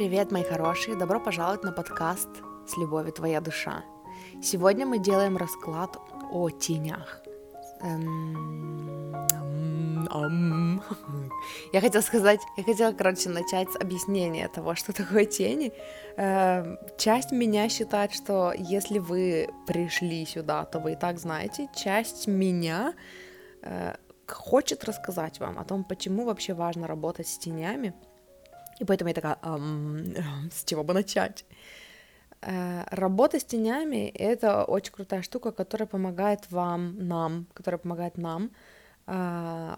Привет, мои хорошие! Добро пожаловать на подкаст «С любовью твоя душа». Сегодня мы делаем расклад о тенях. Эм, я хотела сказать, я хотела, короче, начать с объяснения того, что такое тени. Эм, часть меня считает, что если вы пришли сюда, то вы и так знаете. Часть меня э, хочет рассказать вам о том, почему вообще важно работать с тенями. И поэтому я такая, эм, с чего бы начать? Э, работа с тенями — это очень крутая штука, которая помогает вам, нам, которая помогает нам э,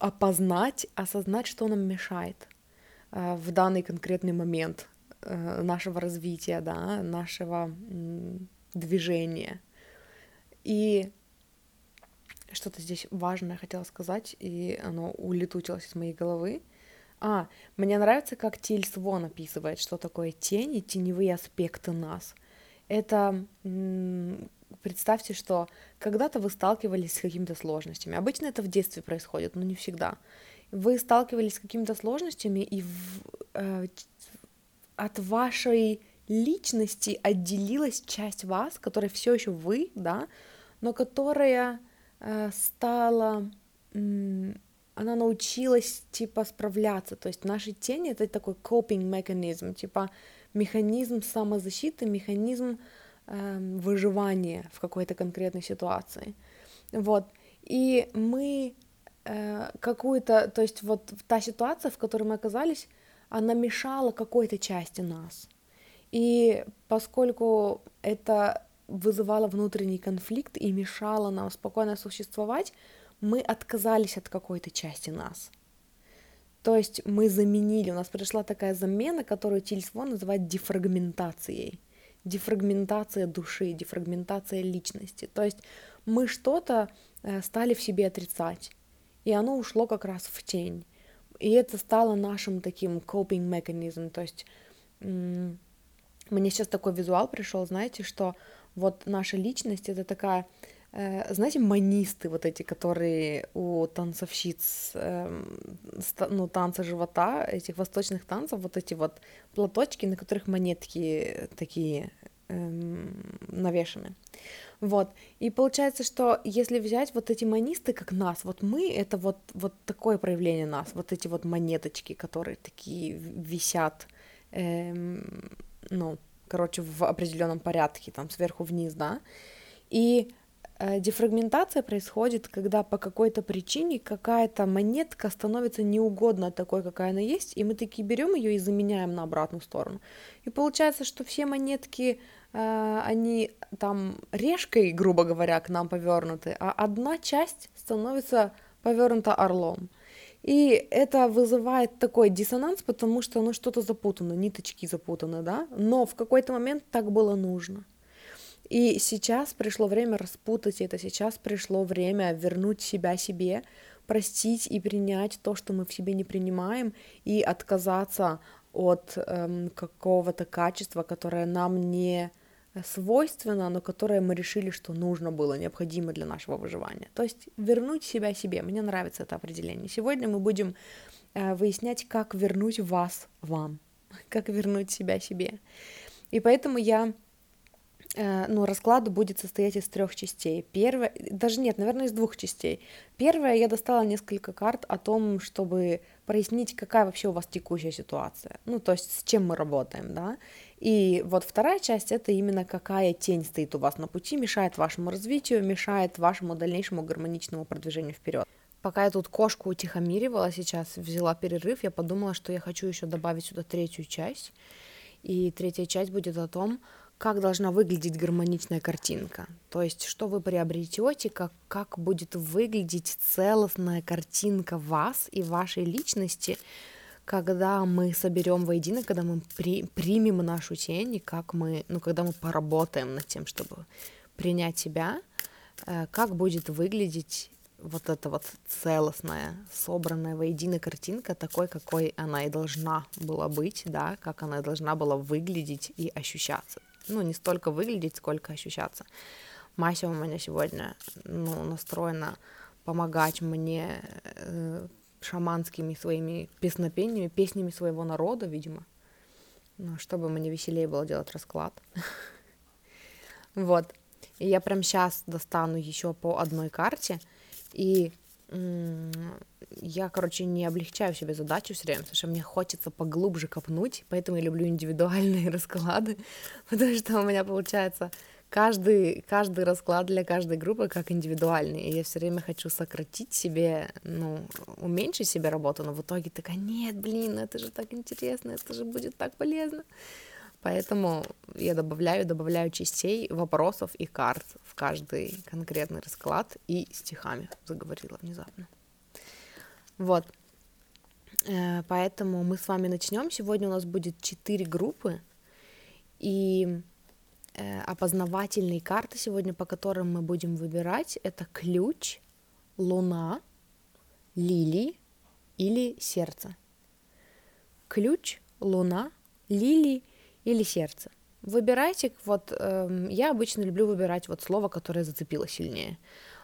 опознать, осознать, что нам мешает э, в данный конкретный момент нашего развития, да, нашего движения. И что-то здесь важное хотела сказать, и оно улетучилось из моей головы. А, мне нравится, как Тиль Свон описывает, что такое тени, теневые аспекты нас. Это представьте, что когда-то вы сталкивались с какими-то сложностями. Обычно это в детстве происходит, но не всегда. Вы сталкивались с какими-то сложностями, и в, э, от вашей личности отделилась часть вас, которая все еще вы, да, но которая э, стала, она научилась типа справляться. То есть наши тени это такой coping механизм, типа механизм самозащиты, механизм э, выживания в какой-то конкретной ситуации. Вот. И мы э, какую-то, то есть вот та ситуация, в которой мы оказались, она мешала какой-то части нас. И поскольку это вызывало внутренний конфликт и мешало нам спокойно существовать, мы отказались от какой-то части нас. То есть мы заменили, у нас произошла такая замена, которую Тильсвон называет дефрагментацией дефрагментация души, дефрагментация личности. То есть мы что-то э, стали в себе отрицать, и оно ушло как раз в тень. И это стало нашим таким coping механизмом. То есть мне сейчас такой визуал пришел, знаете, что вот наша личность это такая, знаете, манисты вот эти, которые у танцовщиц, э, ну, танца живота, этих восточных танцев, вот эти вот платочки, на которых монетки такие эм, навешаны. Вот. И получается, что если взять вот эти манисты, как нас, вот мы, это вот, вот такое проявление нас, вот эти вот монеточки, которые такие висят, эм, ну, короче, в определенном порядке, там, сверху вниз, да, и э, дефрагментация происходит, когда по какой-то причине какая-то монетка становится неугодна такой, какая она есть, и мы такие берем ее и заменяем на обратную сторону. И получается, что все монетки Э, они там решкой, грубо говоря, к нам повернуты, а одна часть становится повернута орлом. И это вызывает такой диссонанс, потому что ну что-то запутано, ниточки запутаны, да, но в какой-то момент так было нужно. И сейчас пришло время распутать это, сейчас пришло время вернуть себя себе, простить и принять то, что мы в себе не принимаем, и отказаться от эм, какого-то качества, которое нам не свойственно, но которое мы решили, что нужно было, необходимо для нашего выживания. То есть вернуть себя себе. Мне нравится это определение. Сегодня мы будем э, выяснять, как вернуть вас вам, как вернуть себя себе. И поэтому я ну, расклад будет состоять из трех частей. Первая, даже нет, наверное, из двух частей. Первая, я достала несколько карт о том, чтобы прояснить, какая вообще у вас текущая ситуация, ну, то есть с чем мы работаем, да. И вот вторая часть это именно какая тень стоит у вас на пути, мешает вашему развитию, мешает вашему дальнейшему гармоничному продвижению вперед. Пока я тут кошку утихомиривала сейчас, взяла перерыв, я подумала, что я хочу еще добавить сюда третью часть. И третья часть будет о том, как должна выглядеть гармоничная картинка. То есть, что вы приобретете, как, как будет выглядеть целостная картинка вас и вашей личности, когда мы соберем воедино, когда мы при, примем нашу тень, и как мы, ну, когда мы поработаем над тем, чтобы принять себя, э, как будет выглядеть вот эта вот целостная, собранная воедино картинка такой, какой она и должна была быть, да, как она и должна была выглядеть и ощущаться ну, не столько выглядеть, сколько ощущаться. Мася у меня сегодня, ну, настроена помогать мне э, шаманскими своими песнопениями, песнями своего народа, видимо. ну, чтобы мне веселее было делать расклад. Вот. И я прям сейчас достану еще по одной карте, и я, короче, не облегчаю себе задачу все время, потому что мне хочется поглубже копнуть, поэтому я люблю индивидуальные расклады, потому что у меня получается каждый, каждый расклад для каждой группы как индивидуальный, и я все время хочу сократить себе, ну, уменьшить себе работу, но в итоге такая, нет, блин, это же так интересно, это же будет так полезно. Поэтому я добавляю, добавляю частей, вопросов и карт в каждый конкретный расклад и стихами заговорила внезапно. Вот. Э, поэтому мы с вами начнем. Сегодня у нас будет четыре группы и э, опознавательные карты сегодня, по которым мы будем выбирать, это ключ, луна, лилии или сердце. Ключ, луна, лилии или сердце. Выбирайте, вот э, я обычно люблю выбирать вот слово, которое зацепило сильнее.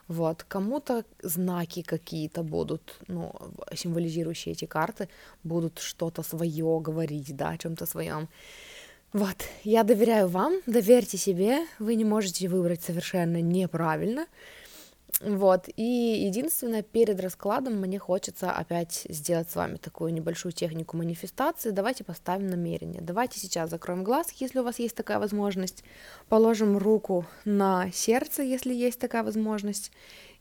Вот, кому-то знаки какие-то будут, ну, символизирующие эти карты, будут что-то свое говорить, да, о чем-то своем. Вот, я доверяю вам, доверьте себе, вы не можете выбрать совершенно неправильно, вот, и единственное, перед раскладом мне хочется опять сделать с вами такую небольшую технику манифестации. Давайте поставим намерение. Давайте сейчас закроем глаз, если у вас есть такая возможность, положим руку на сердце, если есть такая возможность,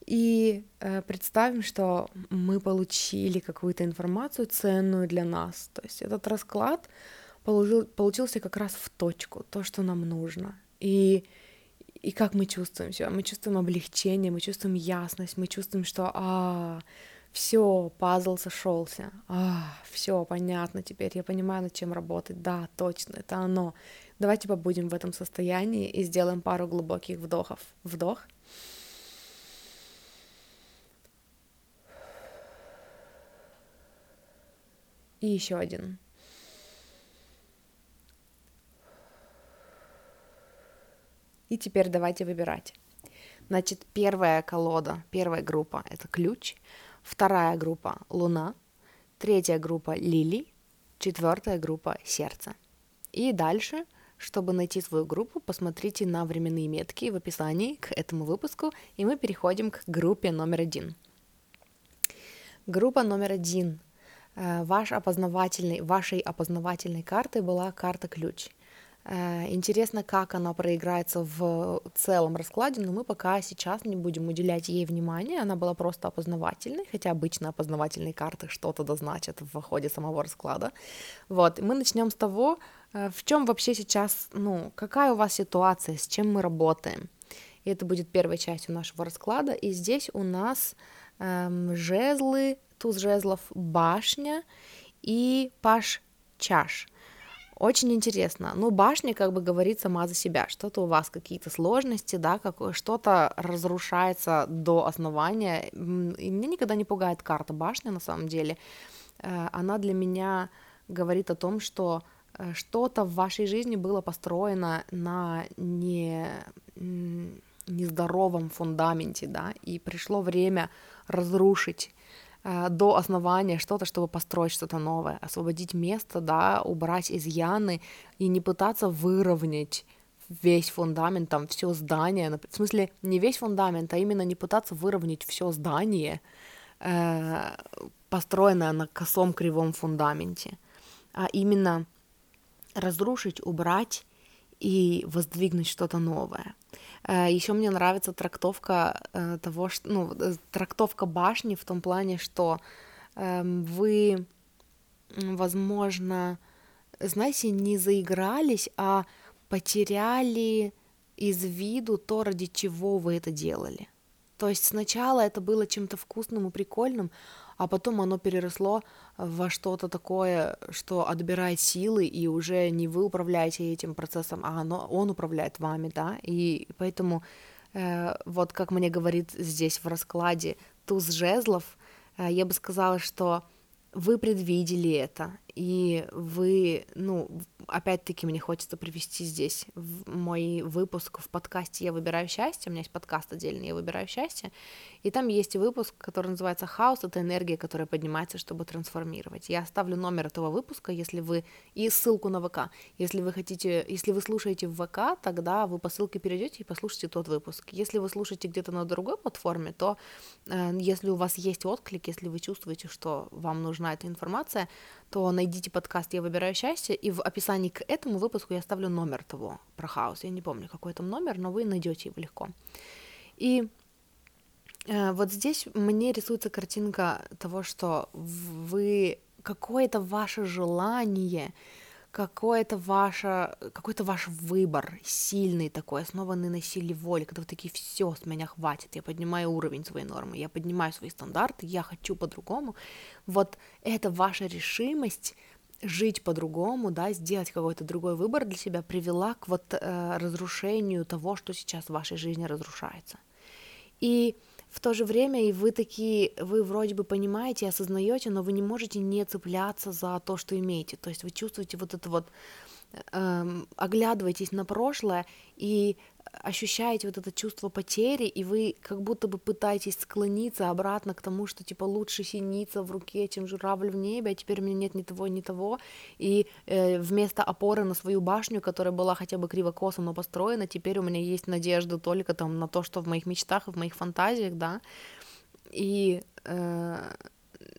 и э, представим, что мы получили какую-то информацию ценную для нас. То есть этот расклад получил, получился как раз в точку, то, что нам нужно. И и как мы чувствуем себя? Мы чувствуем облегчение, мы чувствуем ясность, мы чувствуем, что а, все, пазл сошелся, а, все понятно теперь, я понимаю, над чем работать, да, точно, это оно. Давайте побудем в этом состоянии и сделаем пару глубоких вдохов. Вдох. И еще один. И теперь давайте выбирать. Значит, первая колода, первая группа — это ключ, вторая группа — луна, третья группа — лилий, четвертая группа — сердце. И дальше, чтобы найти свою группу, посмотрите на временные метки в описании к этому выпуску, и мы переходим к группе номер один. Группа номер один. Э, ваш опознавательный, вашей опознавательной картой была карта ключ — интересно, как она проиграется в целом раскладе, но мы пока сейчас не будем уделять ей внимания. Она была просто опознавательной, хотя обычно опознавательные карты что-то дозначат в ходе самого расклада. Вот, мы начнем с того, э, в чем вообще сейчас, ну, какая у вас ситуация, с чем мы работаем. И это будет первой частью нашего расклада. И здесь у нас эм, жезлы, туз жезлов, башня и паш чаш. Очень интересно. Ну, башня, как бы говорит сама за себя. Что-то у вас какие-то сложности, да, как что-то разрушается до основания. И меня никогда не пугает карта башни, на самом деле. Э, она для меня говорит о том, что э, что-то в вашей жизни было построено на не нездоровом фундаменте, да, и пришло время разрушить Э, до основания что-то, чтобы построить что-то новое, освободить место, да, убрать изъяны и не пытаться выровнять весь фундамент, там, все здание, в смысле, не весь фундамент, а именно не пытаться выровнять все здание, э, построенное на косом кривом фундаменте, а именно разрушить, убрать и воздвигнуть что-то новое. Э, Еще мне нравится трактовка э, того, что, ну, э, трактовка башни в том плане, что эм, вы, возможно, знаете, не заигрались, а потеряли из виду то, ради чего вы это делали. То есть сначала это было чем-то вкусным и прикольным, а потом оно переросло во что-то такое, что отбирает силы, и уже не вы управляете этим процессом, а оно, он управляет вами, да, и поэтому э, вот как мне говорит здесь в раскладе туз жезлов, э, я бы сказала, что вы предвидели это, и вы, ну, опять-таки мне хочется привести здесь в мой выпуск в подкасте «Я выбираю счастье», у меня есть подкаст отдельный «Я выбираю счастье», и там есть выпуск, который называется «Хаос» — это энергия, которая поднимается, чтобы трансформировать. Я оставлю номер этого выпуска, если вы, и ссылку на ВК. Если вы хотите, если вы слушаете в ВК, тогда вы по ссылке перейдете и послушайте тот выпуск. Если вы слушаете где-то на другой платформе, то э, если у вас есть отклик, если вы чувствуете, что вам нужна эта информация, то найдите подкаст «Я выбираю счастье», и в описании к этому выпуску я оставлю номер того про хаос. Я не помню, какой там номер, но вы найдете его легко. И э, вот здесь мне рисуется картинка того, что вы какое-то ваше желание какое-то ваше, какой-то ваш выбор сильный такой, основанный на силе воли, когда вы такие, все, с меня хватит, я поднимаю уровень своей нормы, я поднимаю свои стандарты, я хочу по-другому. Вот это ваша решимость жить по-другому, да, сделать какой-то другой выбор для себя привела к вот э, разрушению того, что сейчас в вашей жизни разрушается. И в то же время и вы такие, вы вроде бы понимаете, осознаете, но вы не можете не цепляться за то, что имеете. То есть вы чувствуете вот это вот, эм, оглядываетесь на прошлое и ощущаете вот это чувство потери, и вы как будто бы пытаетесь склониться обратно к тому, что типа лучше синица в руке, чем журавль в небе, а теперь у меня нет ни того, ни того, и э, вместо опоры на свою башню, которая была хотя бы криво-косо, но построена, теперь у меня есть надежда только там на то, что в моих мечтах и в моих фантазиях, да, и э,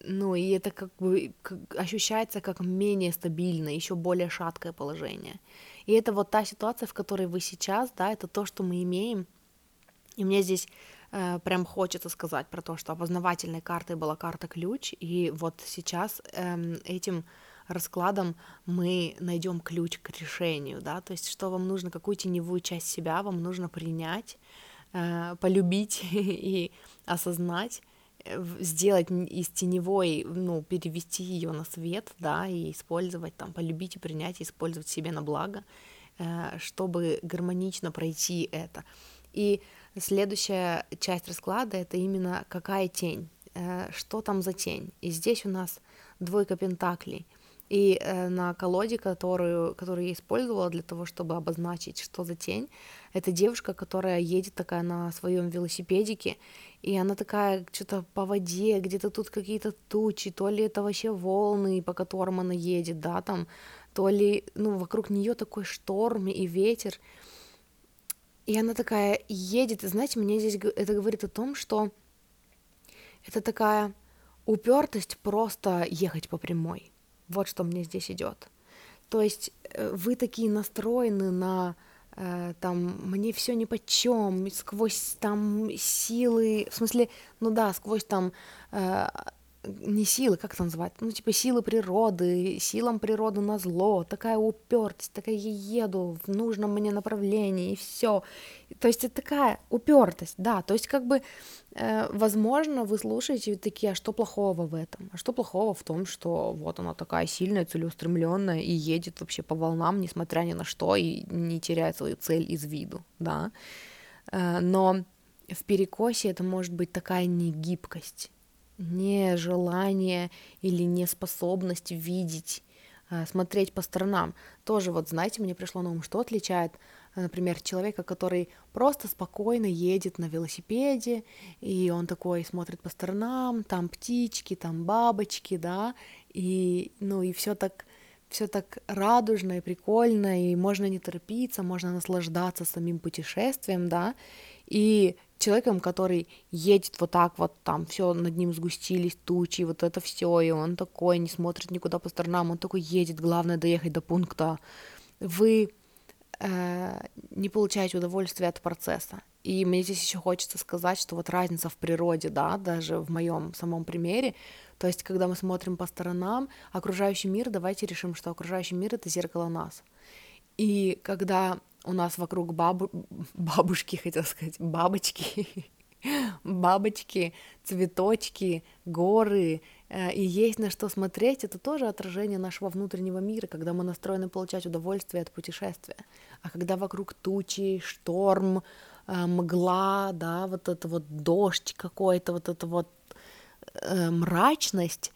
ну и это как бы ощущается как менее стабильное, еще более шаткое положение. И это вот та ситуация, в которой вы сейчас, да, это то, что мы имеем. И мне здесь э, прям хочется сказать про то, что опознавательной картой была карта ключ, и вот сейчас э, этим раскладом мы найдем ключ к решению, да, то есть что вам нужно, какую теневую часть себя вам нужно принять, э, полюбить и осознать, сделать из теневой, ну, перевести ее на свет, да, и использовать, там, полюбить и принять, и использовать себе на благо, э, чтобы гармонично пройти это. И следующая часть расклада — это именно какая тень, э, что там за тень. И здесь у нас двойка пентаклей. И э, на колоде, которую, которую я использовала для того, чтобы обозначить, что за тень, это девушка, которая едет такая на своем велосипедике, и она такая что-то по воде, где-то тут какие-то тучи, то ли это вообще волны, по которым она едет, да, там, то ли, ну, вокруг нее такой шторм и ветер. И она такая едет, и знаете, мне здесь это говорит о том, что это такая упертость просто ехать по прямой. Вот что мне здесь идет. То есть э, вы такие настроены на Э, там мне все ни по чем, сквозь там силы, в смысле, ну да, сквозь там э, не силы, как это называть, ну типа силы природы, силам природы на зло, такая упертость, такая я еду в нужном мне направлении и все. То есть это такая упертость, да, то есть как бы, э, возможно, вы слушаете такие, а что плохого в этом? А что плохого в том, что вот она такая сильная, целеустремленная и едет вообще по волнам, несмотря ни на что, и не теряет свою цель из виду, да. Э, но в перекосе это может быть такая негибкость, не желание или неспособность видеть, э, смотреть по сторонам. Тоже вот, знаете, мне пришло на ум, что отличает, э, например, человека, который просто спокойно едет на велосипеде, и он такой смотрит по сторонам, там птички, там бабочки, да, и, ну, и все так все так радужно и прикольно, и можно не торопиться, можно наслаждаться самим путешествием, да, и человеком, который едет вот так вот, там все над ним сгустились тучи, вот это все, и он такой, не смотрит никуда по сторонам, он такой едет, главное доехать до пункта. Вы э, не получаете удовольствия от процесса. И мне здесь еще хочется сказать, что вот разница в природе, да, даже в моем самом примере, то есть, когда мы смотрим по сторонам, окружающий мир, давайте решим, что окружающий мир это зеркало нас. И когда у нас вокруг бабу... бабушки, хотел сказать, бабочки, бабочки, цветочки, горы, э, и есть на что смотреть, это тоже отражение нашего внутреннего мира, когда мы настроены получать удовольствие от путешествия. А когда вокруг тучи, шторм, э, мгла, да, вот это вот дождь какой-то, вот это вот э, мрачность,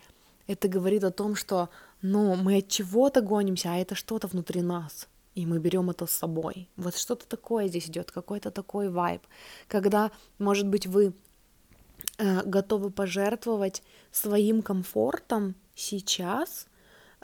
это говорит о том, что но мы от чего-то гонимся, а это что-то внутри нас, и мы берем это с собой. Вот что-то такое здесь идет, какой-то такой вайб, когда, может быть, вы э, готовы пожертвовать своим комфортом сейчас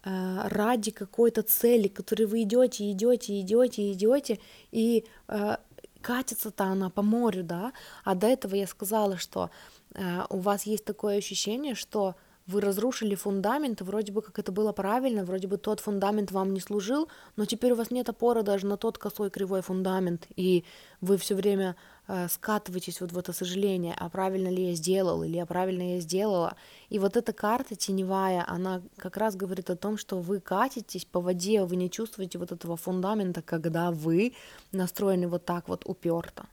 э, ради какой-то цели, к которой вы идете, идете, идете, идете, и э, катится-то она по морю, да, а до этого я сказала, что э, у вас есть такое ощущение, что вы разрушили фундамент, вроде бы как это было правильно, вроде бы тот фундамент вам не служил, но теперь у вас нет опоры даже на тот косой кривой фундамент, и вы все время э, скатываетесь вот в это сожаление, а правильно ли я сделал, или я правильно я сделала. И вот эта карта теневая, она как раз говорит о том, что вы катитесь по воде, вы не чувствуете вот этого фундамента, когда вы настроены вот так вот уперто.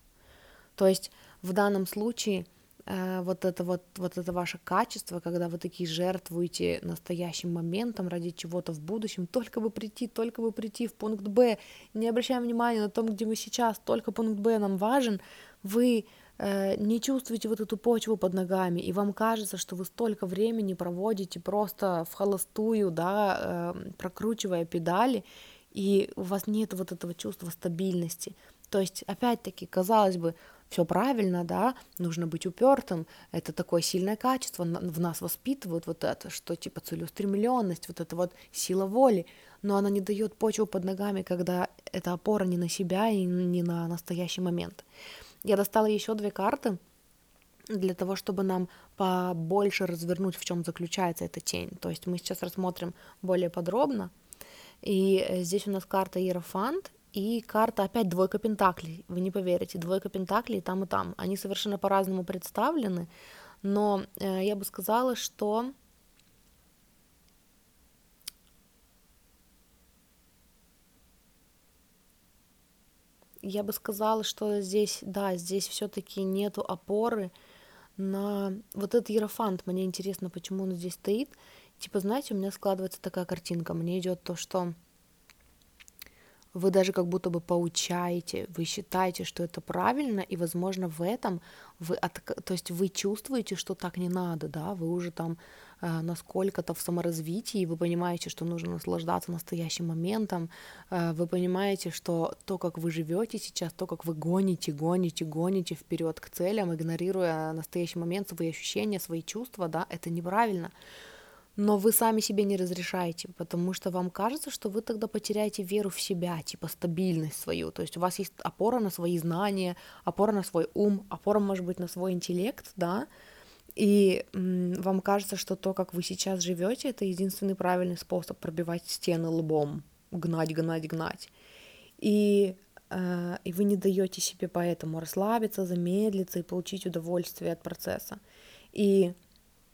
То есть в данном случае вот это вот, вот это ваше качество, когда вы такие жертвуете настоящим моментом ради чего-то в будущем, только бы прийти, только бы прийти в пункт Б, не обращаем внимания на том, где мы сейчас, только пункт Б нам важен, вы э, не чувствуете вот эту почву под ногами, и вам кажется, что вы столько времени проводите просто в холостую, да, э, прокручивая педали, и у вас нет вот этого чувства стабильности. То есть, опять-таки, казалось бы, все правильно, да, нужно быть упертым, это такое сильное качество, в нас воспитывают вот это, что типа целеустремленность, вот это вот сила воли, но она не дает почву под ногами, когда эта опора не на себя и не на настоящий момент. Я достала еще две карты для того, чтобы нам побольше развернуть, в чем заключается эта тень. То есть мы сейчас рассмотрим более подробно. И э, здесь у нас карта Иерофант и карта опять двойка пентаклей. Вы не поверите, двойка пентаклей там и там. Они совершенно по-разному представлены, но э, я бы сказала, что я бы сказала, что здесь, да, здесь все-таки нету опоры на вот этот иерофант. Мне интересно, почему он здесь стоит. Типа, знаете, у меня складывается такая картинка. Мне идет то, что вы даже как будто бы поучаете, вы считаете, что это правильно, и, возможно, в этом вы, от, то есть вы чувствуете, что так не надо, да, вы уже там э, насколько-то в саморазвитии, вы понимаете, что нужно наслаждаться настоящим моментом, э, вы понимаете, что то, как вы живете сейчас, то, как вы гоните, гоните, гоните вперед к целям, игнорируя настоящий момент, свои ощущения, свои чувства, да, это неправильно но вы сами себе не разрешаете, потому что вам кажется, что вы тогда потеряете веру в себя, типа стабильность свою. То есть у вас есть опора на свои знания, опора на свой ум, опора, может быть, на свой интеллект, да, и вам кажется, что то, как вы сейчас живете, это единственный правильный способ пробивать стены лбом, гнать, гнать, гнать. И, э, и вы не даете себе поэтому расслабиться, замедлиться и получить удовольствие от процесса. И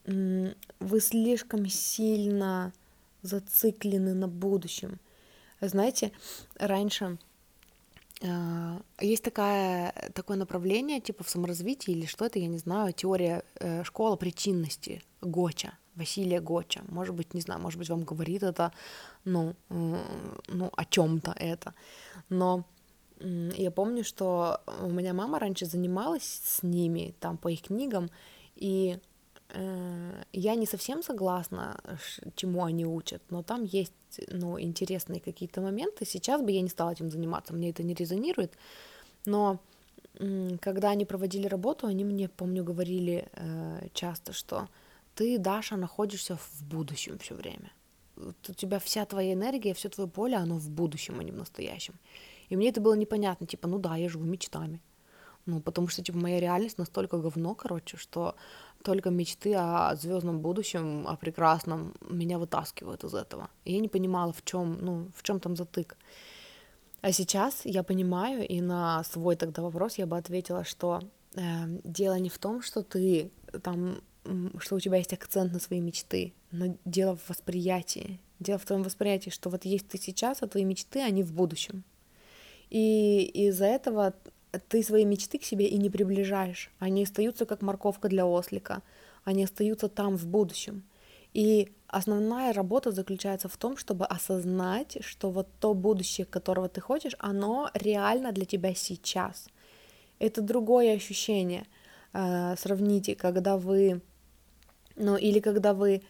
вы слишком сильно зациклены на будущем. Знаете, раньше э, есть такая, такое направление, типа в саморазвитии или что это, я не знаю, теория э, школа причинности, Гоча, Василия Гоча. Может быть, не знаю, может быть, вам говорит это, ну, э, ну о чем-то это. Но э, я помню, что у меня мама раньше занималась с ними, там, по их книгам, и я не совсем согласна, чему они учат, но там есть ну, интересные какие-то моменты. Сейчас бы я не стала этим заниматься, мне это не резонирует. Но когда они проводили работу, они мне, помню, говорили э, часто, что ты, Даша, находишься в будущем все время. У тебя вся твоя энергия, все твое поле, оно в будущем, а не в настоящем. И мне это было непонятно, типа, ну да, я живу мечтами. Ну, потому что, типа, моя реальность настолько говно, короче, что только мечты о звездном будущем, о прекрасном меня вытаскивают из этого. И я не понимала, в чем, ну, в чем там затык. А сейчас я понимаю, и на свой тогда вопрос я бы ответила, что э, дело не в том, что ты там, что у тебя есть акцент на свои мечты, но дело в восприятии. Дело в твоем восприятии, что вот есть ты сейчас, а твои мечты, они в будущем. И из-за этого ты свои мечты к себе и не приближаешь. Они остаются как морковка для ослика. Они остаются там в будущем. И основная работа заключается в том, чтобы осознать, что вот то будущее, которого ты хочешь, оно реально для тебя сейчас. Это другое ощущение. Э, сравните, когда вы, ну или когда вы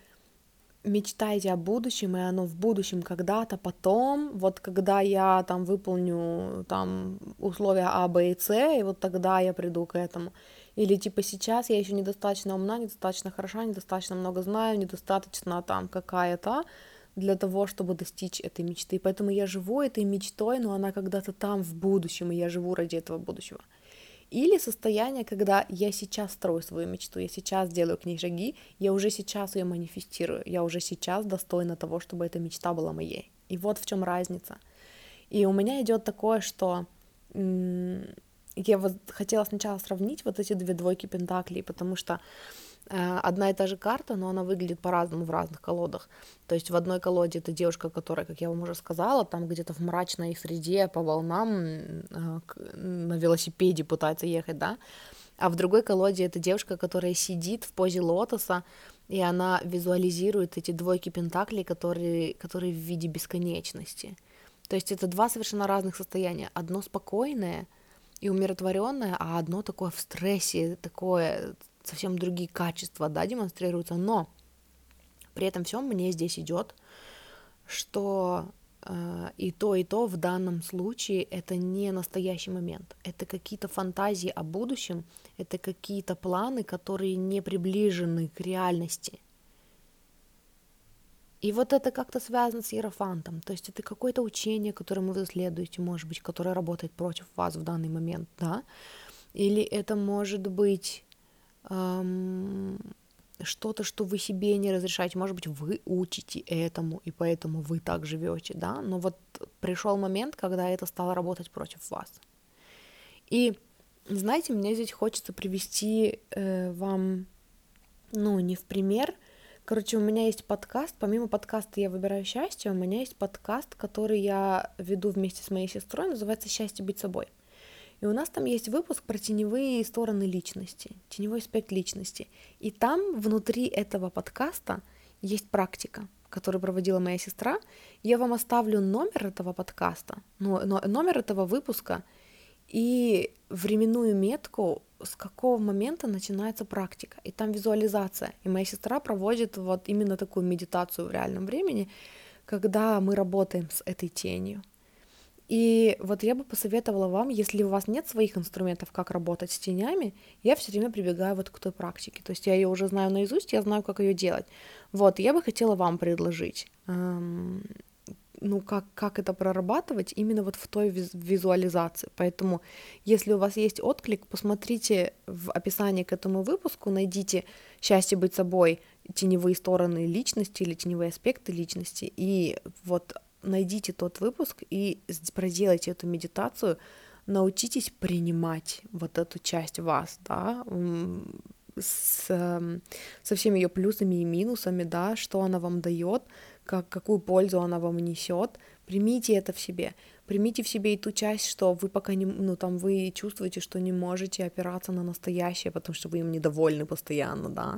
мечтаете о будущем, и оно в будущем когда-то, потом, вот когда я там выполню там условия А, Б и С, и вот тогда я приду к этому. Или типа сейчас я еще недостаточно умна, недостаточно хороша, недостаточно много знаю, недостаточно там какая-то для того, чтобы достичь этой мечты. Поэтому я живу этой мечтой, но она когда-то там в будущем, и я живу ради этого будущего. Или состояние, когда я сейчас строю свою мечту, я сейчас делаю к ней шаги, я уже сейчас ее манифестирую, я уже сейчас достойна того, чтобы эта мечта была моей. И вот в чем разница. И у меня идет такое, что я вот хотела сначала сравнить вот эти две двойки пентаклей, потому что одна и та же карта, но она выглядит по-разному в разных колодах. То есть в одной колоде это девушка, которая, как я вам уже сказала, там где-то в мрачной среде по волнам э, на велосипеде пытается ехать, да, а в другой колоде это девушка, которая сидит в позе лотоса, и она визуализирует эти двойки пентаклей, которые, которые в виде бесконечности. То есть это два совершенно разных состояния. Одно спокойное, и умиротворенное, а одно такое в стрессе, такое совсем другие качества, да, демонстрируются, но при этом всем мне здесь идет, что э, и то, и то в данном случае это не настоящий момент, это какие-то фантазии о будущем, это какие-то планы, которые не приближены к реальности, и вот это как-то связано с иерофантом, то есть это какое-то учение, которому вы следуете, может быть, которое работает против вас в данный момент, да, или это может быть что-то, что вы себе не разрешаете, может быть, вы учите этому, и поэтому вы так живете, да, но вот пришел момент, когда это стало работать против вас. И знаете, мне здесь хочется привести э, вам, ну, не в пример, Короче, у меня есть подкаст, помимо подкаста «Я выбираю счастье», у меня есть подкаст, который я веду вместе с моей сестрой, называется «Счастье быть собой». И у нас там есть выпуск про теневые стороны личности, теневой аспект личности. И там внутри этого подкаста есть практика, которую проводила моя сестра. Я вам оставлю номер этого подкаста, ну, номер этого выпуска и временную метку с какого момента начинается практика. И там визуализация. И моя сестра проводит вот именно такую медитацию в реальном времени, когда мы работаем с этой тенью. И вот я бы посоветовала вам, если у вас нет своих инструментов, как работать с тенями, я все время прибегаю вот к той практике. То есть я ее уже знаю наизусть, я знаю, как ее делать. Вот, я бы хотела вам предложить эм, ну, как, как это прорабатывать именно вот в той визуализации. Поэтому, если у вас есть отклик, посмотрите в описании к этому выпуску, найдите «Счастье быть собой», теневые стороны личности или теневые аспекты личности, и вот найдите тот выпуск и проделайте эту медитацию, научитесь принимать вот эту часть вас, да, с, со всеми ее плюсами и минусами, да, что она вам дает, как, какую пользу она вам несет, примите это в себе, примите в себе и ту часть, что вы пока не, ну там вы чувствуете, что не можете опираться на настоящее, потому что вы им недовольны постоянно, да,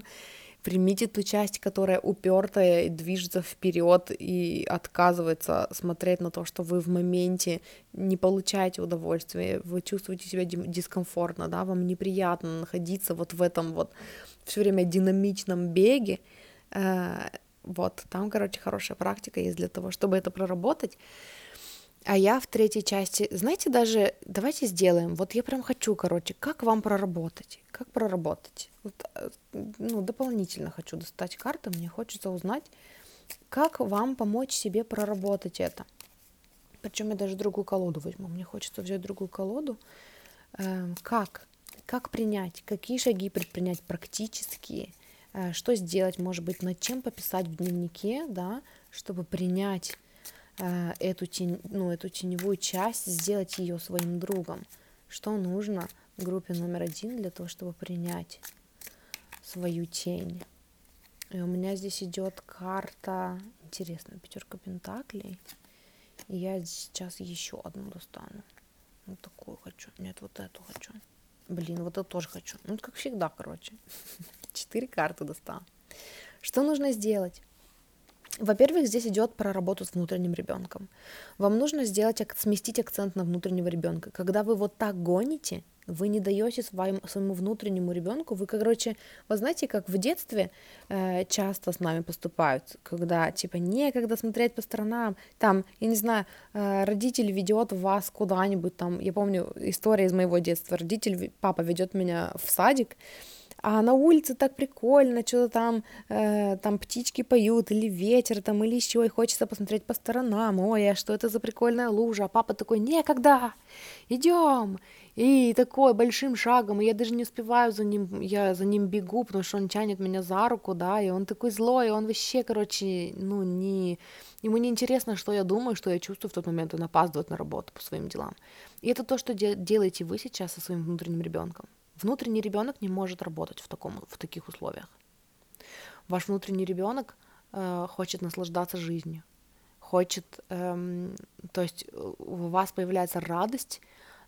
примите ту часть, которая упертая, движется вперед и отказывается смотреть на то, что вы в моменте не получаете удовольствия, вы чувствуете себя дискомфортно, да, вам неприятно находиться вот в этом вот все время динамичном беге, э, вот, там, короче, хорошая практика есть для того, чтобы это проработать. А я в третьей части, знаете, даже давайте сделаем. Вот я прям хочу, короче, как вам проработать? Как проработать? Вот, э, ну, дополнительно хочу достать карты, мне хочется узнать, как вам помочь себе проработать это. Причем я даже другую колоду возьму. Мне хочется взять другую колоду. Эм, как? Как принять? Какие шаги предпринять практические? Э, что сделать, может быть, над чем пописать в дневнике, да, чтобы принять эту, тень, ну, эту теневую часть, сделать ее своим другом. Что нужно группе номер один для того, чтобы принять свою тень. И у меня здесь идет карта, интересная, пятерка пентаклей. И я сейчас еще одну достану. Вот такую хочу. Нет, вот эту хочу. Блин, вот эту тоже хочу. Ну, как всегда, короче. Четыре карты достала. Что нужно сделать? Во-первых, здесь идет про работу с внутренним ребенком. Вам нужно сделать, сместить акцент на внутреннего ребенка. Когда вы вот так гоните, вы не даете своему внутреннему ребенку, вы, короче, вы знаете, как в детстве э, часто с нами поступают, когда, типа, некогда смотреть по сторонам, там, я не знаю, э, родитель ведет вас куда-нибудь, там, я помню история из моего детства, родитель, папа ведет меня в садик, а на улице так прикольно, что-то там, э, там птички поют, или ветер там, или еще, и хочется посмотреть по сторонам, ой, а что это за прикольная лужа, а папа такой, некогда, идем, и такой большим шагом, и я даже не успеваю за ним, я за ним бегу, потому что он тянет меня за руку, да, и он такой злой, и он вообще, короче, ну, не... Ему не интересно, что я думаю, что я чувствую в тот момент, он опаздывает на работу по своим делам. И это то, что де- делаете вы сейчас со своим внутренним ребенком. Внутренний ребенок не может работать в, таком, в таких условиях. Ваш внутренний ребенок э, хочет наслаждаться жизнью, хочет, эм, то есть у вас появляется радость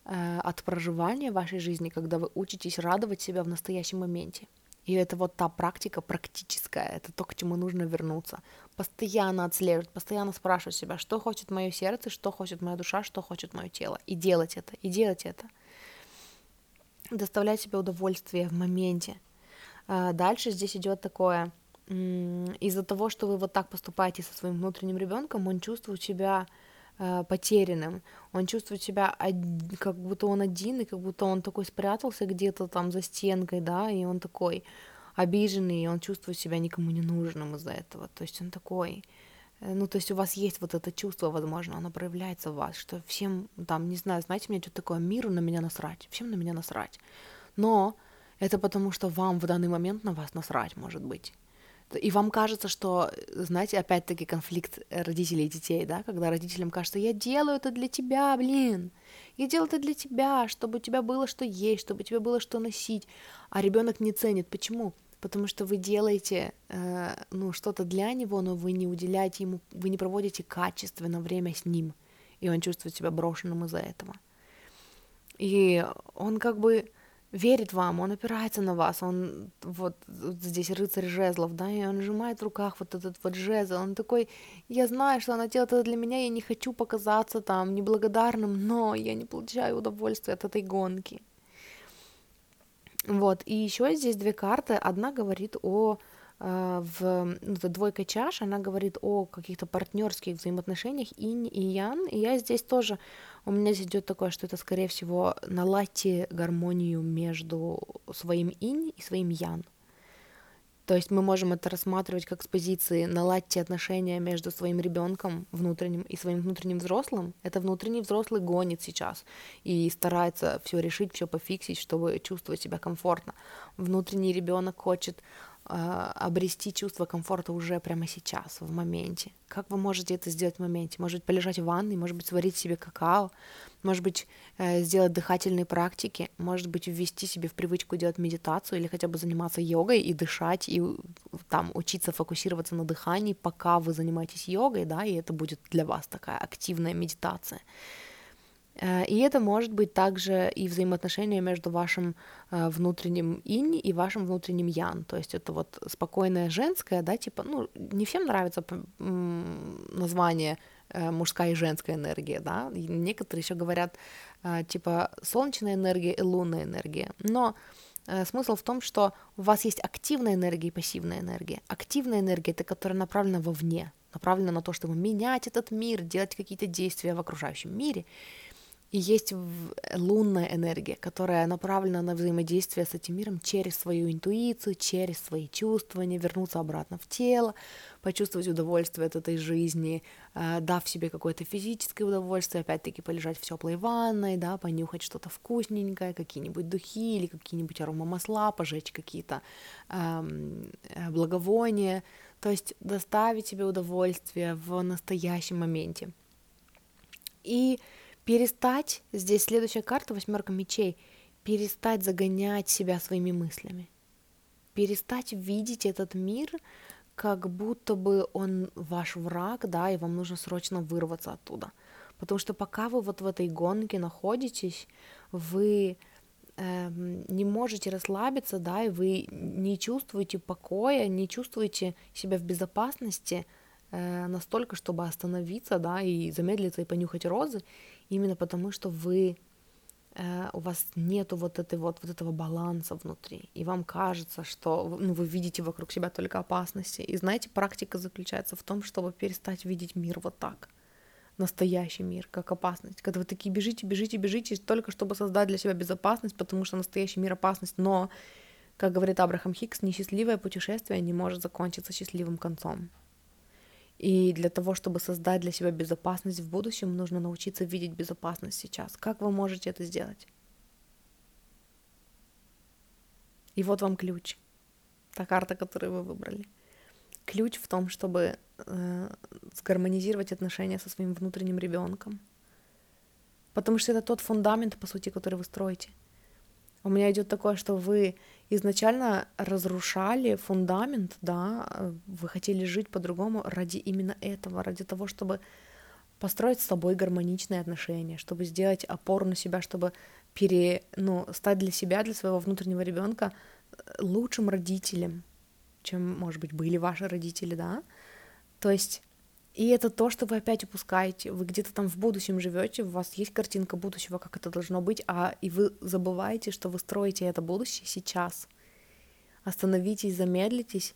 э, от проживания вашей жизни, когда вы учитесь радовать себя в настоящем моменте. И это вот та практика практическая, это то, к чему нужно вернуться. Постоянно отслеживать, постоянно спрашивать себя, что хочет мое сердце, что хочет моя душа, что хочет мое тело. И делать это, и делать это – доставлять себе удовольствие в моменте. А, дальше здесь идет такое, из-за того, что вы вот так поступаете со своим внутренним ребенком, он чувствует себя а, потерянным, он чувствует себя как будто он один, и как будто он такой спрятался где-то там за стенкой, да, и он такой обиженный, и он чувствует себя никому не нужным из-за этого, то есть он такой, ну, то есть у вас есть вот это чувство, возможно, оно проявляется в вас, что всем, там, не знаю, знаете, мне что такое, миру на меня насрать, всем на меня насрать. Но это потому, что вам в данный момент на вас насрать, может быть. И вам кажется, что, знаете, опять-таки конфликт родителей и детей, да, когда родителям кажется, я делаю это для тебя, блин, я делаю это для тебя, чтобы у тебя было что есть, чтобы у тебя было что носить, а ребенок не ценит. Почему? Потому что вы делаете э, ну, что-то для него, но вы не уделяете ему, вы не проводите качественно время с ним, и он чувствует себя брошенным из-за этого. И он как бы верит вам, он опирается на вас, он вот, вот здесь рыцарь жезлов, да, и он сжимает в руках вот этот вот жезл, он такой, я знаю, что она делает это для меня, я не хочу показаться там неблагодарным, но я не получаю удовольствия от этой гонки. Вот, и еще здесь две карты. Одна говорит о э, в ну, это двойка чаш, она говорит о каких-то партнерских взаимоотношениях инь и ян, и я здесь тоже, у меня здесь идет такое, что это, скорее всего, наладьте гармонию между своим инь и своим ян. То есть мы можем это рассматривать как с позиции наладьте отношения между своим ребенком внутренним и своим внутренним взрослым. Это внутренний взрослый гонит сейчас и старается все решить, все пофиксить, чтобы чувствовать себя комфортно. Внутренний ребенок хочет а, обрести чувство комфорта уже прямо сейчас, в моменте. Как вы можете это сделать в моменте? Может быть, полежать в ванной, может быть, сварить себе какао, может быть, э, сделать дыхательные практики, может быть, ввести себе в привычку делать медитацию или хотя бы заниматься йогой и дышать, и там учиться фокусироваться на дыхании, пока вы занимаетесь йогой, да, и это будет для вас такая активная медитация. Э, и это может быть также и взаимоотношения между вашим э, внутренним инь и вашим внутренним ян. То есть это вот спокойное женское, да, типа, ну, не всем нравится название э, мужская и женская энергия, да. И некоторые еще говорят, типа, солнечная энергия и лунная энергия. Но смысл в том, что у вас есть активная энергия и пассивная энергия. Активная энергия — это которая направлена вовне, направлена на то, чтобы менять этот мир, делать какие-то действия в окружающем мире. И есть лунная энергия, которая направлена на взаимодействие с этим миром через свою интуицию, через свои чувствования, вернуться обратно в тело, почувствовать удовольствие от этой жизни, э, дав себе какое-то физическое удовольствие, опять-таки полежать в теплой ванной, да, понюхать что-то вкусненькое, какие-нибудь духи или какие-нибудь аромамасла, пожечь какие-то эм, э, благовония, то есть доставить себе удовольствие в настоящем моменте. И перестать, здесь следующая карта, восьмерка мечей, перестать загонять себя своими мыслями, перестать видеть этот мир, как будто бы он ваш враг, да, и вам нужно срочно вырваться оттуда. Потому что пока вы вот в этой гонке находитесь, вы э, не можете расслабиться, да, и вы не чувствуете покоя, не чувствуете себя в безопасности, э, настолько, чтобы остановиться, да, и замедлиться и понюхать розы, именно потому что вы э, у вас нету вот этой вот, вот этого баланса внутри, и вам кажется, что ну, вы видите вокруг себя только опасности. И знаете, практика заключается в том, чтобы перестать видеть мир вот так — настоящий мир, как опасность. Когда вы такие бежите, бежите, бежите, только чтобы создать для себя безопасность, потому что настоящий мир опасность. Но, как говорит Абрахам Хикс, несчастливое путешествие не может закончиться счастливым концом. И для того, чтобы создать для себя безопасность в будущем, нужно научиться видеть безопасность сейчас. Как вы можете это сделать? И вот вам ключ. Та карта, которую вы выбрали. Ключ в том, чтобы э, сгармонизировать отношения со своим внутренним ребенком. Потому что это тот фундамент, по сути, который вы строите. У меня идет такое, что вы изначально разрушали фундамент, да, вы хотели жить по-другому ради именно этого, ради того, чтобы построить с собой гармоничные отношения, чтобы сделать опору на себя, чтобы пере, ну, стать для себя, для своего внутреннего ребенка э, лучшим родителем, чем, может быть, были ваши родители, да. То есть и это то, что вы опять упускаете. Вы где-то там в будущем живете, у вас есть картинка будущего, как это должно быть, а и вы забываете, что вы строите это будущее сейчас. Остановитесь, замедлитесь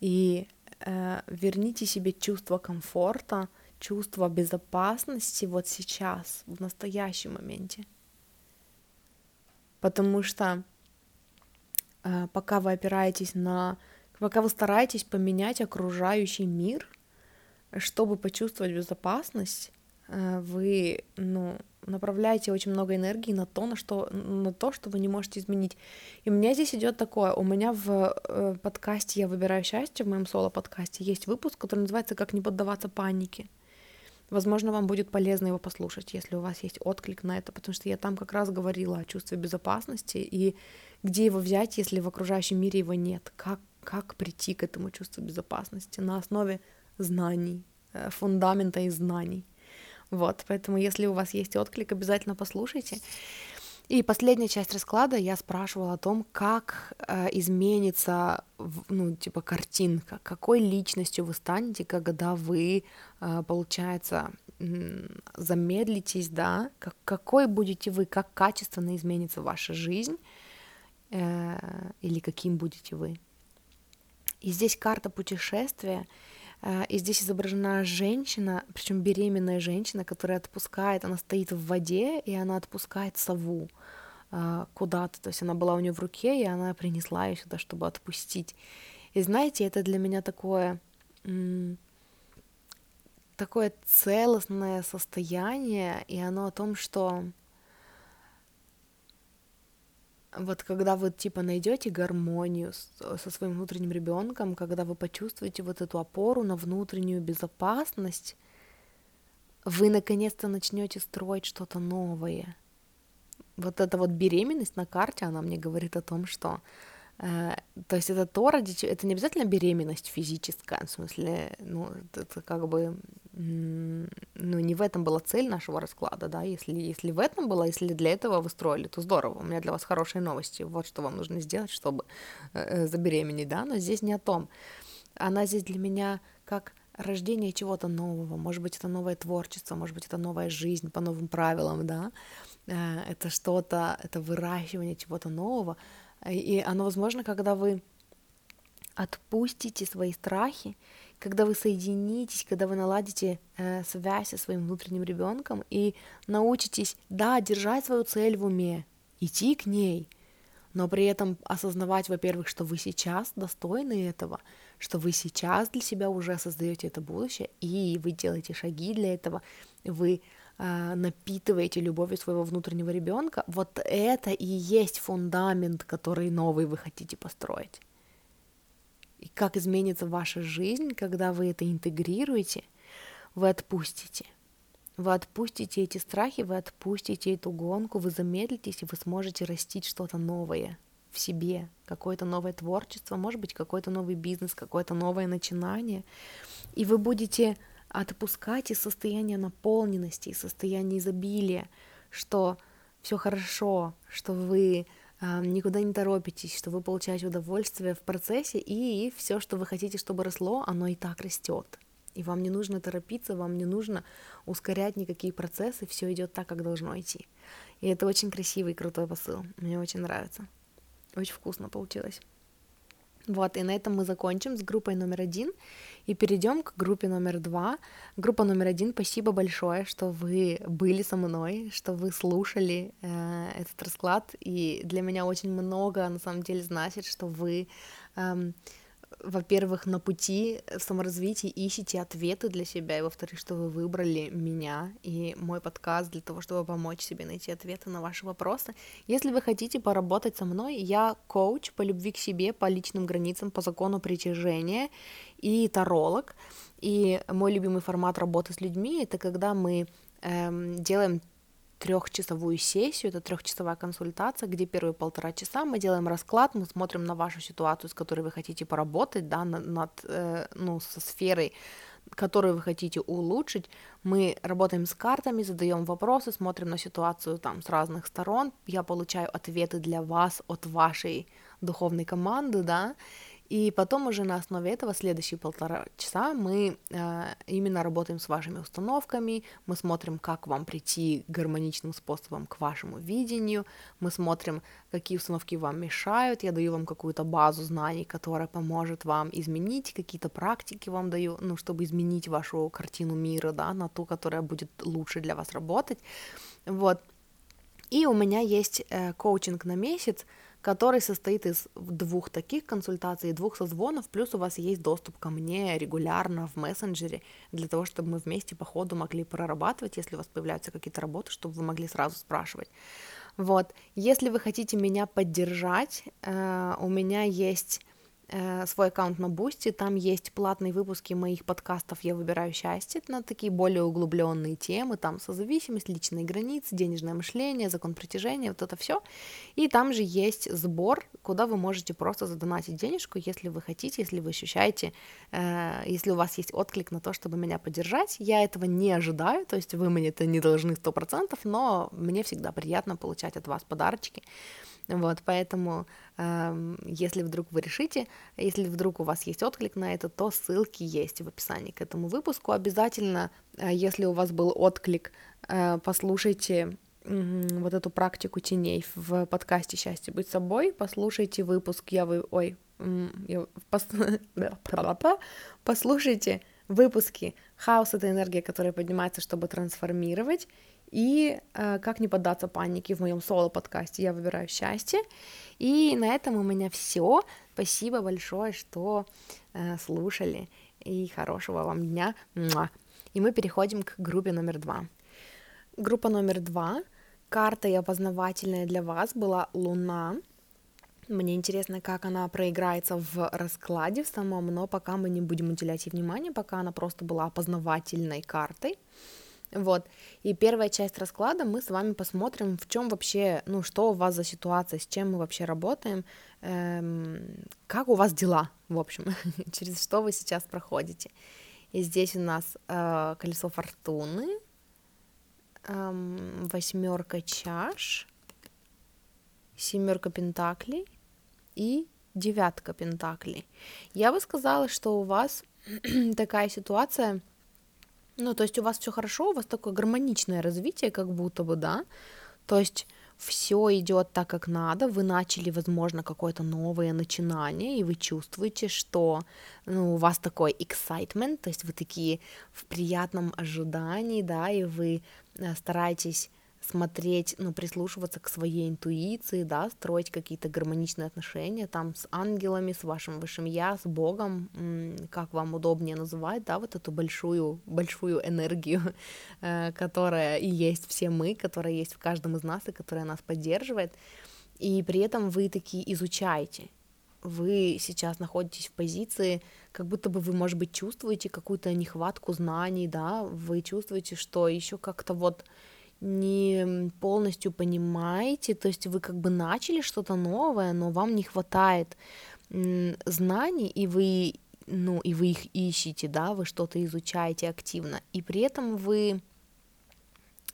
и э, верните себе чувство комфорта, чувство безопасности вот сейчас, в настоящем моменте. Потому что э, пока вы опираетесь на, пока вы стараетесь поменять окружающий мир, чтобы почувствовать безопасность, э, вы ну, направляете очень много энергии на то, на, что, на то, что вы не можете изменить. И у меня здесь идет такое, у меня в э, подкасте «Я выбираю счастье», в моем соло-подкасте, есть выпуск, который называется «Как не поддаваться панике». Возможно, вам будет полезно его послушать, если у вас есть отклик на это, потому что я там как раз говорила о чувстве безопасности и где его взять, если в окружающем мире его нет, как, как прийти к этому чувству безопасности на основе знаний, э, фундамента и знаний. Вот, поэтому если у вас есть отклик, обязательно послушайте. И последняя часть расклада я спрашивала о том, как э, изменится, ну, типа, картинка, какой личностью вы станете, когда вы, э, получается, замедлитесь, да, как, какой будете вы, как качественно изменится ваша жизнь, э, или каким будете вы. И здесь карта путешествия, и здесь изображена женщина, причем беременная женщина, которая отпускает, она стоит в воде, и она отпускает сову э, куда-то. То есть она была у нее в руке, и она принесла ее сюда, чтобы отпустить. И знаете, это для меня такое такое целостное состояние, и оно о том, что вот когда вы типа найдете гармонию с, со своим внутренним ребенком, когда вы почувствуете вот эту опору на внутреннюю безопасность, вы наконец-то начнете строить что-то новое. Вот эта вот беременность на карте, она мне говорит о том, что Э, то есть это то, ради чего... Это не обязательно беременность физическая, в смысле, ну, это как бы... Ну, не в этом была цель нашего расклада, да, если, если в этом была, если для этого вы строили, то здорово, у меня для вас хорошие новости, вот что вам нужно сделать, чтобы э, э, забеременеть, да, но здесь не о том. Она здесь для меня как рождение чего-то нового, может быть, это новое творчество, может быть, это новая жизнь по новым правилам, да, это что-то, это выращивание чего-то нового, и оно возможно, когда вы отпустите свои страхи, когда вы соединитесь, когда вы наладите э, связь со своим внутренним ребенком и научитесь, да, держать свою цель в уме, идти к ней, но при этом осознавать, во-первых, что вы сейчас достойны этого, что вы сейчас для себя уже создаете это будущее, и вы делаете шаги для этого, вы а, напитываете любовью своего внутреннего ребенка, вот это и есть фундамент, который новый вы хотите построить. И как изменится ваша жизнь, когда вы это интегрируете, вы отпустите. Вы отпустите эти страхи, вы отпустите эту гонку, вы замедлитесь, и вы сможете растить что-то новое в себе, какое-то новое творчество, может быть, какой-то новый бизнес, какое-то новое начинание. И вы будете отпускать из состояния наполненности, из состояния изобилия, что все хорошо, что вы э, никуда не торопитесь, что вы получаете удовольствие в процессе, и все, что вы хотите, чтобы росло, оно и так растет. И вам не нужно торопиться, вам не нужно ускорять никакие процессы, все идет так, как должно идти. И это очень красивый и крутой посыл. Мне очень нравится. Очень вкусно получилось. Вот, и на этом мы закончим с группой номер один и перейдем к группе номер два. Группа номер один, спасибо большое, что вы были со мной, что вы слушали э, этот расклад, и для меня очень много на самом деле значит, что вы э, во-первых, на пути в саморазвитии ищете ответы для себя, и во-вторых, что вы выбрали меня и мой подкаст для того, чтобы помочь себе найти ответы на ваши вопросы. Если вы хотите поработать со мной, я коуч по любви к себе, по личным границам, по закону притяжения и таролог. И мой любимый формат работы с людьми это когда мы эм, делаем трехчасовую сессию, это трехчасовая консультация, где первые полтора часа мы делаем расклад, мы смотрим на вашу ситуацию, с которой вы хотите поработать, да, над, э, ну, со сферой, которую вы хотите улучшить, мы работаем с картами, задаем вопросы, смотрим на ситуацию там с разных сторон, я получаю ответы для вас от вашей духовной команды, да, и потом уже на основе этого следующие полтора часа мы э, именно работаем с вашими установками, мы смотрим, как вам прийти гармоничным способом к вашему видению, мы смотрим, какие установки вам мешают, я даю вам какую-то базу знаний, которая поможет вам изменить, какие-то практики вам даю, ну, чтобы изменить вашу картину мира, да, на ту, которая будет лучше для вас работать, вот. И у меня есть э, коучинг на месяц, который состоит из двух таких консультаций, двух созвонов, плюс у вас есть доступ ко мне регулярно в мессенджере, для того, чтобы мы вместе по ходу могли прорабатывать, если у вас появляются какие-то работы, чтобы вы могли сразу спрашивать. Вот, если вы хотите меня поддержать, э, у меня есть свой аккаунт на Бусти, там есть платные выпуски моих подкастов «Я выбираю счастье», на такие более углубленные темы, там созависимость, личные границы, денежное мышление, закон притяжения, вот это все. И там же есть сбор, куда вы можете просто задонатить денежку, если вы хотите, если вы ощущаете, э, если у вас есть отклик на то, чтобы меня поддержать. Я этого не ожидаю, то есть вы мне это не должны 100%, но мне всегда приятно получать от вас подарочки. Вот, поэтому, э, если вдруг вы решите, если вдруг у вас есть отклик на это, то ссылки есть в описании к этому выпуску. Обязательно, э, если у вас был отклик, э, послушайте вот эту практику теней в подкасте «Счастье быть собой», послушайте выпуск «Я вы...» Ой, я... Пос... послушайте выпуски «Хаос — это энергия, которая поднимается, чтобы трансформировать», и э, как не поддаться панике в моем соло-подкасте «Я выбираю счастье». И на этом у меня все. Спасибо большое, что э, слушали, и хорошего вам дня. И мы переходим к группе номер два. Группа номер два. Карта опознавательная для вас была Луна. Мне интересно, как она проиграется в раскладе в самом, но пока мы не будем уделять ей внимания, пока она просто была опознавательной картой. Вот. И первая часть расклада мы с вами посмотрим, в чем вообще, ну, что у вас за ситуация, с чем мы вообще работаем, эм, как у вас дела, в общем, через что вы сейчас проходите. И здесь у нас э, колесо фортуны, эм, восьмерка чаш, семерка пентаклей и девятка пентаклей. Я бы сказала, что у вас такая ситуация ну, то есть у вас все хорошо, у вас такое гармоничное развитие, как будто бы, да. То есть все идет так, как надо, вы начали, возможно, какое-то новое начинание, и вы чувствуете, что ну, у вас такой excitement, то есть вы такие в приятном ожидании, да, и вы э, стараетесь смотреть, ну, прислушиваться к своей интуиции, да, строить какие-то гармоничные отношения там с ангелами, с вашим высшим я, с Богом, как вам удобнее называть, да, вот эту большую, большую энергию, э, которая и есть все мы, которая есть в каждом из нас и которая нас поддерживает, и при этом вы такие изучаете, вы сейчас находитесь в позиции, как будто бы вы, может быть, чувствуете какую-то нехватку знаний, да, вы чувствуете, что еще как-то вот не полностью понимаете, то есть вы как бы начали что-то новое, но вам не хватает знаний, и вы, ну, и вы их ищете, да, вы что-то изучаете активно, и при этом вы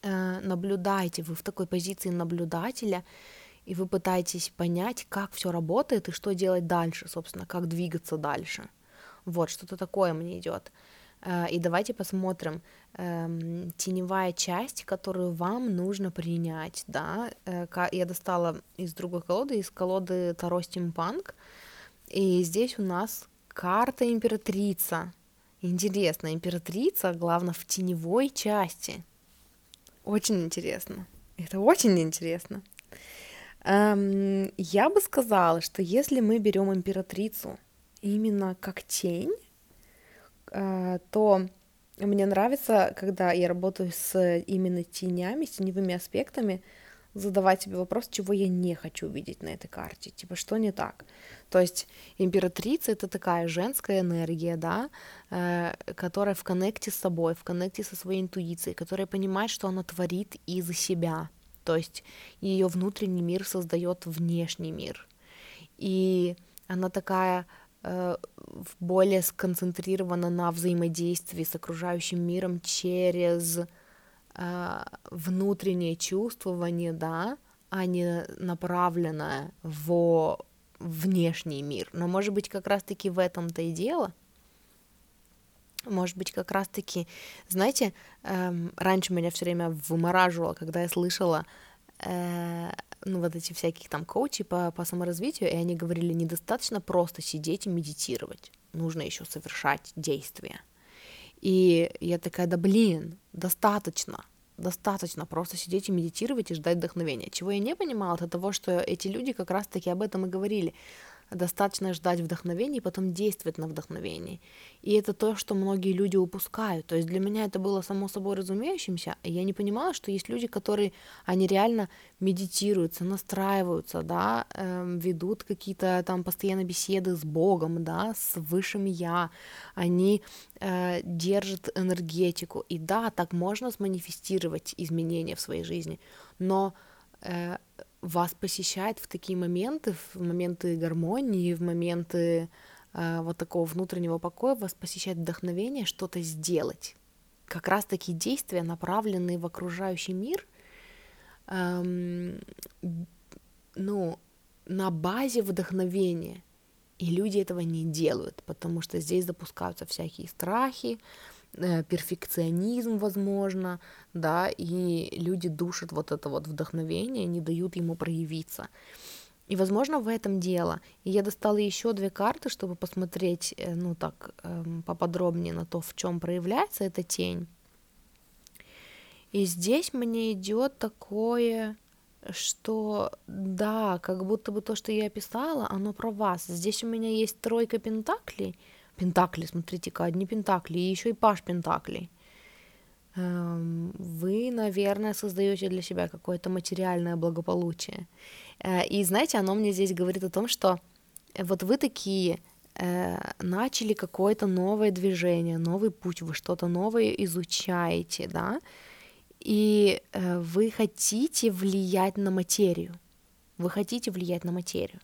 э, наблюдаете, вы в такой позиции наблюдателя, и вы пытаетесь понять, как все работает и что делать дальше, собственно, как двигаться дальше. Вот, что-то такое мне идет. Э, и давайте посмотрим, эм, теневая часть, которую вам нужно принять, да, э, я достала из другой колоды, из колоды Таро Стимпанк, и здесь у нас карта императрица. Интересно, императрица, главное, в теневой части. Очень интересно. Это очень интересно. Эм, я бы сказала, что если мы берем императрицу именно как тень, то мне нравится, когда я работаю с именно тенями, с теневыми аспектами, задавать себе вопрос, чего я не хочу видеть на этой карте, типа, что не так. То есть императрица — это такая женская энергия, да, э, которая в коннекте с собой, в коннекте со своей интуицией, которая понимает, что она творит из себя, то есть ее внутренний мир создает внешний мир. И она такая более сконцентрирована на взаимодействии с окружающим миром через э, внутреннее чувствование, да, а не направленное в внешний мир. Но может быть как раз-таки в этом-то и дело. Может быть как раз-таки, знаете, эм, раньше меня все время вымораживало, когда я слышала э, ну, вот эти всяких там коучи по, по саморазвитию, и они говорили, недостаточно просто сидеть и медитировать, нужно еще совершать действия. И я такая, да блин, достаточно, достаточно просто сидеть и медитировать и ждать вдохновения. Чего я не понимала, это того, что эти люди как раз-таки об этом и говорили достаточно ждать вдохновения и потом действовать на вдохновении. И это то, что многие люди упускают. То есть для меня это было само собой разумеющимся, и я не понимала, что есть люди, которые, они реально медитируются, настраиваются, да, э, ведут какие-то там постоянно беседы с Богом, да, с высшим Я, они э, держат энергетику. И да, так можно сманифестировать изменения в своей жизни, но э, вас посещает в такие моменты, в моменты гармонии, в моменты э, вот такого внутреннего покоя, вас посещает вдохновение что-то сделать. Как раз такие действия, направленные в окружающий мир, эм, ну, на базе вдохновения. И люди этого не делают, потому что здесь запускаются всякие страхи, перфекционизм, возможно, да, и люди душат вот это вот вдохновение, не дают ему проявиться. И, возможно, в этом дело. И я достала еще две карты, чтобы посмотреть, э, ну так, эм, поподробнее на то, в чем проявляется эта тень. И здесь мне идет такое, что да, как будто бы то, что я описала, оно про вас. Здесь у меня есть тройка пентаклей, Пентакли, смотрите-ка, одни Пентакли, и еще и Паш Пентаклей. Эм, вы, наверное, создаете для себя какое-то материальное благополучие. Э, и знаете, оно мне здесь говорит о том, что вот вы такие э, начали какое-то новое движение, новый путь, вы что-то новое изучаете, да, и э, вы хотите влиять на материю. Вы хотите влиять на материю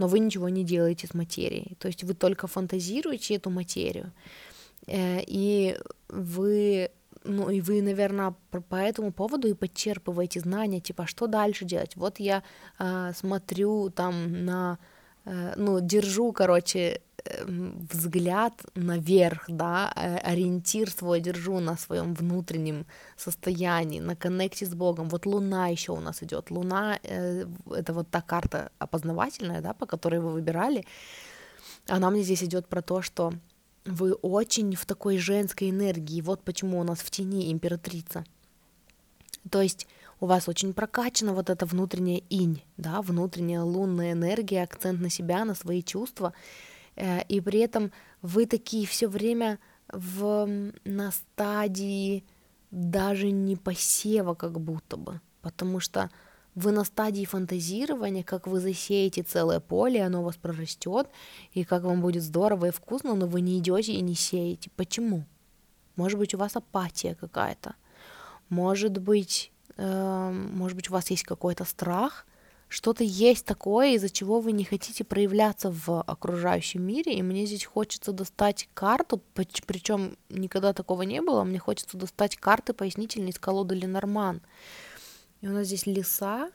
но вы ничего не делаете с материей. То есть вы только фантазируете эту материю, э, и вы ну и вы, наверное, по этому поводу и подчерпываете знания, типа, что дальше делать. Вот я э, смотрю там на, ну, держу, короче, Эм, взгляд наверх, да, э, ориентир свой держу на своем внутреннем состоянии, на коннекте с Богом. Вот Луна еще у нас идет. Луна э, это вот та карта опознавательная, да, по которой вы выбирали. Она мне здесь идет про то, что вы очень в такой женской энергии. Вот почему у нас в тени императрица. То есть у вас очень прокачана вот эта внутренняя инь, да, внутренняя лунная энергия, акцент на себя, на свои чувства. Э, и при этом вы такие все время в, на стадии даже не посева как будто бы, потому что вы на стадии фантазирования, как вы засеете целое поле, оно у вас прорастет, и как вам будет здорово и вкусно, но вы не идете и не сеете. Почему? Может быть, у вас апатия какая-то. Может быть, может быть, у вас есть какой-то страх, что-то есть такое, из-за чего вы не хотите проявляться в окружающем мире, и мне здесь хочется достать карту, причем никогда такого не было, мне хочется достать карты пояснительные из колоды Ленорман. И у нас здесь лиса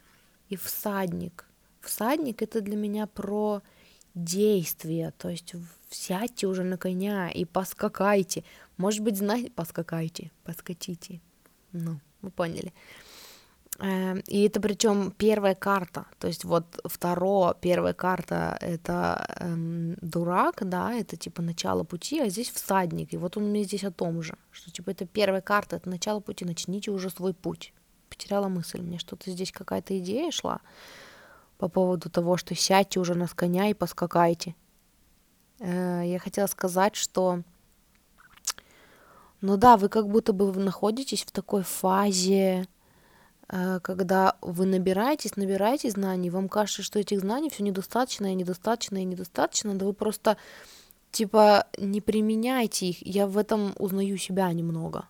и всадник. Всадник это для меня про действие, то есть сядьте уже на коня и поскакайте. Может быть, знаете, поскакайте, поскочите. Ну, вы поняли. Эм, и это причем первая карта, то есть вот второе, первая карта это эм, дурак, да, это типа начало пути, а здесь всадник, и вот он мне здесь о том же, что типа это первая карта, это начало пути, начните уже свой путь. Потеряла мысль, мне что-то здесь какая-то идея шла по поводу того, что сядьте уже на коня и поскакайте. Э, я хотела сказать, что ну да, вы как будто бы находитесь в такой фазе когда вы набираетесь, набираете знаний, вам кажется, что этих знаний все недостаточно, и недостаточно, и недостаточно, да вы просто типа не применяйте их. Я в этом узнаю себя немного.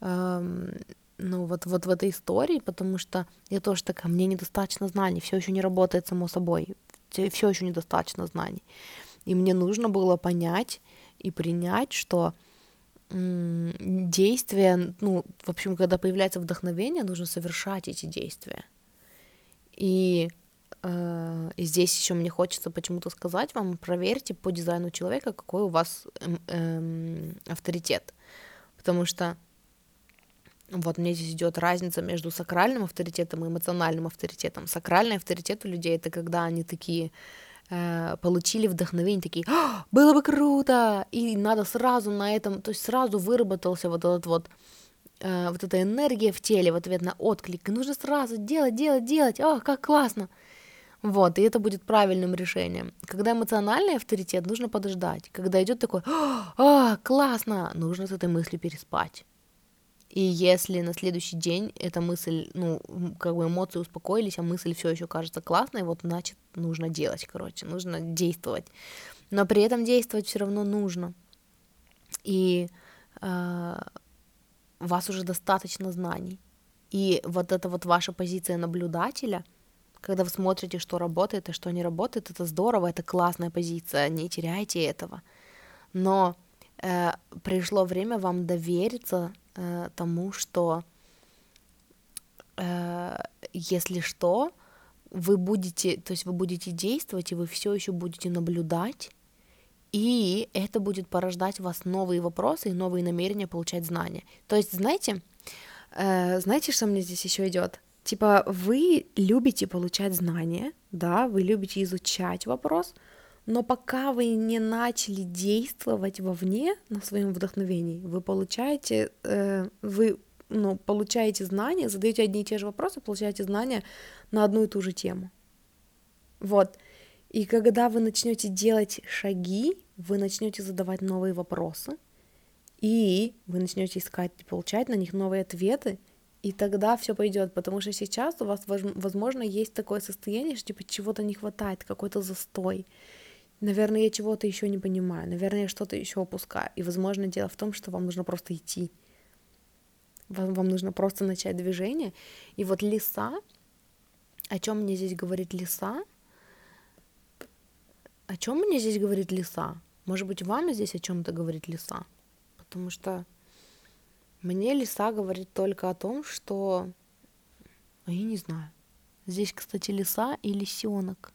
Эм, ну, вот, вот в этой истории, потому что я тоже такая, мне недостаточно знаний, все еще не работает само собой, все еще недостаточно знаний. И мне нужно было понять и принять, что действия, ну, в общем, когда появляется вдохновение, нужно совершать эти действия. И, э, и здесь еще мне хочется почему-то сказать вам, проверьте по дизайну человека, какой у вас э, э, авторитет. Потому что вот мне здесь идет разница между сакральным авторитетом и эмоциональным авторитетом. Сакральный авторитет у людей это когда они такие Э, получили вдохновение, такие, «А, было бы круто, и надо сразу на этом, то есть сразу выработался вот этот вот, э, вот эта энергия в теле в ответ на отклик, и нужно сразу делать, делать, делать, о, как классно, вот, и это будет правильным решением. Когда эмоциональный авторитет, нужно подождать. Когда идет такой, а, классно, нужно с этой мыслью переспать. И если на следующий день эта мысль, ну, как бы эмоции успокоились, а мысль все еще кажется классной, вот значит нужно делать, короче, нужно действовать. Но при этом действовать все равно нужно. И э, вас уже достаточно знаний. И вот эта вот ваша позиция наблюдателя, когда вы смотрите, что работает и что не работает, это здорово, это классная позиция, не теряйте этого. Но э, пришло время вам довериться э, тому, что э, если что, вы будете, то есть вы будете действовать, и вы все еще будете наблюдать, и это будет порождать в вас новые вопросы и новые намерения получать знания. То есть, знаете, э, знаете, что мне здесь еще идет? Типа, вы любите получать знания, да, вы любите изучать вопрос, но пока вы не начали действовать вовне на своем вдохновении, вы получаете, э, вы ну, получаете знания, задаете одни и те же вопросы, получаете знания на одну и ту же тему. Вот. И когда вы начнете делать шаги, вы начнете задавать новые вопросы, и вы начнете искать получать на них новые ответы, и тогда все пойдет, потому что сейчас у вас, возможно, есть такое состояние, что типа чего-то не хватает, какой-то застой. Наверное, я чего-то еще не понимаю, наверное, я что-то еще упускаю. И, возможно, дело в том, что вам нужно просто идти. Вам, вам нужно просто начать движение. И вот лиса, о чем мне здесь говорит лиса? О чем мне здесь говорит лиса? Может быть, вам здесь о чем-то говорит лиса? Потому что мне лиса говорит только о том, что... А я не знаю. Здесь, кстати, лиса и лисенок.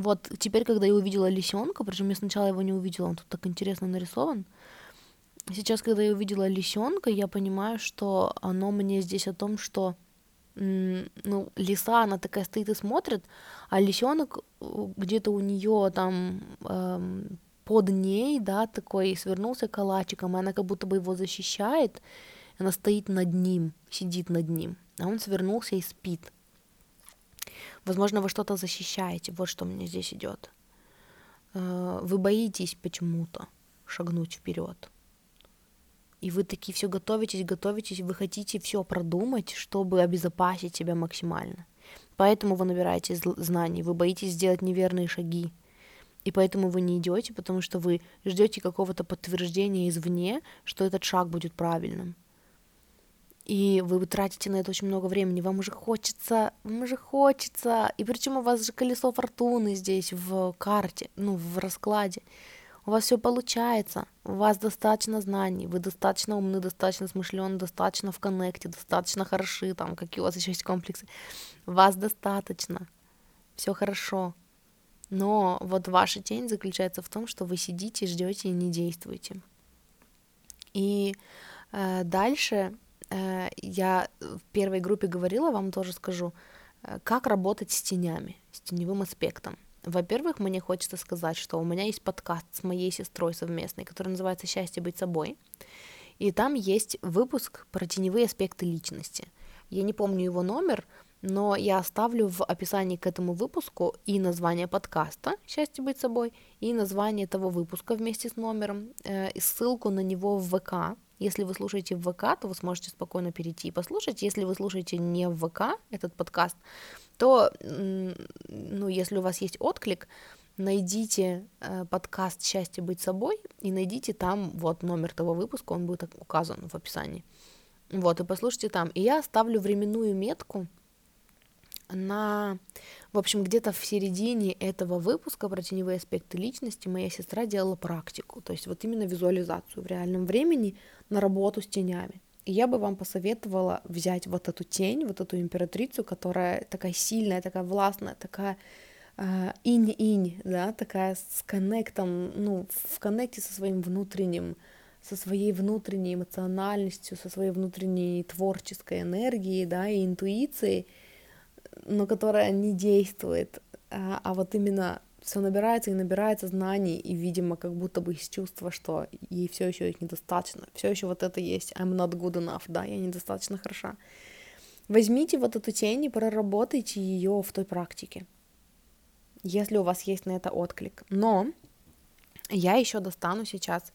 Вот теперь, когда я увидела лисенка, причем я сначала его не увидела, он тут так интересно нарисован. Сейчас, когда я увидела лисенка, я понимаю, что оно мне здесь о том, что ну, лиса, она такая стоит и смотрит, а лисенок э, где-то у нее там эм, под ней, да, такой свернулся калачиком, и она как будто бы его защищает, она стоит над ним, сидит над ним, а он свернулся и спит. Возможно, вы что-то защищаете. Вот что мне здесь идет. Э, вы боитесь почему-то шагнуть вперед. И вы такие все готовитесь, готовитесь, вы хотите все продумать, чтобы обезопасить себя максимально. Поэтому вы набираете знаний, вы боитесь сделать неверные шаги. И поэтому вы не идете, потому что вы ждете какого-то подтверждения извне, что этот шаг будет правильным и вы тратите на это очень много времени, вам уже хочется, вам уже хочется, и причем у вас же колесо фортуны здесь в карте, ну, в раскладе, у вас все получается, у вас достаточно знаний, вы достаточно умны, достаточно смышлены, достаточно в коннекте, достаточно хороши, там, какие у вас еще есть комплексы, вас достаточно, все хорошо, Но вот ваша тень заключается в том, что вы сидите, ждете и не действуете. И э, дальше я в первой группе говорила, вам тоже скажу, э, как работать с тенями, с теневым аспектом. Во-первых, мне хочется сказать, что у меня есть подкаст с моей сестрой совместный, который называется «Счастье быть собой». И там есть выпуск про теневые аспекты личности. Я не помню его номер, но я оставлю в описании к этому выпуску и название подкаста «Счастье быть собой», и название этого выпуска вместе с номером, э, и ссылку на него в ВК. Если вы слушаете в ВК, то вы сможете спокойно перейти и послушать. Если вы слушаете не в ВК этот подкаст, то, ну, если у вас есть отклик, найдите э, подкаст «Счастье быть собой» и найдите там вот номер того выпуска, он будет указан в описании. Вот, и послушайте там. И я оставлю временную метку – на, в общем, где-то в середине этого выпуска про теневые аспекты личности моя сестра делала практику, то есть вот именно визуализацию в реальном времени на работу с тенями. И я бы вам посоветовала взять вот эту тень, вот эту императрицу, которая такая сильная, такая властная, такая э, инь-инь, да, такая с коннектом, ну, в коннекте со своим внутренним, со своей внутренней эмоциональностью, со своей внутренней творческой энергией, да, и интуицией, но которая не действует, а, а вот именно все набирается и набирается знаний, и, видимо, как будто бы из чувства, что ей все еще их недостаточно, все еще вот это есть, I'm not good enough, да, я недостаточно хороша. Возьмите вот эту тень и проработайте ее в той практике, если у вас есть на это отклик. Но я еще достану сейчас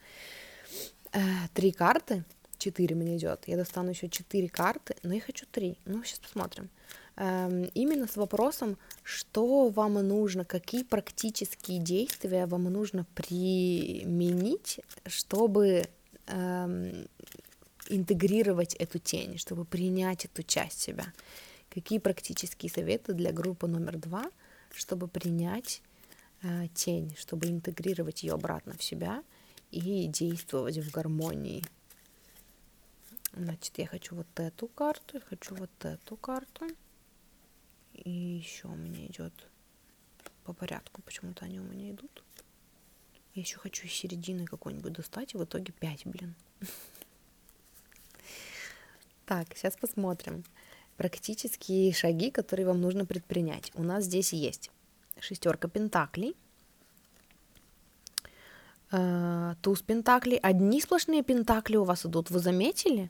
э, три карты, четыре мне идет, я достану еще четыре карты, но я хочу три, ну сейчас посмотрим. Именно с вопросом, что вам нужно, какие практические действия вам нужно применить, чтобы эм, интегрировать эту тень, чтобы принять эту часть себя. Какие практические советы для группы номер два, чтобы принять э, тень, чтобы интегрировать ее обратно в себя и действовать в гармонии. Значит, я хочу вот эту карту, я хочу вот эту карту. И еще у меня идет по порядку, почему-то они у меня идут. Я еще хочу из середины какой-нибудь достать, и в итоге 5, блин. Так, сейчас посмотрим. Практические шаги, которые вам нужно предпринять. У нас здесь есть шестерка пентаклей, э, туз пентаклей. Одни сплошные пентакли у вас идут, вы заметили?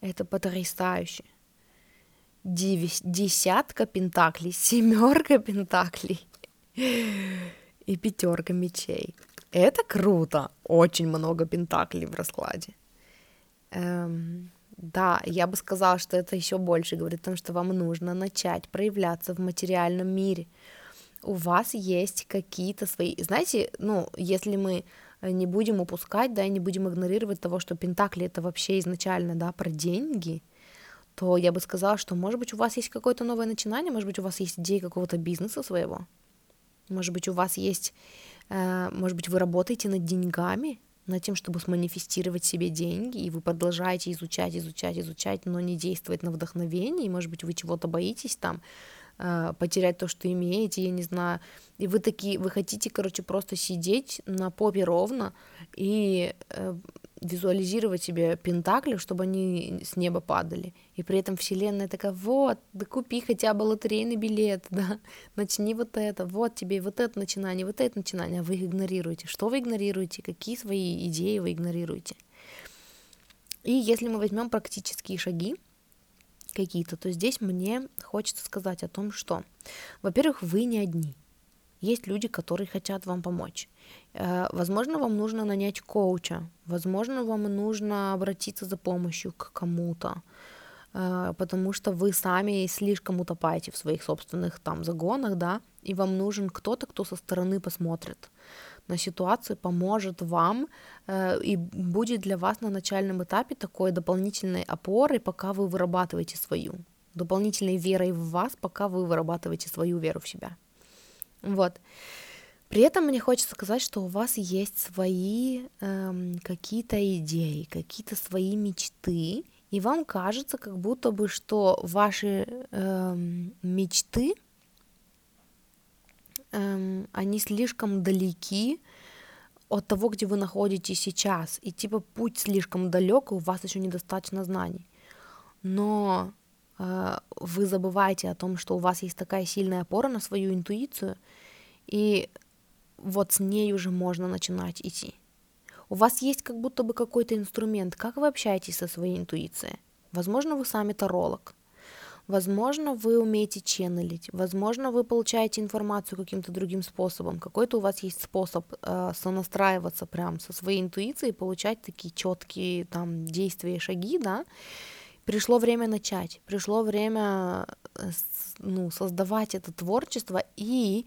Это потрясающе десятка пентаклей, семерка пентаклей и пятерка мечей. Это круто. Очень много пентаклей в раскладе. Эм, да, я бы сказала, что это еще больше говорит о том, что вам нужно начать проявляться в материальном мире. У вас есть какие-то свои... Знаете, ну, если мы не будем упускать, да, и не будем игнорировать того, что пентакли это вообще изначально, да, про деньги, то я бы сказала, что, может быть, у вас есть какое-то новое начинание, может быть, у вас есть идея какого-то бизнеса своего, может быть, у вас есть, э, может быть, вы работаете над деньгами, над тем, чтобы сманифестировать себе деньги, и вы продолжаете изучать, изучать, изучать, но не действовать на вдохновение, и, может быть, вы чего-то боитесь там, э, потерять то, что имеете, я не знаю, и вы такие, вы хотите, короче, просто сидеть на попе ровно и э, визуализировать себе пентакли, чтобы они с неба падали. И при этом Вселенная такая, вот, да купи хотя бы лотерейный билет, да, начни вот это, вот тебе вот это начинание, вот это начинание, а вы их игнорируете. Что вы игнорируете, какие свои идеи вы игнорируете? И если мы возьмем практические шаги, какие-то, то здесь мне хочется сказать о том, что, во-первых, вы не одни. Есть люди, которые хотят вам помочь. Э, возможно, вам нужно нанять коуча, возможно, вам нужно обратиться за помощью к кому-то, э, потому что вы сами слишком утопаете в своих собственных там загонах, да, и вам нужен кто-то, кто со стороны посмотрит на ситуацию, поможет вам э, и будет для вас на начальном этапе такой дополнительной опорой, пока вы вырабатываете свою, дополнительной верой в вас, пока вы вырабатываете свою веру в себя. Вот. При этом мне хочется сказать, что у вас есть свои эм, какие-то идеи, какие-то свои мечты, и вам кажется, как будто бы, что ваши эм, мечты эм, они слишком далеки от того, где вы находитесь сейчас. И типа путь слишком далек, и у вас еще недостаточно знаний. Но э, вы забываете о том, что у вас есть такая сильная опора на свою интуицию, и вот с ней уже можно начинать идти. У вас есть как будто бы какой-то инструмент, как вы общаетесь со своей интуицией. Возможно, вы сами таролог, Возможно, вы умеете ченнелить, возможно, вы получаете информацию каким-то другим способом. Какой-то у вас есть способ э, сонастраиваться прям со своей интуицией, получать такие четкие там действия и шаги, да. Пришло время начать, пришло время э, ну, создавать это творчество, и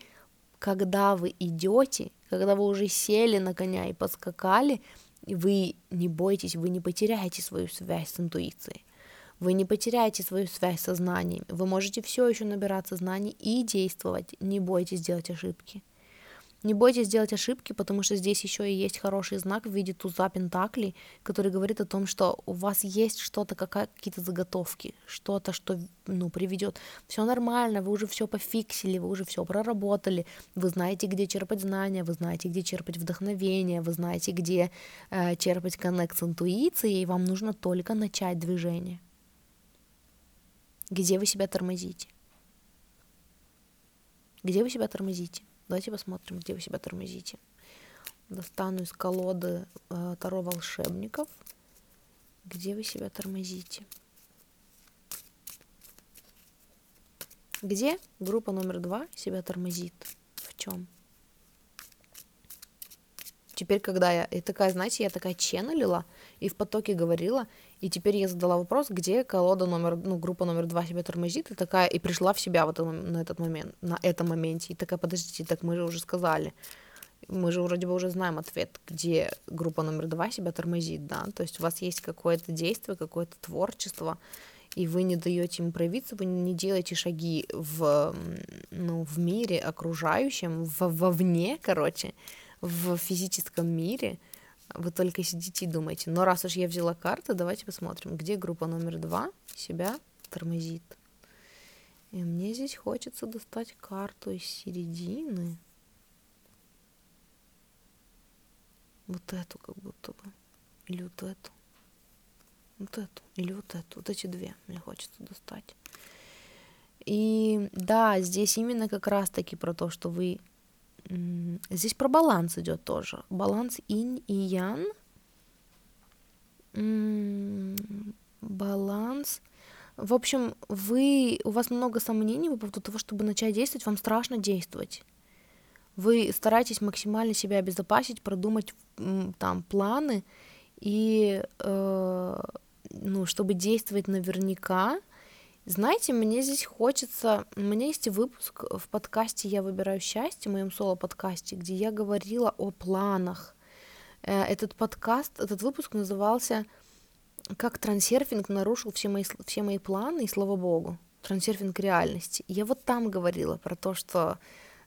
когда вы идете, когда вы уже сели на коня и подскакали, вы не бойтесь, вы не потеряете свою связь с интуицией. Вы не потеряете свою связь со знаниями. Вы можете все еще набираться знаний и действовать. Не бойтесь делать ошибки. Не бойтесь делать ошибки, потому что здесь еще и есть хороший знак в виде туза пентаклей, который говорит о том, что у вас есть что-то, какие-то заготовки, что-то, что ну, приведет. Все нормально, вы уже все пофиксили, вы уже все проработали, вы знаете, где черпать знания, вы знаете, где черпать вдохновение, вы знаете, где э, черпать коннект с интуицией, и вам нужно только начать движение где вы себя тормозите. Где вы себя тормозите? Давайте посмотрим, где вы себя тормозите. Достану из колоды э, Таро волшебников. Где вы себя тормозите? Где группа номер два себя тормозит? В чем? Теперь, когда я, и такая, знаете, я такая ченнелила и в потоке говорила, и теперь я задала вопрос, где колода номер, ну, группа номер два себя тормозит, и такая, и пришла в себя вот на этот момент, на этом моменте, и такая, подождите, так мы же уже сказали, мы же вроде бы уже знаем ответ, где группа номер два себя тормозит, да, то есть у вас есть какое-то действие, какое-то творчество, и вы не даете ему проявиться, вы не делаете шаги в, ну, в мире окружающем, в, вовне, короче, в физическом мире, вы только сидите и думаете. Но раз уж я взяла карты, давайте посмотрим, где группа номер два себя тормозит. И мне здесь хочется достать карту из середины. Вот эту как будто бы. Или вот эту. Вот эту. Или вот эту. Вот эти две мне хочется достать. И да, здесь именно как раз-таки про то, что вы Здесь про баланс идет тоже. Баланс инь и ян. Баланс. В общем, вы, у вас много сомнений по поводу того, чтобы начать действовать, вам страшно действовать. Вы стараетесь максимально себя обезопасить, продумать там планы и, э, ну, чтобы действовать наверняка, знаете, мне здесь хочется... У меня есть выпуск в подкасте «Я выбираю счастье», в моем соло-подкасте, где я говорила о планах. Э, этот подкаст, этот выпуск назывался «Как трансерфинг нарушил все мои, все мои планы, и слава богу, трансерфинг реальности». Я вот там говорила про то, что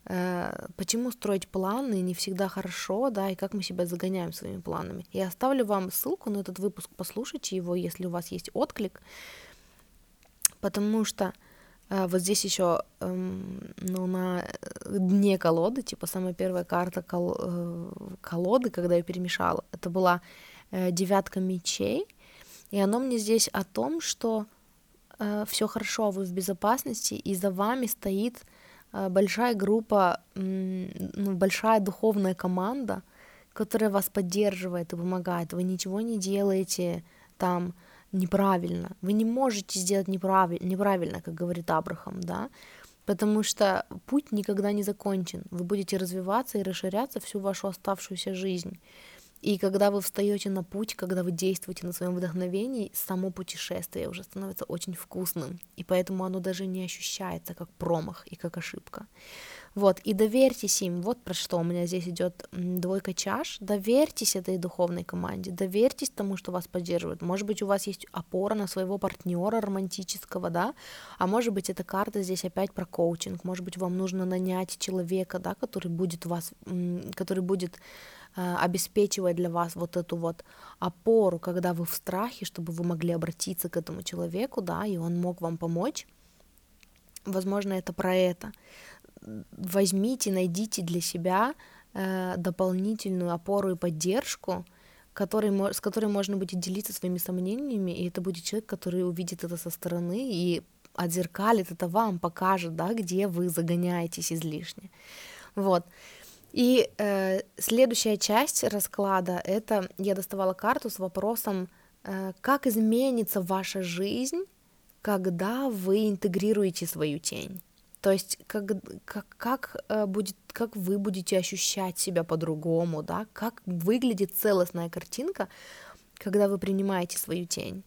э, почему строить планы не всегда хорошо, да, и как мы себя загоняем своими планами. Я оставлю вам ссылку на этот выпуск, послушайте его, если у вас есть отклик потому что э, вот здесь еще э, ну, на дне колоды, типа самая первая карта кол э, колоды, когда я перемешала, это была э, девятка мечей, и оно мне здесь о том, что э, все хорошо, вы в безопасности, и за вами стоит э, большая группа, э, большая духовная команда, которая вас поддерживает и помогает. Вы ничего не делаете там неправильно. Вы не можете сделать неправильно, неправильно, как говорит Абрахам, да, потому что путь никогда не закончен. Вы будете развиваться и расширяться всю вашу оставшуюся жизнь. И когда вы встаете на путь, когда вы действуете на своем вдохновении, само путешествие уже становится очень вкусным. И поэтому оно даже не ощущается как промах и как ошибка. Вот, и доверьтесь им, вот про что у меня здесь идет двойка чаш, доверьтесь этой духовной команде, доверьтесь тому, что вас поддерживает. Может быть, у вас есть опора на своего партнера романтического, да, а может быть, эта карта здесь опять про коучинг, может быть, вам нужно нанять человека, да, который будет вас, который будет э, обеспечивать для вас вот эту вот опору, когда вы в страхе, чтобы вы могли обратиться к этому человеку, да, и он мог вам помочь. Возможно, это про это возьмите, найдите для себя э, дополнительную опору и поддержку, который, с которой можно будет делиться своими сомнениями, и это будет человек, который увидит это со стороны и отзеркалит это вам, покажет, да, где вы загоняетесь излишне. Вот. И э, следующая часть расклада это я доставала карту с вопросом, э, как изменится ваша жизнь, когда вы интегрируете свою тень. То есть как, как, как, э, будет, как вы будете ощущать себя по-другому, да, как выглядит целостная картинка, когда вы принимаете свою тень.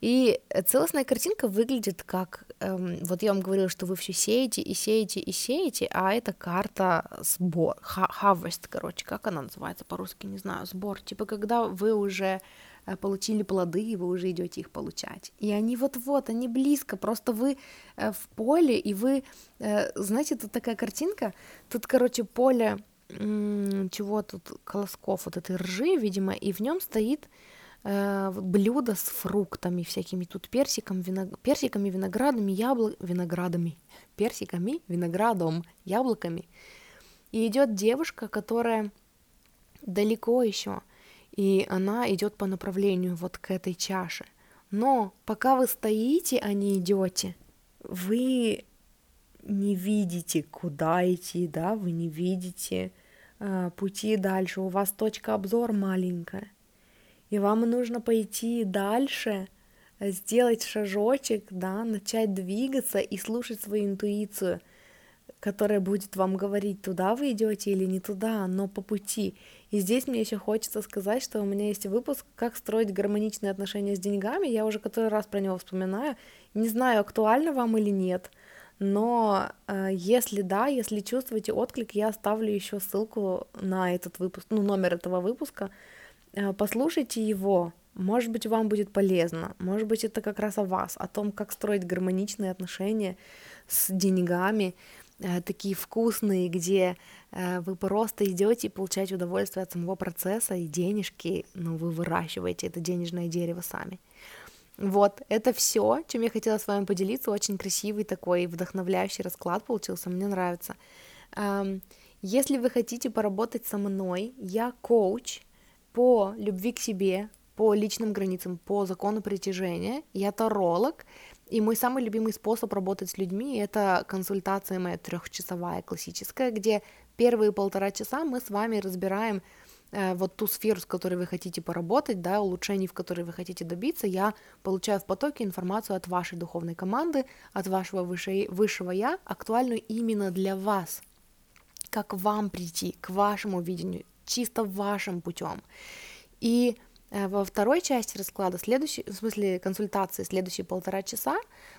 И целостная картинка выглядит как, эм, вот я вам говорила, что вы все сеете и сеете и сеете, а это карта сбор, harvest, короче, как она называется по-русски, не знаю, сбор, типа когда вы уже э, получили плоды, и вы уже идете их получать. И они вот-вот, они близко, просто вы э, в поле, и вы, э, знаете, тут такая картинка, тут, короче, поле, чего тут, колосков вот этой ржи, видимо, и в нем стоит э, блюда с фруктами всякими, тут персиком, виног... персиками, виноградами, яблок... виноградами, персиками, виноградом, яблоками. И идет девушка, которая далеко еще, и она идет по направлению вот к этой чаше. Но пока вы стоите, а не идете, вы не видите, куда идти, да, вы не видите э, пути дальше, у вас точка обзора маленькая и вам нужно пойти дальше, сделать шажочек, да, начать двигаться и слушать свою интуицию, которая будет вам говорить, туда вы идете или не туда, но по пути. И здесь мне еще хочется сказать, что у меня есть выпуск «Как строить гармоничные отношения с деньгами». Я уже который раз про него вспоминаю. Не знаю, актуально вам или нет, но э, если да, если чувствуете отклик, я оставлю еще ссылку на этот выпуск, ну, номер этого выпуска, Э, послушайте его, может быть, вам будет полезно, может быть, это как раз о вас, о том, как строить гармоничные отношения с деньгами, э, такие вкусные, где э, вы просто идете и получаете удовольствие от самого процесса, и денежки, ну, вы выращиваете это денежное дерево сами. Вот, это все, чем я хотела с вами поделиться. Очень красивый такой вдохновляющий расклад получился, мне нравится. Эм, если вы хотите поработать со мной, я коуч, по любви к себе, по личным границам, по закону притяжения. Я таролог, и мой самый любимый способ работать с людьми — это консультация моя трехчасовая классическая, где первые полтора часа мы с вами разбираем э, вот ту сферу, с которой вы хотите поработать, да, улучшений, в которой вы хотите добиться, я получаю в потоке информацию от вашей духовной команды, от вашего выше, высшего я, актуальную именно для вас, как вам прийти к вашему видению чисто вашим путем. И э, во второй части расклада, следующий, в смысле консультации, следующие полтора часа,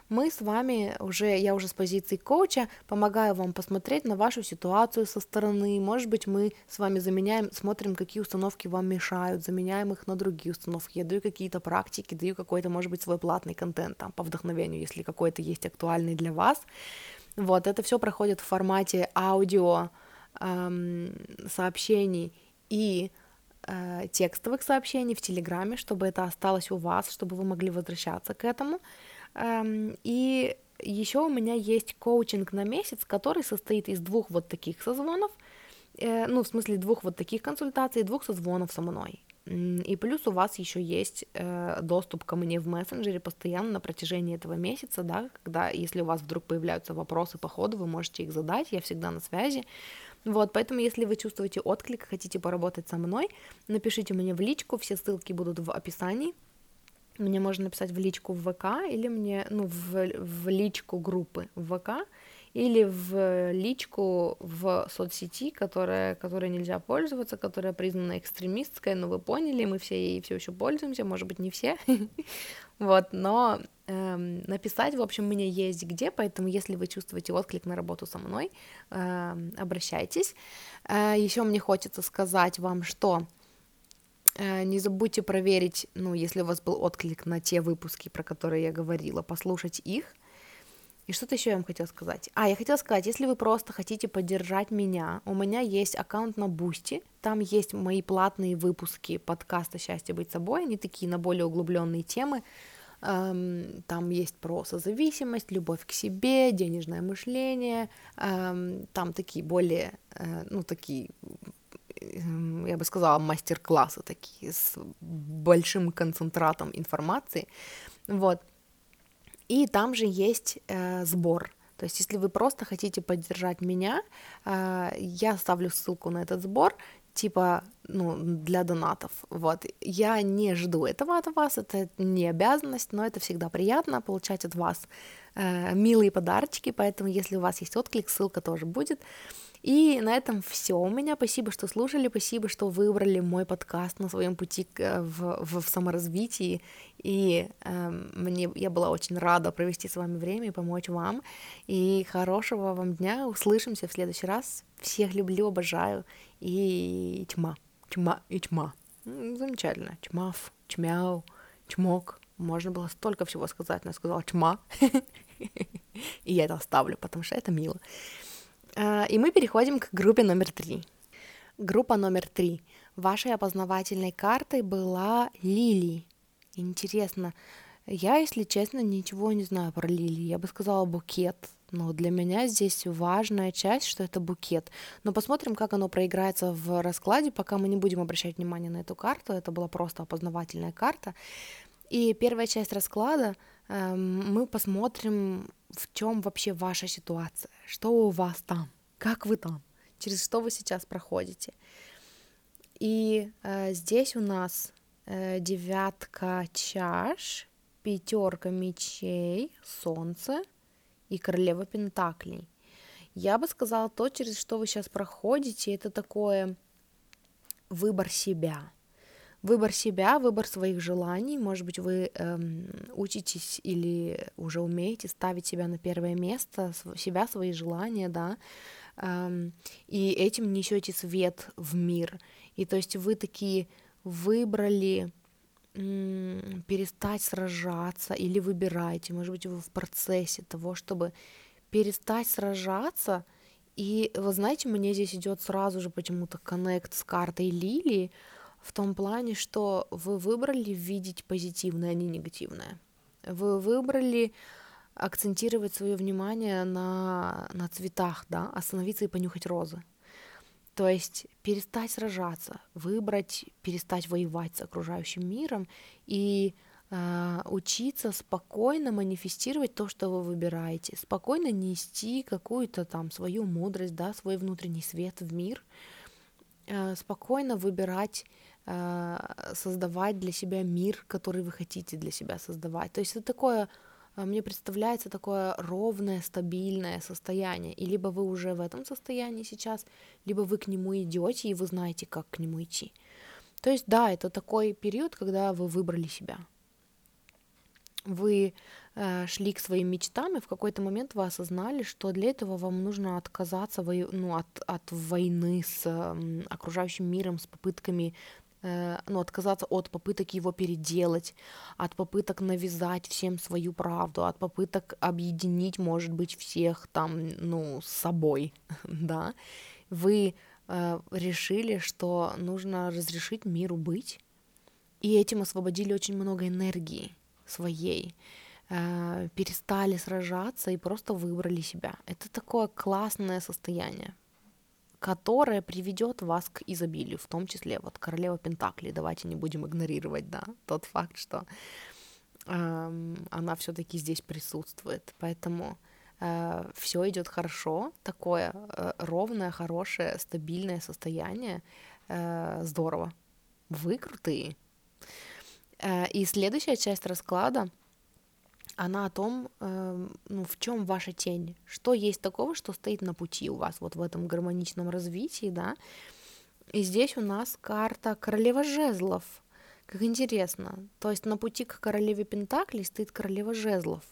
мы с вами уже, я уже с позиции коуча, помогаю вам посмотреть на вашу ситуацию со стороны. Может быть, мы с вами заменяем, смотрим, какие установки вам мешают, заменяем их на другие установки. Я даю какие-то практики, даю какой-то, может быть, свой платный контент там по вдохновению, если какой-то есть актуальный для вас. Вот, это все проходит в формате аудио, сообщений и э, текстовых сообщений в Телеграме, чтобы это осталось у вас, чтобы вы могли возвращаться к этому. Эм, и еще у меня есть коучинг на месяц, который состоит из двух вот таких созвонов, э, ну, в смысле двух вот таких консультаций, двух созвонов со мной. И плюс у вас еще есть э, доступ ко мне в мессенджере постоянно на протяжении этого месяца, да, когда, если у вас вдруг появляются вопросы по ходу, вы можете их задать, я всегда на связи. Вот, поэтому, если вы чувствуете отклик, хотите поработать со мной, напишите мне в личку, все ссылки будут в описании. Мне можно написать в личку в ВК или мне, ну, в, в личку группы в ВК, или в личку в соцсети, которая, которой нельзя пользоваться, которая признана экстремистской, но вы поняли, мы все ей все еще пользуемся, может быть, не все, вот, но эм, написать, в общем, мне есть где, поэтому если вы чувствуете отклик на работу со мной, эм, обращайтесь. Э, еще мне хочется сказать вам, что э, не забудьте проверить, ну, если у вас был отклик на те выпуски, про которые я говорила, послушать их, и что-то еще я вам хотела сказать. А, я хотела сказать, если вы просто хотите поддержать меня, у меня есть аккаунт на Бусти, там есть мои платные выпуски подкаста «Счастье быть собой», они такие на более углубленные темы, эм, там есть про созависимость, любовь к себе, денежное мышление, эм, там такие более, э, ну, такие эм, я бы сказала, мастер-классы такие с большим концентратом информации, вот. И там же есть э, сбор. То есть, если вы просто хотите поддержать меня, э, я ставлю ссылку на этот сбор типа, ну, для донатов, вот. Я не жду этого от вас, это не обязанность, но это всегда приятно получать от вас э, милые подарочки, поэтому если у вас есть отклик, ссылка тоже будет. И на этом все у меня. Спасибо, что слушали, спасибо, что выбрали мой подкаст на своем пути в, в, в саморазвитии. И э, мне я была очень рада провести с вами время и помочь вам. И хорошего вам дня. Услышимся в следующий раз. Всех люблю, обожаю и тьма, тьма и тьма. Замечательно. Тьмав, тьмяу, чмок. Можно было столько всего сказать, но я сказала тьма. И я это оставлю, потому что это мило. А, и мы переходим к группе номер три. Группа номер три. Вашей опознавательной картой была Лили. Интересно, я, если честно, ничего не знаю про Лили. Я бы сказала букет, но для меня здесь важная часть, что это букет. Но посмотрим, как оно проиграется в раскладе, пока мы не будем обращать внимание на эту карту. Это была просто опознавательная карта. И первая часть расклада э, мы посмотрим, в чем вообще ваша ситуация, что у вас там, как вы там, через что вы сейчас проходите. И э, здесь у нас э, девятка чаш, пятерка мечей, солнце, и королева Пентаклей. Я бы сказала, то, через что вы сейчас проходите, это такое выбор себя. Выбор себя, выбор своих желаний. Может быть, вы эм, учитесь или уже умеете ставить себя на первое место, себя, свои желания, да, эм, и этим несете свет в мир. И то есть вы такие выбрали перестать сражаться или выбираете, может быть, вы в процессе того, чтобы перестать сражаться. И вы знаете, мне здесь идет сразу же почему-то коннект с картой Лилии в том плане, что вы выбрали видеть позитивное, а не негативное. Вы выбрали акцентировать свое внимание на, на цветах, да, остановиться и понюхать розы. То есть перестать сражаться, выбрать, перестать воевать с окружающим миром и э, учиться спокойно манифестировать то, что вы выбираете, спокойно нести какую-то там свою мудрость, да, свой внутренний свет в мир, э, спокойно выбирать создавать для себя мир, который вы хотите для себя создавать. То есть это такое а, мне представляется такое ровное, стабильное состояние. И либо вы уже в этом состоянии сейчас, либо вы к нему идете, и вы знаете, как к нему идти. То есть, да, это такой период, когда вы выбрали себя. Вы э, шли к своим мечтам, и в какой-то момент вы осознали, что для этого вам нужно отказаться во, ну, от, от войны с э, окружающим миром, с попытками Э, ну, отказаться от попыток его переделать, от попыток навязать всем свою правду, от попыток объединить, может быть, всех там, ну, с собой, да, вы э, решили, что нужно разрешить миру быть, и этим освободили очень много энергии своей, э, перестали сражаться и просто выбрали себя. Это такое классное состояние которая приведет вас к изобилию, в том числе вот королева Пентакли. Давайте не будем игнорировать, да, тот факт, что э, она все-таки здесь присутствует. Поэтому э, все идет хорошо, такое э, ровное, хорошее, стабильное состояние. Э, здорово. Вы крутые. Э, и следующая часть расклада она о том, э, ну, в чем ваша тень, что есть такого, что стоит на пути у вас вот в этом гармоничном развитии, да. И здесь у нас карта королева жезлов. Как интересно. То есть на пути к королеве Пентаклей стоит королева жезлов.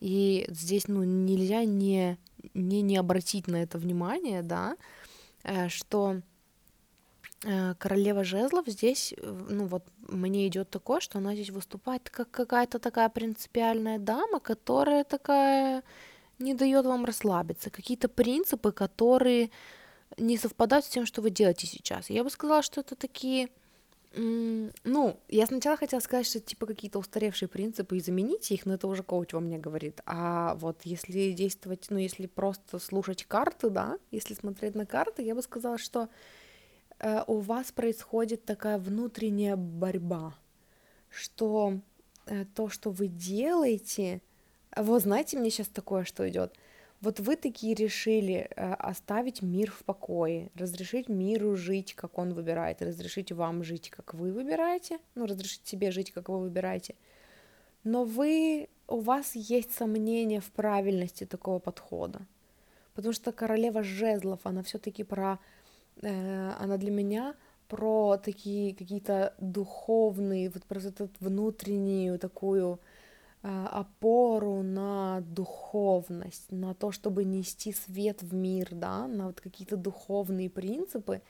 И здесь, ну, нельзя не, не, не обратить на это внимание, да, э, что королева жезлов здесь, э, ну вот мне идет такое, что она здесь выступает как какая-то такая принципиальная дама, которая такая не дает вам расслабиться, какие-то принципы, которые не совпадают с тем, что вы делаете сейчас. Я бы сказала, что это такие Ну, я сначала хотела сказать, что типа какие-то устаревшие принципы и заменить их, но это уже коуч во мне говорит. А вот если действовать, ну, если просто слушать карты, да, если смотреть на карты, я бы сказала, что э, у вас происходит такая внутренняя борьба, что э, то, что вы делаете, вот знаете, мне сейчас такое, что идет. Вот вы такие решили э, оставить мир в покое, разрешить миру жить, как он выбирает, разрешить вам жить, как вы выбираете, ну, разрешить себе жить, как вы выбираете. Но вы, у вас есть сомнения в правильности такого подхода. Потому что королева жезлов, она все-таки про, э, она для меня про такие какие-то духовные, вот про эту внутреннюю такую Э, опору на духовность, на то, чтобы нести свет в мир, да, на вот какие-то духовные принципы,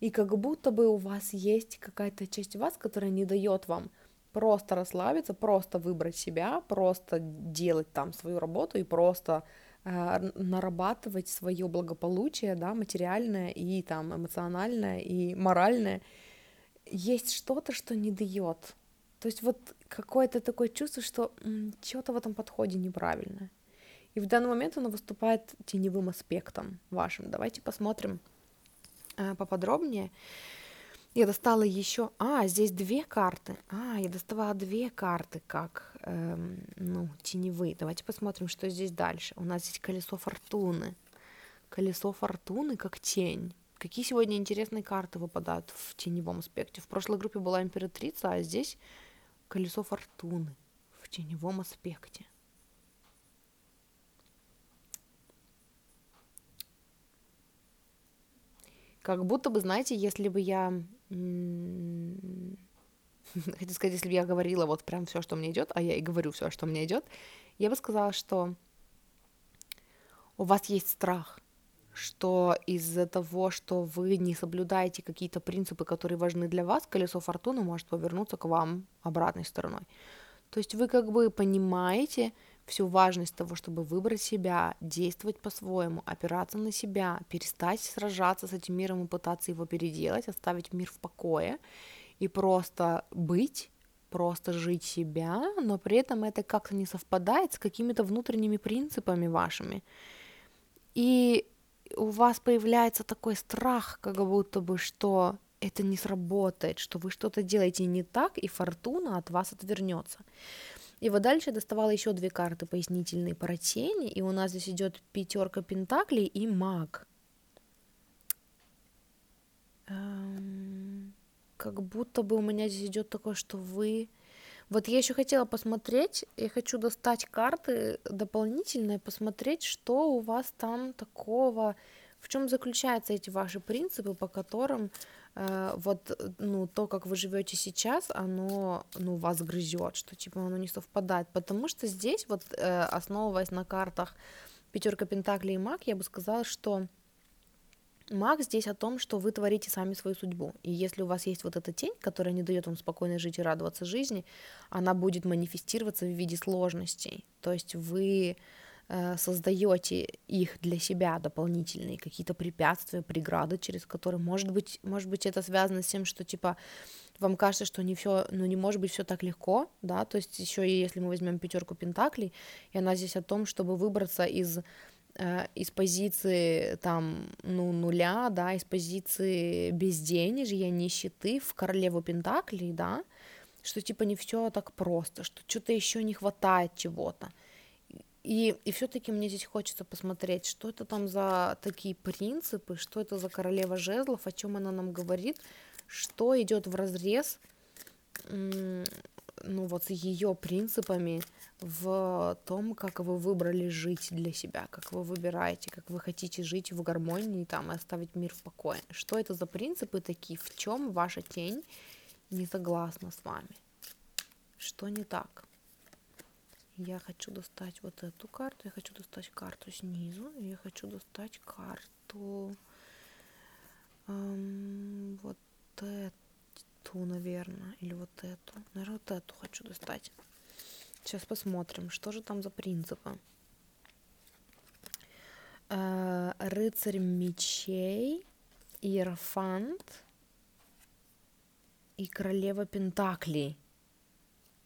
и как будто бы у вас есть какая-то часть вас, которая не дает вам просто расслабиться, просто выбрать себя, просто делать там свою работу и просто э, нарабатывать свое благополучие, да, материальное и там эмоциональное и моральное. Есть что-то, что не дает то есть вот какое-то такое чувство, что что-то в этом подходе неправильно. И в данный момент оно выступает теневым аспектом вашим. Давайте посмотрим э, поподробнее. Я достала еще... А, здесь две карты. А, я доставала две карты как, эм, ну, теневые. Давайте посмотрим, что здесь дальше. У нас здесь колесо фортуны. Колесо фортуны как тень. Какие сегодня интересные карты выпадают в теневом аспекте? В прошлой группе была императрица, а здесь колесо фортуны в теневом аспекте. Как будто бы, знаете, если бы я... Хотел сказать, если бы я говорила вот прям все, что мне идет, а я и говорю все, что мне идет, я бы сказала, что у вас есть страх что из-за того, что вы не соблюдаете какие-то принципы, которые важны для вас, колесо фортуны может повернуться к вам обратной стороной. То есть вы как бы понимаете всю важность того, чтобы выбрать себя, действовать по-своему, опираться на себя, перестать сражаться с этим миром и пытаться его переделать, оставить мир в покое и просто быть, просто жить себя, но при этом это как-то не совпадает с какими-то внутренними принципами вашими. И у вас появляется такой страх, как будто бы, что это не сработает, что вы что-то делаете не так, и фортуна от вас отвернется. И вот дальше я доставала еще две карты пояснительные про тени, и у нас здесь идет пятерка пентаклей и маг. Эм, как будто бы у меня здесь идет такое, что вы. Вот я еще хотела посмотреть, я хочу достать карты дополнительные, посмотреть, что у вас там такого, в чем заключаются эти ваши принципы, по которым э, вот ну то, как вы живете сейчас, оно ну вас грызет, что типа оно не совпадает, потому что здесь вот э, основываясь на картах пятерка пентаклей и маг, я бы сказала, что Маг здесь о том, что вы творите сами свою судьбу. И если у вас есть вот эта тень, которая не дает вам спокойно жить и радоваться жизни, она будет манифестироваться в виде сложностей. То есть вы э, создаете их для себя дополнительные какие-то препятствия, преграды, через которые, может быть, может быть, это связано с тем, что типа вам кажется, что не все, ну не может быть все так легко, да, то есть еще и если мы возьмем пятерку пентаклей, и она здесь о том, чтобы выбраться из из позиции там, ну, нуля, да, из позиции безденежья, нищеты в королеву Пентаклей, да, что типа не все так просто, что что-то еще не хватает чего-то. И, и все-таки мне здесь хочется посмотреть, что это там за такие принципы, что это за королева жезлов, о чем она нам говорит, что идет в разрез, ну вот с ее принципами, в том, как вы выбрали жить для себя, как вы выбираете, как вы хотите жить в гармонии там, и оставить мир в покое. Что это за принципы такие, в чем ваша тень не согласна с вами? Что не так? Я хочу достать вот эту карту, я хочу достать карту снизу, я хочу достать карту эм, вот эту, наверное, или вот эту. Наверное, вот эту хочу достать. Сейчас посмотрим, что же там за принципы. Э, рыцарь мечей, Иерофант, и королева Пентаклей.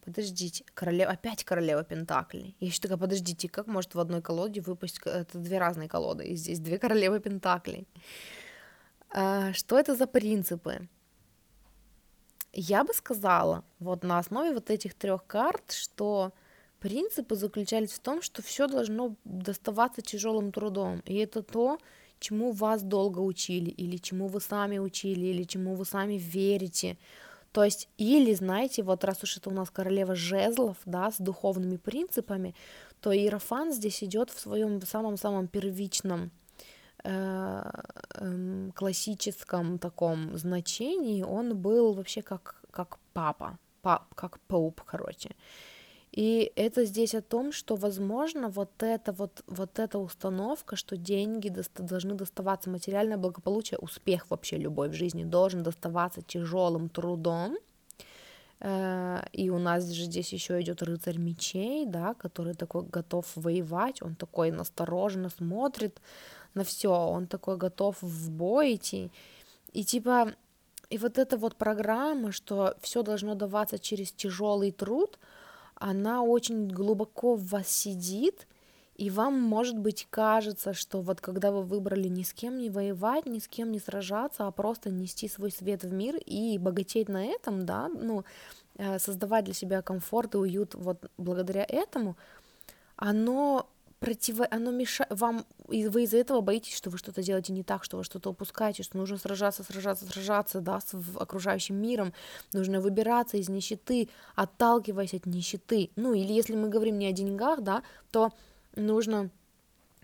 Подождите, королева, опять королева Пентаклей. Я еще такая, подождите, как может в одной колоде выпасть, это две разные колоды, и здесь две королевы Пентаклей. А, что это за принципы? Я бы сказала, вот на основе вот этих трех карт, что принципы заключались в том, что все должно доставаться тяжелым трудом. И это то, чему вас долго учили, или чему вы сами учили, или чему вы сами верите. То есть, или, знаете, вот раз уж это у нас королева жезлов, да, с духовными принципами, то Иерофан здесь идет в своем самом-самом первичном классическом таком значении, он был вообще как, как папа, пап, как поуп, короче. И это здесь о том, что, возможно, вот эта вот, вот эта установка, что деньги доста- должны доставаться, материальное благополучие, успех вообще любой в жизни должен доставаться тяжелым трудом, э, и у нас же здесь еще идет рыцарь мечей, да, который такой готов воевать, он такой настороженно смотрит на все, он такой готов в бой идти. И типа, и вот эта вот программа, что все должно даваться через тяжелый труд, она очень глубоко в вас сидит, и вам, может быть, кажется, что вот когда вы выбрали ни с кем не воевать, ни с кем не сражаться, а просто нести свой свет в мир и богатеть на этом, да, ну, э, создавать для себя комфорт и уют вот благодаря этому, оно против... оно мешает вам, и вы из-за этого боитесь, что вы что-то делаете не так, что вы что-то упускаете, что нужно сражаться, сражаться, сражаться, да, с окружающим миром, нужно выбираться из нищеты, отталкиваясь от нищеты. Ну, или если мы говорим не о деньгах, да, то нужно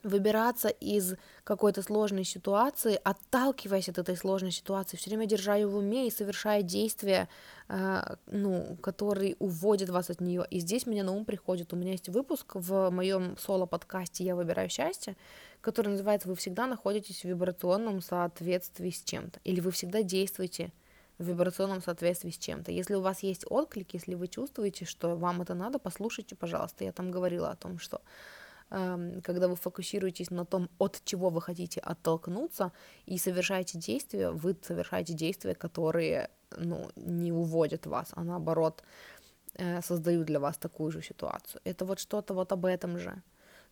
выбираться из какой-то сложной ситуации, отталкиваясь от этой сложной ситуации, все время держа ее в уме и совершая действия, э, ну, которые уводят вас от нее. И здесь мне на ум приходит, у меня есть выпуск в моем соло-подкасте «Я выбираю счастье», который называется «Вы всегда находитесь в вибрационном соответствии с чем-то», или «Вы всегда действуете в вибрационном соответствии с чем-то. Если у вас есть отклик, если вы чувствуете, что вам это надо, послушайте, пожалуйста. Я там говорила о том, что когда вы фокусируетесь на том, от чего вы хотите оттолкнуться, и совершаете действия, вы совершаете действия, которые ну, не уводят вас, а наоборот э, создают для вас такую же ситуацию. Это вот что-то вот об этом же.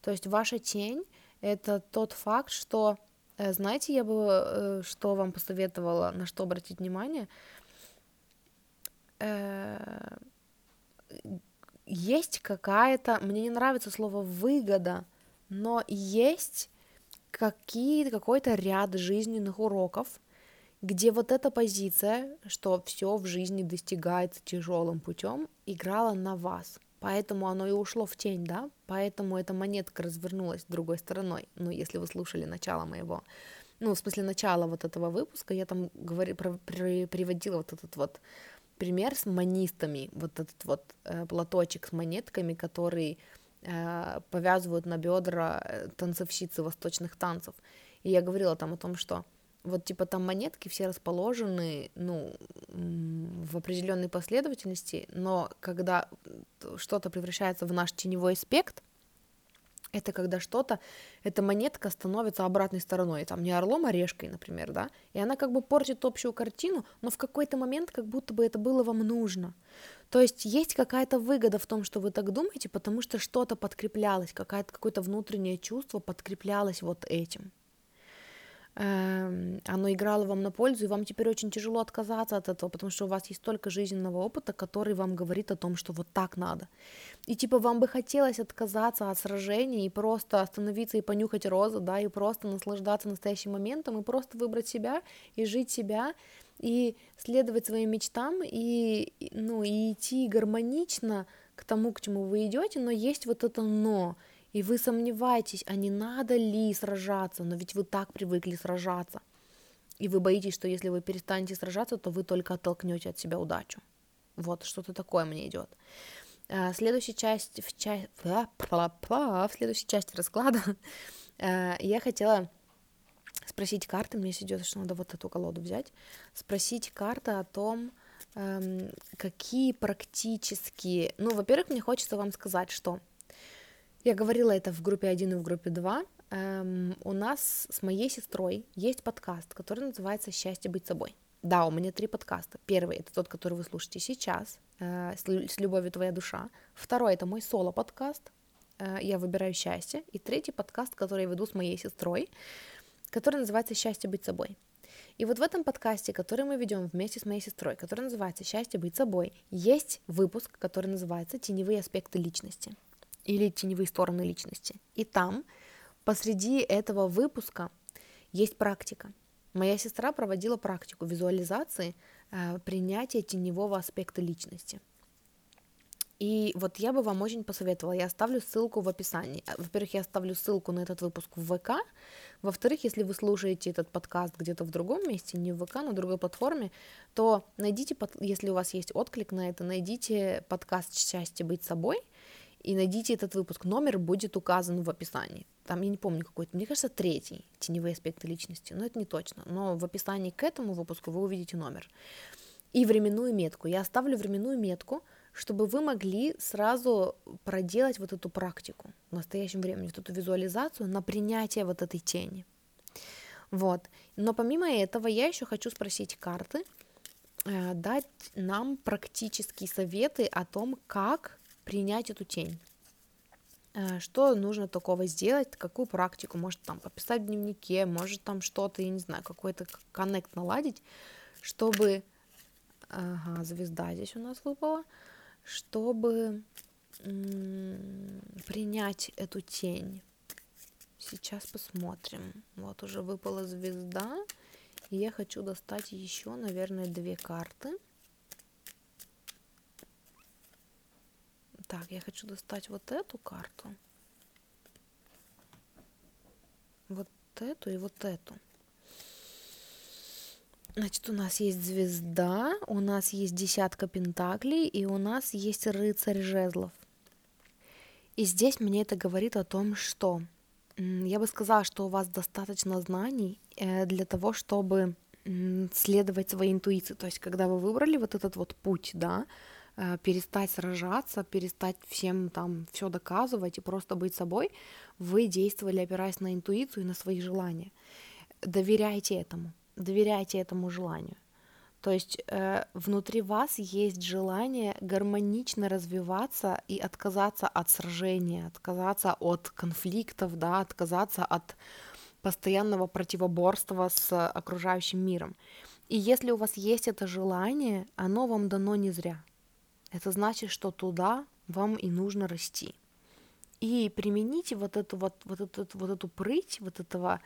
То есть ваша тень — это тот факт, что, э, знаете, я бы э, что вам посоветовала, на что обратить внимание, есть какая-то, мне не нравится слово выгода, но есть какие, какой-то ряд жизненных уроков, где вот эта позиция, что все в жизни достигается тяжелым путем, играла на вас. Поэтому оно и ушло в тень, да? Поэтому эта монетка развернулась другой стороной. Ну, если вы слушали начало моего, ну, в смысле, начала вот этого выпуска, я там говори, про, при, приводила вот этот вот пример с манистами, вот этот вот э, платочек с монетками, который э, повязывают на бедра э, танцовщицы восточных танцев. И я говорила там о том, что вот типа там монетки все расположены, ну, в определенной последовательности, но когда что-то превращается в наш теневой аспект, это когда что-то, эта монетка становится обратной стороной, там не орлом, а решкой, например, да, и она как бы портит общую картину, но в какой-то момент как будто бы это было вам нужно. То есть есть какая-то выгода в том, что вы так думаете, потому что что-то подкреплялось, какое-то внутреннее чувство подкреплялось вот этим. Эм, оно играло вам на пользу, и вам теперь очень тяжело отказаться от этого, потому что у вас есть столько жизненного опыта, который вам говорит о том, что вот так надо. И типа вам бы хотелось отказаться от сражений и просто остановиться и понюхать розы, да, и просто наслаждаться настоящим моментом, и просто выбрать себя, и жить себя, и следовать своим мечтам, и, ну, и идти гармонично к тому, к чему вы идете, но есть вот это но – и вы сомневаетесь, а не надо ли сражаться, но ведь вы так привыкли сражаться. И вы боитесь, что если вы перестанете сражаться, то вы только оттолкнете от себя удачу. Вот что-то такое мне идет. А, следующая часть, в, ча... в следующей части расклада а, я хотела спросить карты, мне идет, что надо вот эту колоду взять, спросить карты о том, эм, какие практические... Ну, во-первых, мне хочется вам сказать, что я говорила это в группе 1 и в группе 2. Эм, у нас с моей сестрой есть подкаст, который называется «Счастье быть собой». Да, у меня три подкаста. Первый это тот, который вы слушаете сейчас, э, с любовью твоя душа. Второй это мой соло подкаст. Э, я выбираю счастье. И третий подкаст, который я веду с моей сестрой, который называется Счастье быть собой. И вот в этом подкасте, который мы ведем вместе с моей сестрой, который называется Счастье быть собой, есть выпуск, который называется Теневые аспекты личности или теневые стороны личности. И там посреди этого выпуска есть практика. Моя сестра проводила практику визуализации э, принятия теневого аспекта личности. И вот я бы вам очень посоветовала, я оставлю ссылку в описании. Э, во-первых, я оставлю ссылку на этот выпуск в ВК. Во-вторых, если вы слушаете этот подкаст где-то в другом месте, не в ВК, на другой платформе, то найдите, если у вас есть отклик на это, найдите подкаст «Счастье быть собой», и найдите этот выпуск. Номер будет указан в описании. Там, я не помню какой-то, мне кажется, третий, теневые аспекты личности, но это не точно. Но в описании к этому выпуску вы увидите номер. И временную метку. Я оставлю временную метку, чтобы вы могли сразу проделать вот эту практику в настоящем времени, вот эту визуализацию на принятие вот этой тени. Вот. Но помимо этого я еще хочу спросить карты, э, дать нам практические советы о том, как принять эту тень. Э, что нужно такого сделать, какую практику, может там пописать в дневнике, может там что-то, я не знаю, какой-то коннект наладить, чтобы, ага, звезда здесь у нас выпала, чтобы принять эту тень. Сейчас посмотрим. Вот уже выпала звезда, и я хочу достать еще, наверное, две карты. Так, я хочу достать вот эту карту. Вот эту и вот эту. Значит, у нас есть звезда, у нас есть десятка пентаклей, и у нас есть рыцарь жезлов. И здесь мне это говорит о том, что я бы сказала, что у вас достаточно знаний э, для того, чтобы следовать своей интуиции. То есть, когда вы выбрали вот этот вот путь, да, перестать сражаться, перестать всем там все доказывать и просто быть собой, вы действовали, опираясь на интуицию и на свои желания. Доверяйте этому, доверяйте этому желанию. То есть э, внутри вас есть желание гармонично развиваться и отказаться от сражения, отказаться от конфликтов, да, отказаться от постоянного противоборства с окружающим миром. И если у вас есть это желание, оно вам дано не зря это значит, что туда вам и нужно расти. И примените вот эту вот, вот эту, вот эту прыть, вот этого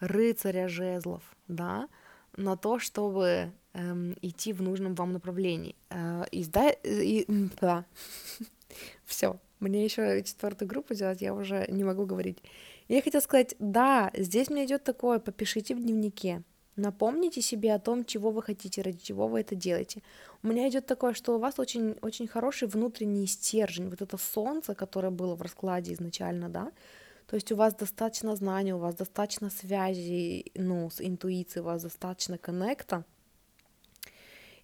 рыцаря жезлов, да, на то, чтобы эм, идти в нужном вам направлении. Э, и, да, и, да. все, мне еще четвертую группу делать, я уже не могу говорить. Я хотела сказать, да, здесь мне идет такое, попишите в дневнике, Напомните себе о том, чего вы хотите, ради чего вы это делаете. У меня идет такое, что у вас очень, очень хороший внутренний стержень, вот это солнце, которое было в раскладе изначально, да, то есть у вас достаточно знаний, у вас достаточно связи, ну, с интуицией, у вас достаточно коннекта,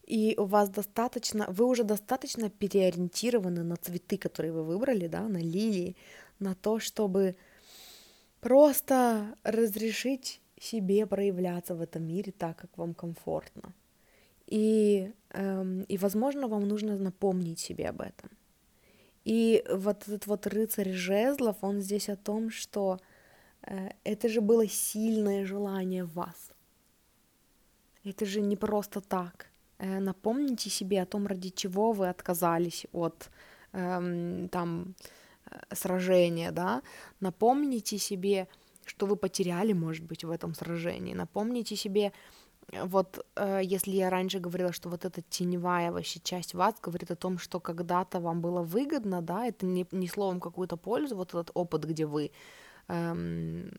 и у вас достаточно, вы уже достаточно переориентированы на цветы, которые вы выбрали, да, на лилии, на то, чтобы просто разрешить себе проявляться в этом мире так, как вам комфортно. И, эм, и, возможно, вам нужно напомнить себе об этом. И вот этот вот рыцарь жезлов, он здесь о том, что э, это же было сильное желание в вас. Это же не просто так. Э, напомните себе о том, ради чего вы отказались от э, там сражения, да. Напомните себе, что вы потеряли, может быть, в этом сражении. Напомните себе, вот э, если я раньше говорила, что вот эта теневая вообще часть вас говорит о том, что когда-то вам было выгодно, да, это не, не словом какую-то пользу, вот этот опыт, где вы эм,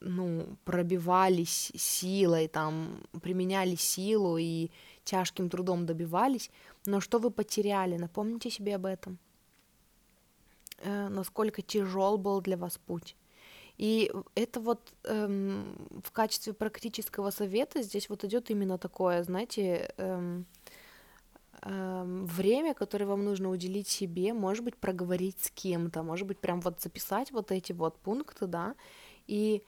ну, пробивались силой, там, применяли силу и тяжким трудом добивались, но что вы потеряли, напомните себе об этом, э, насколько тяжел был для вас путь. И это вот эм, в качестве практического совета здесь вот идет именно такое, знаете, эм, эм, время, которое вам нужно уделить себе, может быть, проговорить с кем-то, может быть, прям вот записать вот эти вот пункты, да, и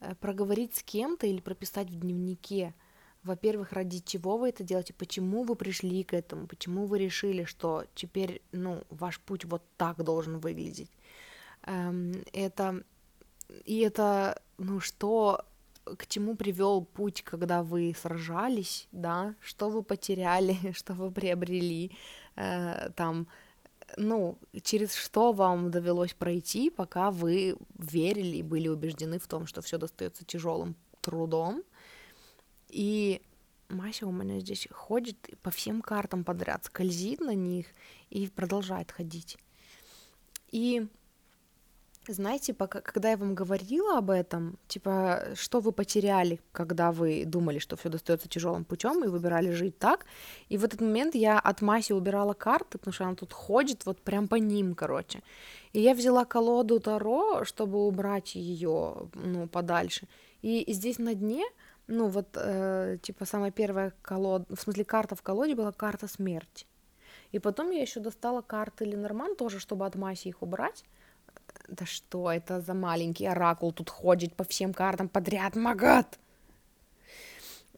э, проговорить с кем-то или прописать в дневнике во-первых, ради чего вы это делаете, почему вы пришли к этому, почему вы решили, что теперь, ну, ваш путь вот так должен выглядеть. Эм, это и это, ну, что к чему привел путь, когда вы сражались, да, что вы потеряли, что вы приобрели, э, там, ну, через что вам довелось пройти, пока вы верили и были убеждены в том, что все достается тяжелым трудом. И Мася у меня здесь ходит по всем картам подряд, скользит на них и продолжает ходить. И знаете, пока, когда я вам говорила об этом, типа, что вы потеряли, когда вы думали, что все достается тяжелым путем и выбирали жить так, и в этот момент я от Маси убирала карты, потому что она тут ходит вот прям по ним, короче. И я взяла колоду Таро, чтобы убрать ее, ну, подальше. И, здесь на дне, ну, вот, э, типа, самая первая колода, в смысле, карта в колоде была карта смерти. И потом я еще достала карты Ленорман тоже, чтобы от Маси их убрать да что это за маленький оракул тут ходит по всем картам подряд, магат!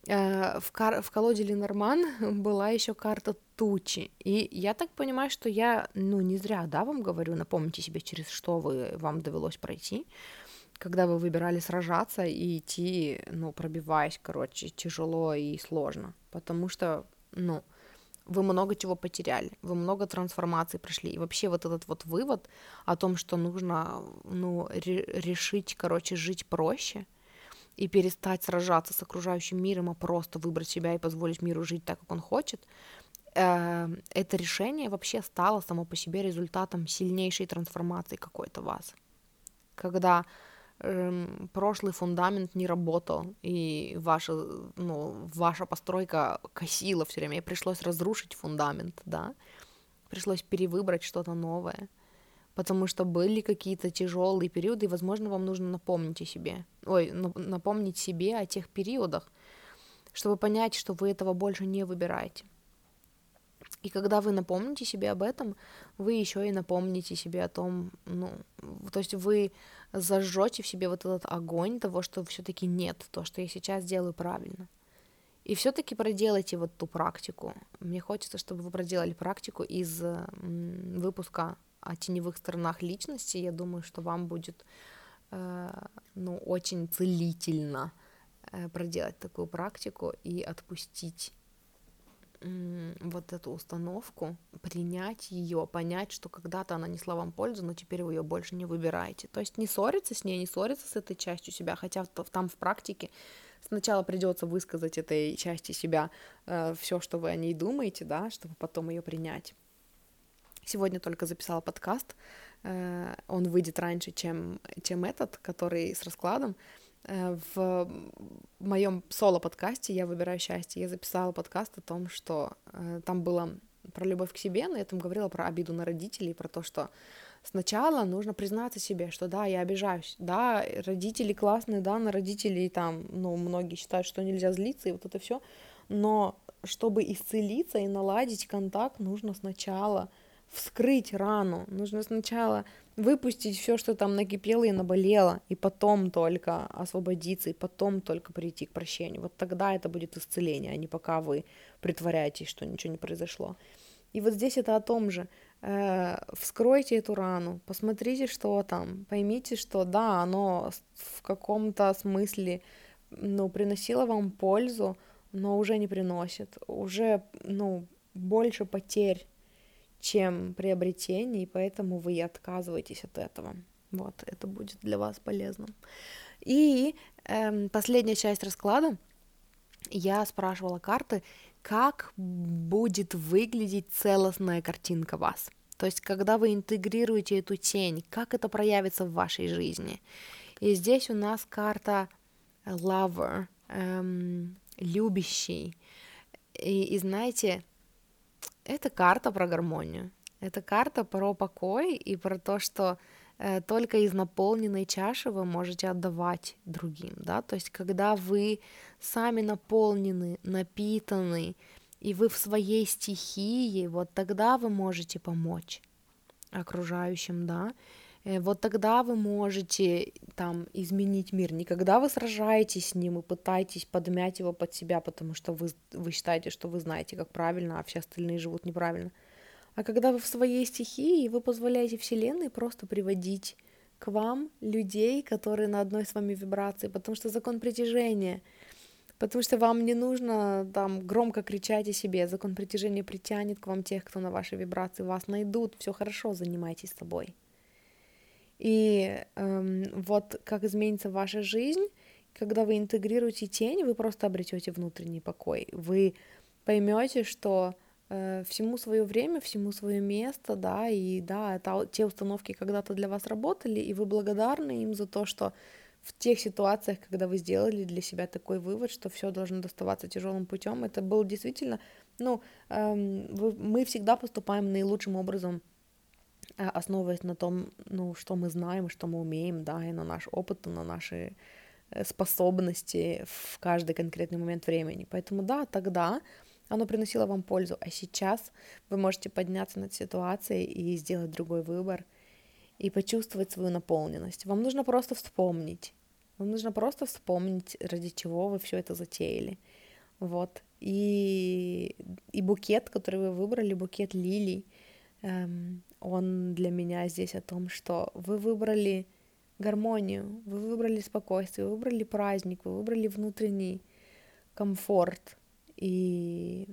Э, в, кар- в колоде Ленорман была еще карта тучи. И я так понимаю, что я, ну, не зря, да, вам говорю, напомните себе, через что вы, вам довелось пройти, когда вы выбирали сражаться и идти, ну, пробиваясь, короче, тяжело и сложно. Потому что, ну, вы много чего потеряли, вы много трансформаций прошли. И вообще вот этот вот вывод о том, что нужно, ну, ре- решить, короче, жить проще и перестать сражаться с окружающим миром, а просто выбрать себя и позволить миру жить так, как он хочет, э, это решение вообще стало само по себе результатом сильнейшей трансформации какой-то вас. Когда прошлый фундамент не работал, и ваша, ну, ваша постройка косила все время, и пришлось разрушить фундамент, да, пришлось перевыбрать что-то новое, потому что были какие-то тяжелые периоды, и, возможно, вам нужно напомнить о себе, ой, напомнить себе о тех периодах, чтобы понять, что вы этого больше не выбираете. И когда вы напомните себе об этом, вы еще и напомните себе о том, ну, то есть вы зажжете в себе вот этот огонь того, что все-таки нет, то, что я сейчас делаю правильно. И все-таки проделайте вот ту практику. Мне хочется, чтобы вы проделали практику из выпуска о теневых сторонах личности. Я думаю, что вам будет э, ну, очень целительно э, проделать такую практику и отпустить вот эту установку, принять ее, понять, что когда-то она несла вам пользу, но теперь вы ее больше не выбираете. То есть не ссориться с ней, не ссориться с этой частью себя, хотя там в практике сначала придется высказать этой части себя э, все, что вы о ней думаете, да, чтобы потом ее принять. Сегодня только записала подкаст, э, он выйдет раньше, чем, чем этот, который с раскладом. Э, в моем соло-подкасте «Я выбираю счастье» я записала подкаст о том, что э, там было про любовь к себе, но я там говорила про обиду на родителей, про то, что сначала нужно признаться себе, что да, я обижаюсь, да, родители классные, да, на родителей там, ну, многие считают, что нельзя злиться, и вот это все, но чтобы исцелиться и наладить контакт, нужно сначала вскрыть рану, нужно сначала выпустить все, что там накипело и наболело, и потом только освободиться, и потом только прийти к прощению. Вот тогда это будет исцеление, а не пока вы притворяетесь, что ничего не произошло. И вот здесь это о том же. Э, вскройте эту рану, посмотрите, что там, поймите, что да, оно в каком-то смысле ну, приносило вам пользу, но уже не приносит, уже ну, больше потерь чем приобретение, и поэтому вы отказываетесь от этого. Вот, это будет для вас полезно. И эм, последняя часть расклада. Я спрашивала карты, как будет выглядеть целостная картинка вас. То есть, когда вы интегрируете эту тень, как это проявится в вашей жизни. И здесь у нас карта lover, эм, любящий. И, и знаете, это карта про гармонию. Это карта про покой и про то, что э, только из наполненной чаши вы можете отдавать другим, да, то есть когда вы сами наполнены, напитаны, и вы в своей стихии, вот тогда вы можете помочь окружающим, да, вот тогда вы можете там изменить мир, не когда вы сражаетесь с ним и пытаетесь подмять его под себя, потому что вы, вы считаете, что вы знаете, как правильно, а все остальные живут неправильно, а когда вы в своей стихии, вы позволяете Вселенной просто приводить к вам людей, которые на одной с вами вибрации, потому что закон притяжения, потому что вам не нужно там громко кричать о себе, закон притяжения притянет к вам тех, кто на вашей вибрации, вас найдут, все хорошо, занимайтесь собой. И эм, вот как изменится ваша жизнь, когда вы интегрируете тень, вы просто обретете внутренний покой. Вы поймете, что э, всему свое время, всему свое место, да, и да, это те установки когда-то для вас работали, и вы благодарны им за то, что в тех ситуациях, когда вы сделали для себя такой вывод, что все должно доставаться тяжелым путем, это был действительно, ну, эм, вы, мы всегда поступаем наилучшим образом основываясь на том, ну, что мы знаем, что мы умеем, да, и на наш опыт, и на наши э, способности в каждый конкретный момент времени. Поэтому да, тогда оно приносило вам пользу, а сейчас вы можете подняться над ситуацией и сделать другой выбор и почувствовать свою наполненность. Вам нужно просто вспомнить. Вам нужно просто вспомнить, ради чего вы все это затеяли. Вот. И, и букет, который вы выбрали, букет лилий, эм, он для меня здесь о том, что вы выбрали гармонию, вы выбрали спокойствие, вы выбрали праздник, вы выбрали внутренний комфорт, и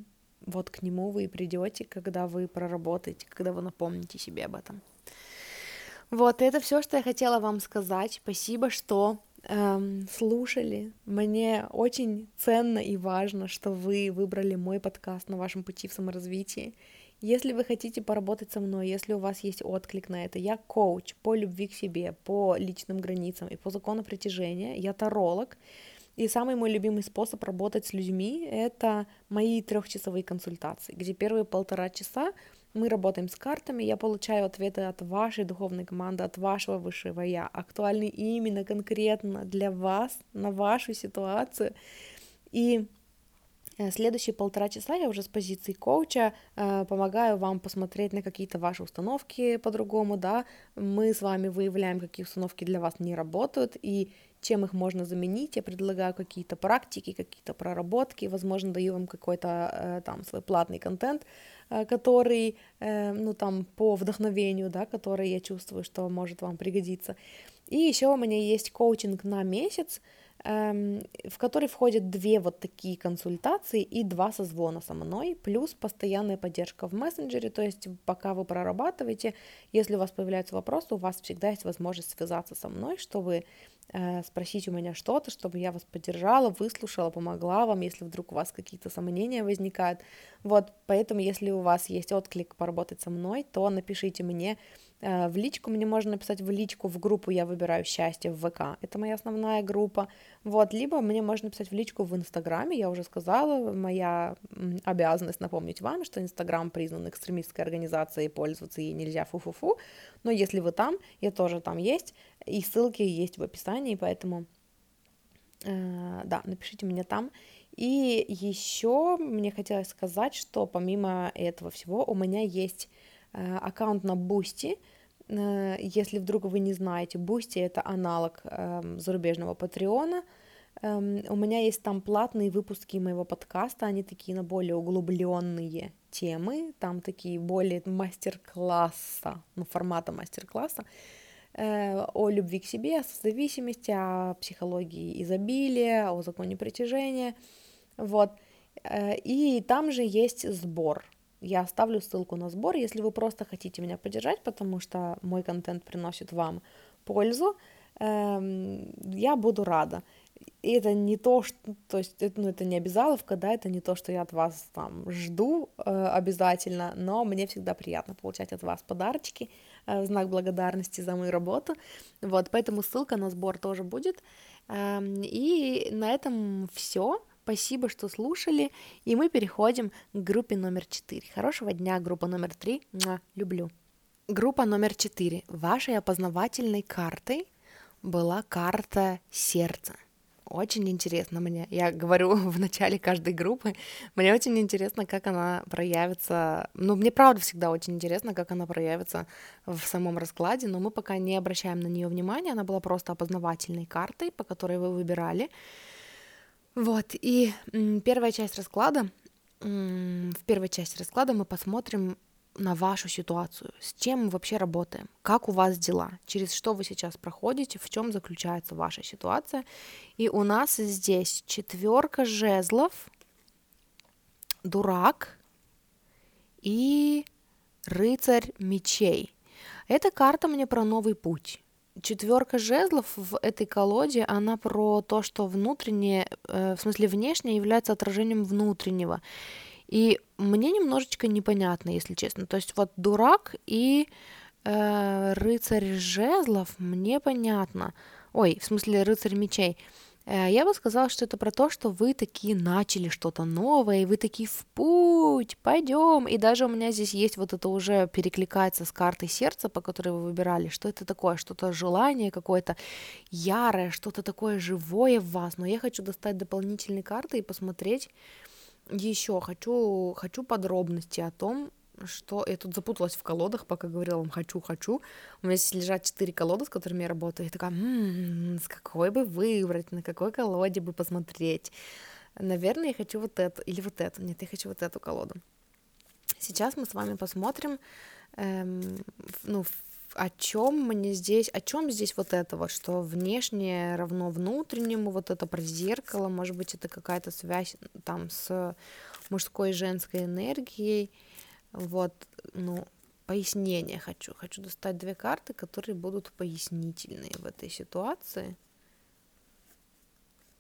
вот к нему вы и придете, когда вы проработаете, когда вы напомните себе об этом. Вот, это все, что я хотела вам сказать. Спасибо, что эм, слушали. Мне очень ценно и важно, что вы выбрали мой подкаст на вашем пути в саморазвитии. Если вы хотите поработать со мной, если у вас есть отклик на это, я коуч по любви к себе, по личным границам и по закону притяжения, я таролог, и самый мой любимый способ работать с людьми — это мои трехчасовые консультации, где первые полтора часа мы работаем с картами, я получаю ответы от вашей духовной команды, от вашего высшего я, актуальные именно конкретно для вас, на вашу ситуацию. И следующие полтора часа я уже с позиции коуча э, помогаю вам посмотреть на какие-то ваши установки по-другому, да, мы с вами выявляем, какие установки для вас не работают и чем их можно заменить, я предлагаю какие-то практики, какие-то проработки, возможно, даю вам какой-то э, там свой платный контент, э, который, э, ну там, по вдохновению, да, который я чувствую, что может вам пригодиться. И еще у меня есть коучинг на месяц, в который входят две вот такие консультации и два созвона со мной, плюс постоянная поддержка в мессенджере, то есть пока вы прорабатываете, если у вас появляются вопросы, у вас всегда есть возможность связаться со мной, чтобы э, спросить у меня что-то, чтобы я вас поддержала, выслушала, помогла вам, если вдруг у вас какие-то сомнения возникают. Вот, поэтому, если у вас есть отклик поработать со мной, то напишите мне, в личку мне можно написать в личку, в группу я выбираю счастье в ВК, это моя основная группа, вот, либо мне можно написать в личку в Инстаграме, я уже сказала, моя обязанность напомнить вам, что Инстаграм признан экстремистской организацией, пользоваться ей нельзя, фу-фу-фу, но если вы там, я тоже там есть, и ссылки есть в описании, поэтому, э, да, напишите мне там, и еще мне хотелось сказать, что помимо этого всего у меня есть Э, аккаунт на Boosty, э, если вдруг вы не знаете, Boosty это аналог эм, зарубежного Патреона. Эм, у меня есть там платные выпуски моего подкаста, они такие на более углубленные темы, там такие более мастер-класса, ну, формата мастер-класса, э, о любви к себе, о созависимости, о психологии изобилия, о законе притяжения, вот. И там же есть сбор, я оставлю ссылку на сбор, если вы просто хотите меня поддержать, потому что мой контент приносит вам пользу, эм, я буду рада. И это не то, что, то есть, это, ну, это не обязаловка, да, это не то, что я от вас там жду э, обязательно, но мне всегда приятно получать от вас подарочки, э, знак благодарности за мою работу, вот, поэтому ссылка на сбор тоже будет, э, и на этом все, Спасибо, что слушали, и мы переходим к группе номер 4. Хорошего дня, группа номер 3. Муа, люблю. Группа номер 4. Вашей опознавательной картой была карта сердца. очень интересно мне, я говорю в начале каждой группы, мне очень интересно, как она проявится, ну, мне правда всегда очень интересно, как она проявится в самом раскладе, но мы пока не обращаем на нее внимания, она была просто опознавательной картой, по которой вы выбирали. Вот, и первая часть расклада, в первой части расклада мы посмотрим на вашу ситуацию, с чем мы вообще работаем, как у вас дела, через что вы сейчас проходите, в чем заключается ваша ситуация. И у нас здесь четверка жезлов, дурак и рыцарь мечей. Эта карта мне про новый путь. Четверка жезлов в этой колоде, она про то, что внутреннее, э, в смысле внешнее является отражением внутреннего. И мне немножечко непонятно, если честно. То есть вот дурак и э, рыцарь жезлов мне понятно. Ой, в смысле рыцарь мечей. Э, я бы сказала, что это про то, что вы такие начали что-то новое, и вы такие в путь, пойдем. И даже у меня здесь есть вот это уже перекликается с картой сердца, по которой вы выбирали, что это такое, что-то желание какое-то ярое, что-то такое живое в вас. Но я хочу достать дополнительные карты и посмотреть, еще хочу, хочу подробности о том, что я тут запуталась в колодах, пока говорила вам хочу, хочу. У меня здесь лежат четыре колоды, с которыми я работаю. Я такая, м-м, с какой бы выбрать, на какой колоде бы посмотреть. Наверное, я хочу вот эту или вот эту. Нет, я хочу вот эту колоду. Сейчас мы с вами посмотрим, эм, ну, о чем мне здесь, о чем здесь вот это вот, что внешнее равно внутреннему, вот это про зеркало, может быть, это какая-то связь там с мужской и женской энергией, вот, ну, пояснение хочу, хочу достать две карты, которые будут пояснительные в этой ситуации.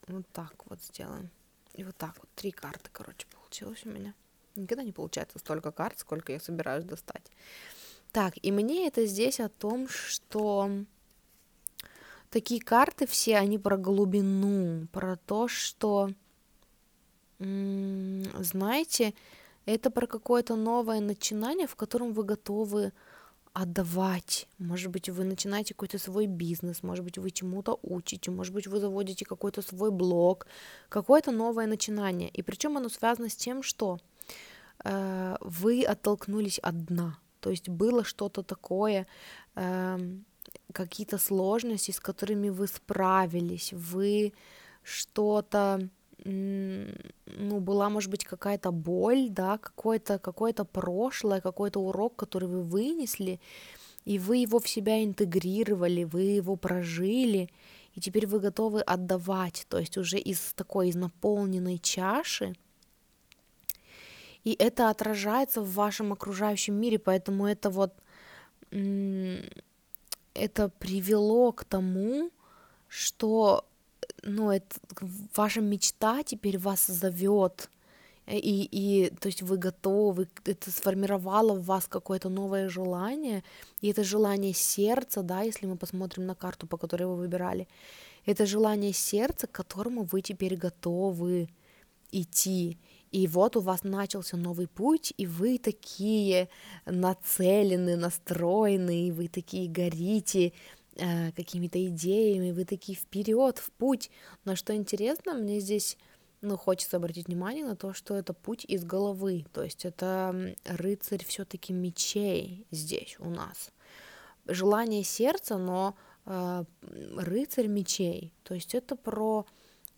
Вот так вот сделаем. И вот так вот, три карты, короче, получилось у меня. Никогда не получается столько карт, сколько я собираюсь достать. Так, и мне это здесь о том, что такие карты все, они про глубину, про то, что, знаете, это про какое-то новое начинание, в котором вы готовы отдавать. Может быть, вы начинаете какой-то свой бизнес, может быть, вы чему-то учите, может быть, вы заводите какой-то свой блог, какое-то новое начинание. И причем оно связано с тем, что э, вы оттолкнулись от дна то есть было что-то такое, э, какие-то сложности, с которыми вы справились, вы что-то, ну, была, может быть, какая-то боль, да, какое-то какое прошлое, какой-то урок, который вы вынесли, и вы его в себя интегрировали, вы его прожили, и теперь вы готовы отдавать, то есть уже из такой, из наполненной чаши, и это отражается в вашем окружающем мире, поэтому это вот это привело к тому, что ну, это, ваша мечта теперь вас зовет, и, и то есть вы готовы, это сформировало в вас какое-то новое желание, и это желание сердца, да, если мы посмотрим на карту, по которой вы выбирали, это желание сердца, к которому вы теперь готовы идти. И вот у вас начался новый путь, и вы такие нацелены, настроены, и вы такие горите э, какими-то идеями, вы такие вперед, в путь. Но что интересно, мне здесь ну, хочется обратить внимание на то, что это путь из головы, то есть это рыцарь все-таки мечей здесь у нас. Желание сердца, но э, рыцарь мечей, то есть это про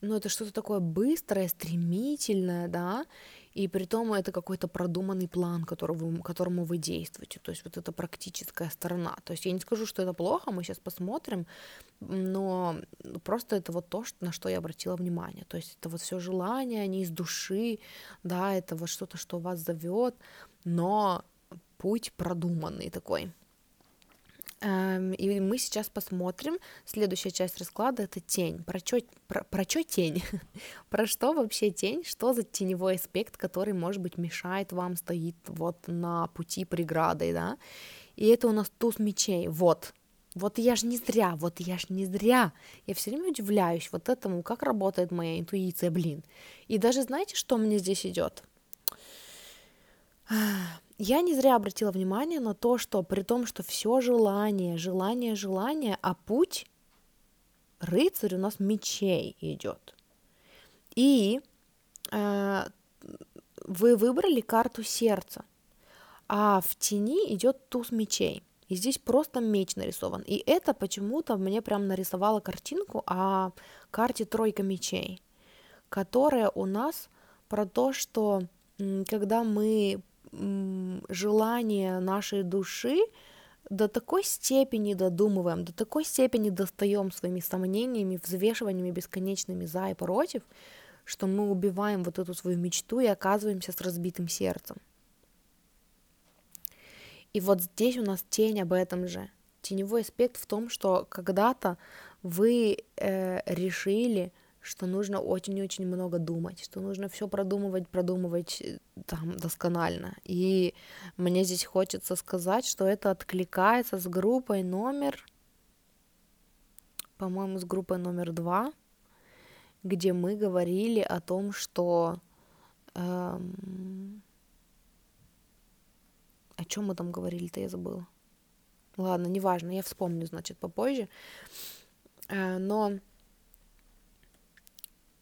ну, это что-то такое быстрое, стремительное, да, и при том это какой-то продуманный план, которому, которому вы действуете, то есть вот это практическая сторона. То есть я не скажу, что это плохо, мы сейчас посмотрим, но просто это вот то, на что я обратила внимание. То есть это вот все желание, они из души, да, это вот что-то, что вас зовет, но путь продуманный такой. Эм, и мы сейчас посмотрим. Следующая часть расклада это тень. Про чё, про, про чё тень? про что вообще тень? Что за теневой аспект, который, может быть, мешает вам, стоит вот на пути преградой, да? И это у нас туз мечей. Вот. Вот я же не зря, вот я же не зря. Я все время удивляюсь вот этому, как работает моя интуиция, блин. И даже знаете, что мне здесь идет? Я не зря обратила внимание на то, что при том, что все желание, желание, желание, а путь рыцарь у нас мечей идет. И э, вы выбрали карту сердца, а в тени идет туз мечей. И здесь просто меч нарисован. И это почему-то мне прям нарисовала картинку о карте тройка мечей, которая у нас про то, что когда мы желание нашей души до такой степени додумываем, до такой степени достаем своими сомнениями, взвешиваниями бесконечными за и против, что мы убиваем вот эту свою мечту и оказываемся с разбитым сердцем. И вот здесь у нас тень об этом же. Теневой аспект в том, что когда-то вы э, решили, что нужно очень-очень много думать, что нужно все продумывать, продумывать э, там досконально. И мне здесь хочется сказать, что это откликается с группой номер, по-моему, с группой номер два, где мы говорили о том, что эм, о чем мы там говорили-то, я забыла. Ладно, неважно, я вспомню, значит, попозже. Э, но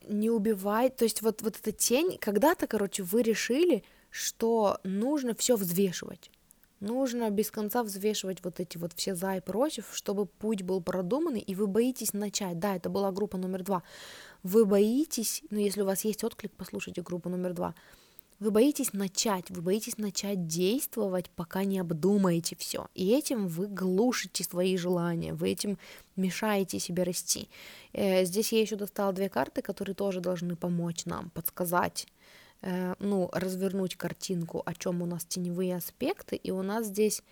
не убивай, то есть вот, вот эта тень, когда-то, короче, вы решили, что нужно все взвешивать. Нужно без конца взвешивать вот эти вот все за и против, чтобы путь был продуманный, и вы боитесь начать. Да, это была группа номер два. Вы боитесь, ну, если у вас есть отклик, послушайте группу номер два. Вы боитесь начать, вы боитесь начать действовать, пока не обдумаете все. И этим вы глушите свои желания, вы этим мешаете себе расти. Э, здесь я еще достала две карты, которые тоже должны помочь нам, подсказать, э, ну, развернуть картинку, о чем у нас теневые аспекты. И у нас здесь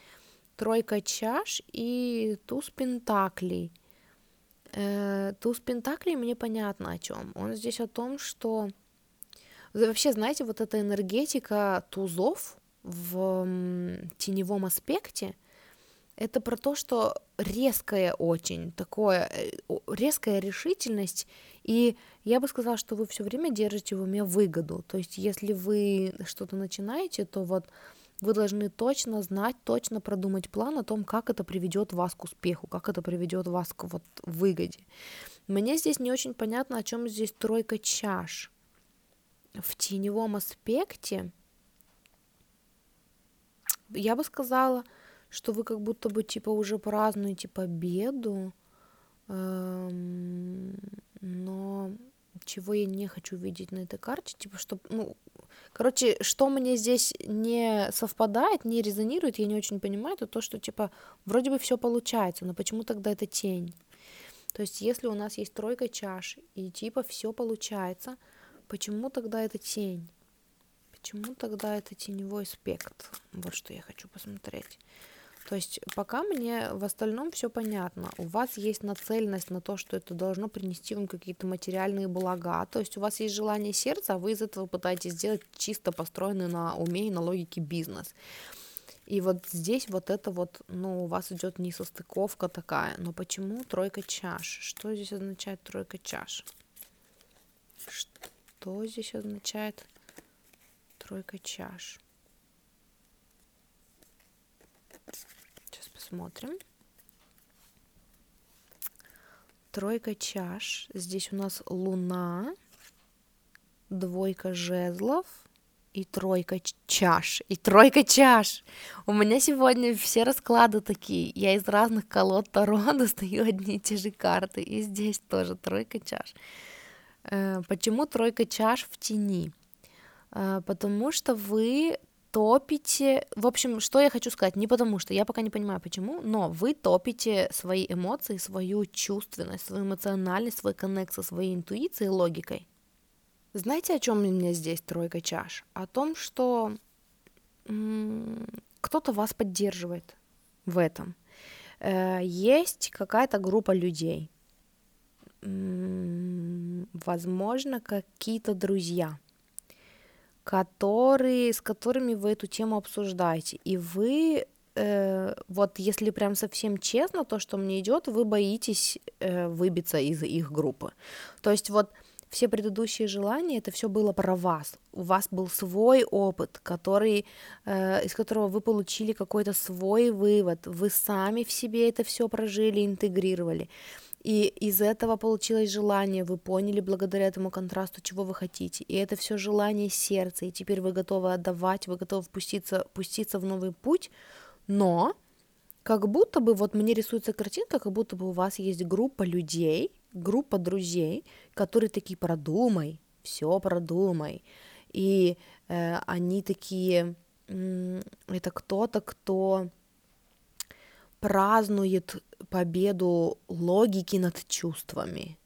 тройка чаш и туз пентаклей. Э, туз пентаклей мне понятно о чем. Он здесь о том, что Вообще, знаете, вот эта энергетика тузов в теневом аспекте, это про то, что резкая очень, такое, э, резкая решительность, и я бы сказала, что вы все время держите в уме выгоду, то есть если вы что-то начинаете, то вот вы должны точно знать, точно продумать план о том, как это приведет вас к успеху, как это приведет вас к вот выгоде. Мне здесь не очень понятно, о чем здесь тройка чаш в теневом аспекте, я бы сказала, что вы как будто бы типа уже празднуете победу, эм, но чего я не хочу видеть на этой карте, типа, что, ну, короче, что мне здесь не совпадает, не резонирует, я не очень понимаю, это то, что, типа, вроде бы все получается, но почему тогда это тень? То есть, если у нас есть тройка чаш, и, типа, все получается, Почему тогда это тень? Почему тогда это теневой аспект? Вот что я хочу посмотреть. То есть пока мне в остальном все понятно. У вас есть нацеленность на то, что это должно принести вам какие-то материальные блага. То есть у вас есть желание сердца, а вы из этого пытаетесь сделать чисто построенный на уме и на логике бизнес. И вот здесь вот это вот, ну, у вас идет несостыковка такая. Но почему тройка чаш? Что здесь означает тройка чаш? Что? Что здесь означает тройка чаш? Сейчас посмотрим. Тройка чаш. Здесь у нас луна, двойка жезлов и тройка чаш. И тройка чаш. У меня сегодня все расклады такие. Я из разных колод Таро достаю одни и те же карты. И здесь тоже тройка чаш. Э, почему тройка чаш в тени? Э, потому что вы топите, в общем, что я хочу сказать, не потому что, я пока не понимаю почему, но вы топите свои эмоции, свою чувственность, свою эмоциональность, свой коннект со своей интуицией, логикой. Знаете, о чем меня здесь тройка чаш? О том, что кто-то вас поддерживает в этом. Э, есть какая-то группа людей, возможно, какие-то друзья, которые, с которыми вы эту тему обсуждаете, и вы э, вот если прям совсем честно, то, что мне идет, вы боитесь э, выбиться из их группы. То есть вот все предыдущие желания, это все было про вас. У вас был свой опыт, который, э, из которого вы получили какой-то свой вывод. Вы сами в себе это все прожили, интегрировали. И из этого получилось желание, вы поняли благодаря этому контрасту, чего вы хотите. И это все желание сердца, и теперь вы готовы отдавать, вы готовы пуститься, пуститься в новый путь, но как будто бы, вот мне рисуется картинка, как будто бы у вас есть группа людей, группа друзей, которые такие, продумай, все продумай. И э, они такие, э, это кто-то, кто празднует победу логики над чувствами.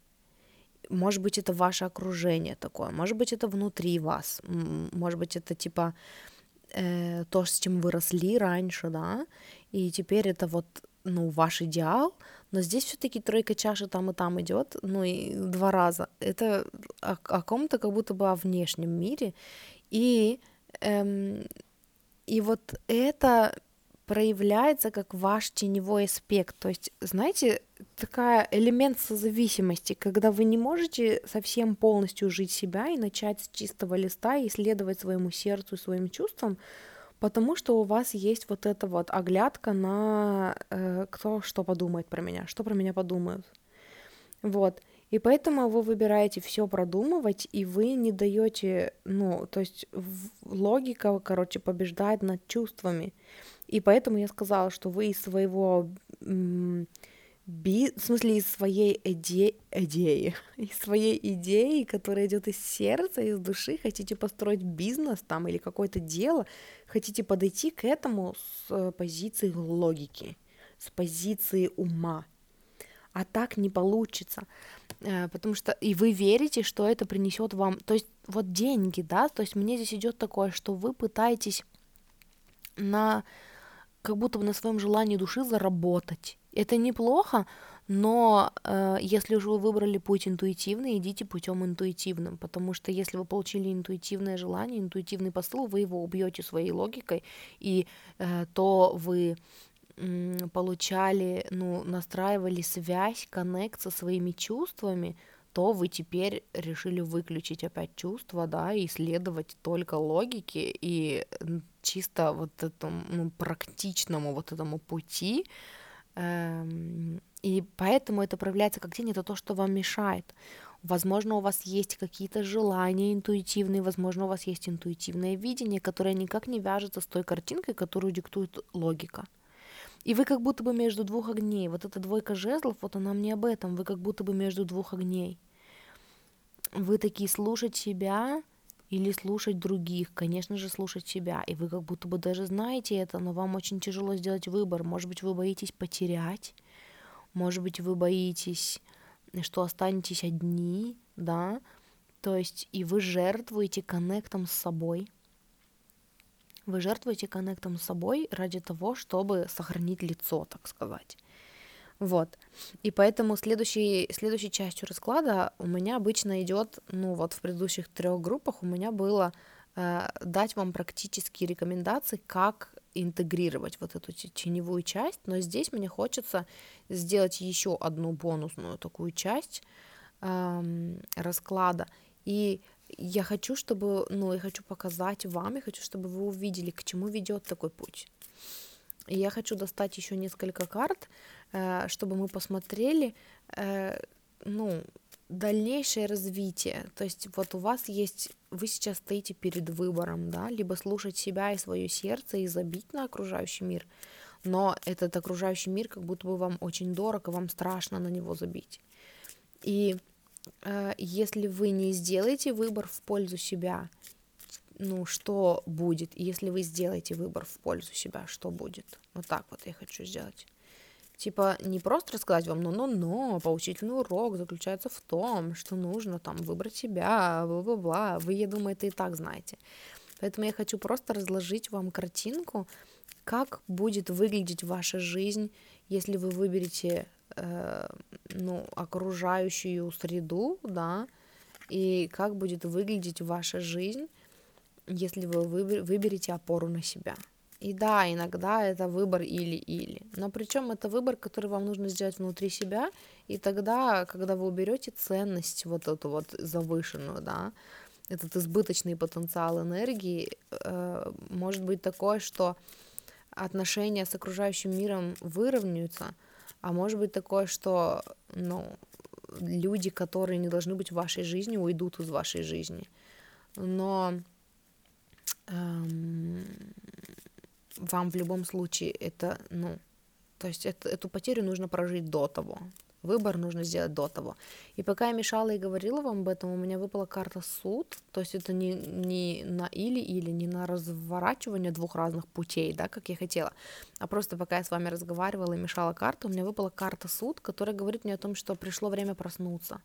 Может быть, это ваше окружение такое, может быть, это внутри вас, может быть, это типа э, то, с чем вы росли раньше, да, и теперь это вот, ну, ваш идеал, но здесь все-таки тройка чаши там и там идет, ну и два раза. Это о, о ком-то как будто бы о внешнем мире, и эм, и вот это проявляется как ваш теневой аспект. То есть, знаете, такая элемент созависимости, когда вы не можете совсем полностью жить себя и начать с чистого листа и исследовать своему сердцу и своим чувствам, потому что у вас есть вот эта вот оглядка на э, кто что подумает про меня, что про меня подумают. Вот. И поэтому вы выбираете все продумывать, и вы не даете, ну, то есть логика, короче, побеждает над чувствами. И поэтому я сказала, что вы из своего би... в смысле из своей иде... идеи, из своей идеи, которая идет из сердца, из души, хотите построить бизнес там или какое-то дело, хотите подойти к этому с э, позиции логики, с позиции ума. А так не получится, э, потому что и вы верите, что это принесет вам, то есть вот деньги, да, то есть мне здесь идет такое, что вы пытаетесь на как будто бы на своем желании души заработать. Это неплохо, но э, если уже вы выбрали путь интуитивный, идите путем интуитивным, потому что если вы получили интуитивное желание, интуитивный посыл, вы его убьете своей логикой, и э, то вы э, получали, ну, настраивали связь, коннект со своими чувствами, то вы теперь решили выключить опять чувства, да, и исследовать только логики и чисто вот этому ну, практичному вот этому пути, эм, и поэтому это проявляется как тень, это то, что вам мешает. Возможно, у вас есть какие-то желания интуитивные, возможно, у вас есть интуитивное видение, которое никак не вяжется с той картинкой, которую диктует логика. И вы как будто бы между двух огней. Вот эта двойка жезлов, вот она мне об этом. Вы как будто бы между двух огней. Вы такие слушать себя, или слушать других, конечно же, слушать себя. И вы как будто бы даже знаете это, но вам очень тяжело сделать выбор. Может быть, вы боитесь потерять, может быть, вы боитесь, что останетесь одни, да, то есть и вы жертвуете коннектом с собой. Вы жертвуете коннектом с собой ради того, чтобы сохранить лицо, так сказать. Вот. И поэтому следующей, следующей частью расклада у меня обычно идет, ну вот в предыдущих трех группах у меня было э, дать вам практические рекомендации, как интегрировать вот эту теневую часть, но здесь мне хочется сделать еще одну бонусную такую часть э, расклада. И я хочу, чтобы, ну, я хочу показать вам, я хочу, чтобы вы увидели, к чему ведет такой путь. И я хочу достать еще несколько карт, Э, чтобы мы посмотрели, э, ну, дальнейшее развитие. То есть вот у вас есть, вы сейчас стоите перед выбором, да, либо слушать себя и свое сердце и забить на окружающий мир, но этот окружающий мир как будто бы вам очень дорог, и вам страшно на него забить. И если вы не сделаете выбор в пользу себя, ну, что будет? Если вы сделаете выбор в пользу себя, что будет? Вот так вот я хочу сделать. Типа не просто рассказать вам, но-но-но, поучительный урок заключается в том, что нужно там выбрать себя, бла-бла-бла. Вы, я думаю, это и так знаете. Поэтому я хочу просто разложить вам картинку, как будет выглядеть ваша жизнь, если вы выберете э, ну, окружающую среду, да, и как будет выглядеть ваша жизнь, если вы выберете опору на себя. И да, иногда это выбор или-или. Но причем это выбор, который вам нужно сделать внутри себя. И тогда, когда вы уберете ценность вот эту вот завышенную, да, этот избыточный потенциал энергии, э, может быть такое, что отношения с окружающим миром выровняются, А может быть такое, что, ну, люди, которые не должны быть в вашей жизни, уйдут из вашей жизни. Но эм, вам в любом случае это, ну, то есть это, эту потерю нужно прожить до того. Выбор нужно сделать до того. И пока я мешала и говорила вам об этом, у меня выпала карта суд. То есть это не, не на или-или, не на разворачивание двух разных путей, да, как я хотела. А просто пока я с вами разговаривала и мешала карту, у меня выпала карта суд, которая говорит мне о том, что пришло время проснуться.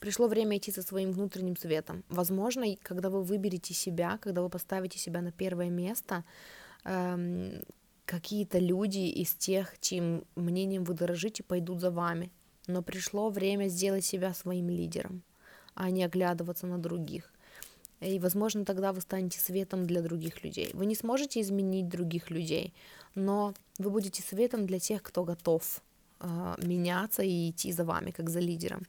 Пришло время идти со своим внутренним светом. Возможно, когда вы выберете себя, когда вы поставите себя на первое место, эм, какие-то люди из тех, чьим мнением вы дорожите, пойдут за вами. Но пришло время сделать себя своим лидером, а не оглядываться на других. И, возможно, тогда вы станете светом для других людей. Вы не сможете изменить других людей, но вы будете светом для тех, кто готов э, меняться и идти за вами, как за лидером.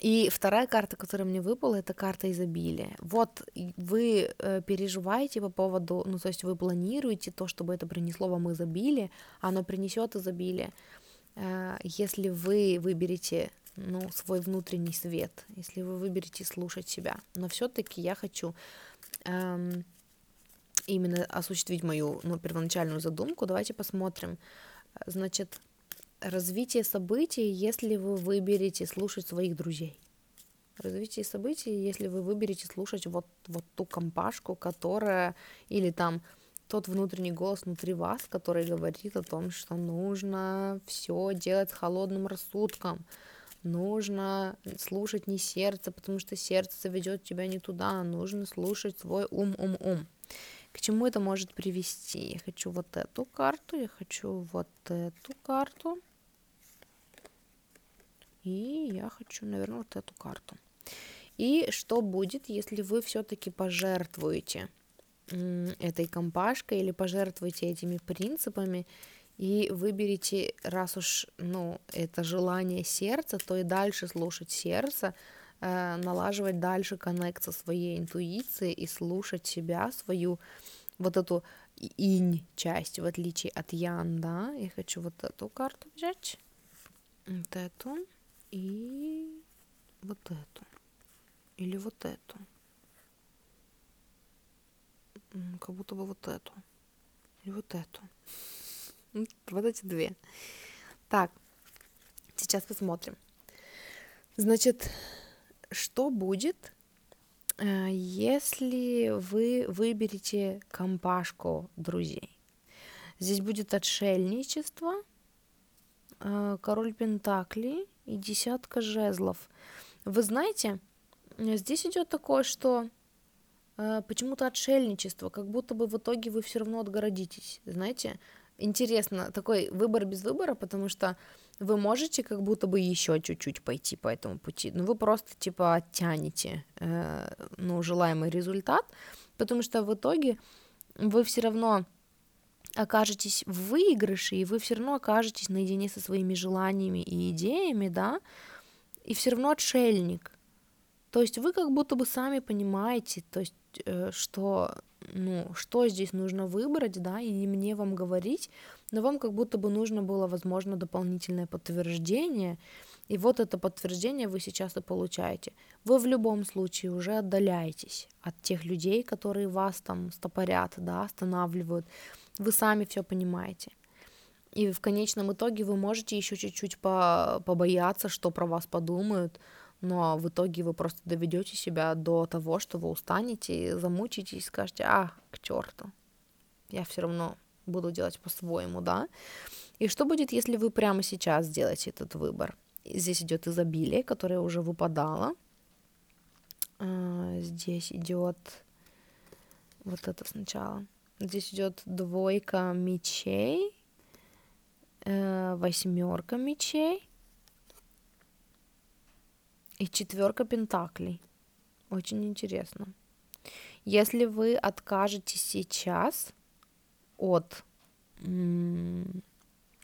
И вторая карта, которая мне выпала, это карта изобилия. Вот вы э, переживаете по поводу, ну то есть вы планируете то, чтобы это принесло вам изобилие, оно принесет изобилие, э, если вы выберете ну, свой внутренний свет, если вы выберете слушать себя. Но все-таки я хочу эм, именно осуществить мою ну, первоначальную задумку. Давайте посмотрим. Значит, развитие событий, если вы выберете слушать своих друзей. Развитие событий, если вы выберете слушать вот, вот ту компашку, которая, или там тот внутренний голос внутри вас, который говорит о том, что нужно все делать с холодным рассудком, нужно слушать не сердце, потому что сердце заведет тебя не туда, нужно слушать свой ум, ум, ум. К чему это может привести? Я хочу вот эту карту, я хочу вот эту карту. И я хочу, наверное, вот эту карту. И что будет, если вы все-таки пожертвуете этой компашкой или пожертвуете этими принципами и выберете, раз уж, ну, это желание сердца, то и дальше слушать сердце, налаживать дальше коннект со своей интуицией и слушать себя, свою вот эту инь часть, в отличие от ян, да, я хочу вот эту карту взять, вот эту и вот эту, или вот эту, как будто бы вот эту, или вот эту, вот эти две. Так, сейчас посмотрим. Значит, что будет, э, если вы выберете компашку друзей? Здесь будет отшельничество, э, король Пентаклей и десятка жезлов. Вы знаете, здесь идет такое, что э, почему-то отшельничество, как будто бы в итоге вы все равно отгородитесь, знаете? Интересно, такой выбор без выбора, потому что вы можете как будто бы еще чуть-чуть пойти по этому пути, но вы просто типа оттянете э, ну, желаемый результат, потому что в итоге вы все равно окажетесь в выигрыше, и вы все равно окажетесь наедине со своими желаниями и идеями, да, и все равно отшельник. То есть вы как будто бы сами понимаете, то есть э, что, ну, что здесь нужно выбрать, да, и не мне вам говорить, но вам как будто бы нужно было, возможно, дополнительное подтверждение, и вот это подтверждение вы сейчас и получаете. Вы в любом случае уже отдаляетесь от тех людей, которые вас там стопорят, да, останавливают. Вы сами все понимаете. И в конечном итоге вы можете еще чуть-чуть по побояться, что про вас подумают, но в итоге вы просто доведете себя до того, что вы устанете, замучитесь, скажете, а, к черту, я все равно буду делать по-своему, да. И что будет, если вы прямо сейчас сделаете этот выбор? Здесь идет изобилие, которое уже выпадало. А, здесь идет вот это сначала. Здесь идет двойка мечей, э, восьмерка мечей и четверка пентаклей. Очень интересно. Если вы откажетесь сейчас от...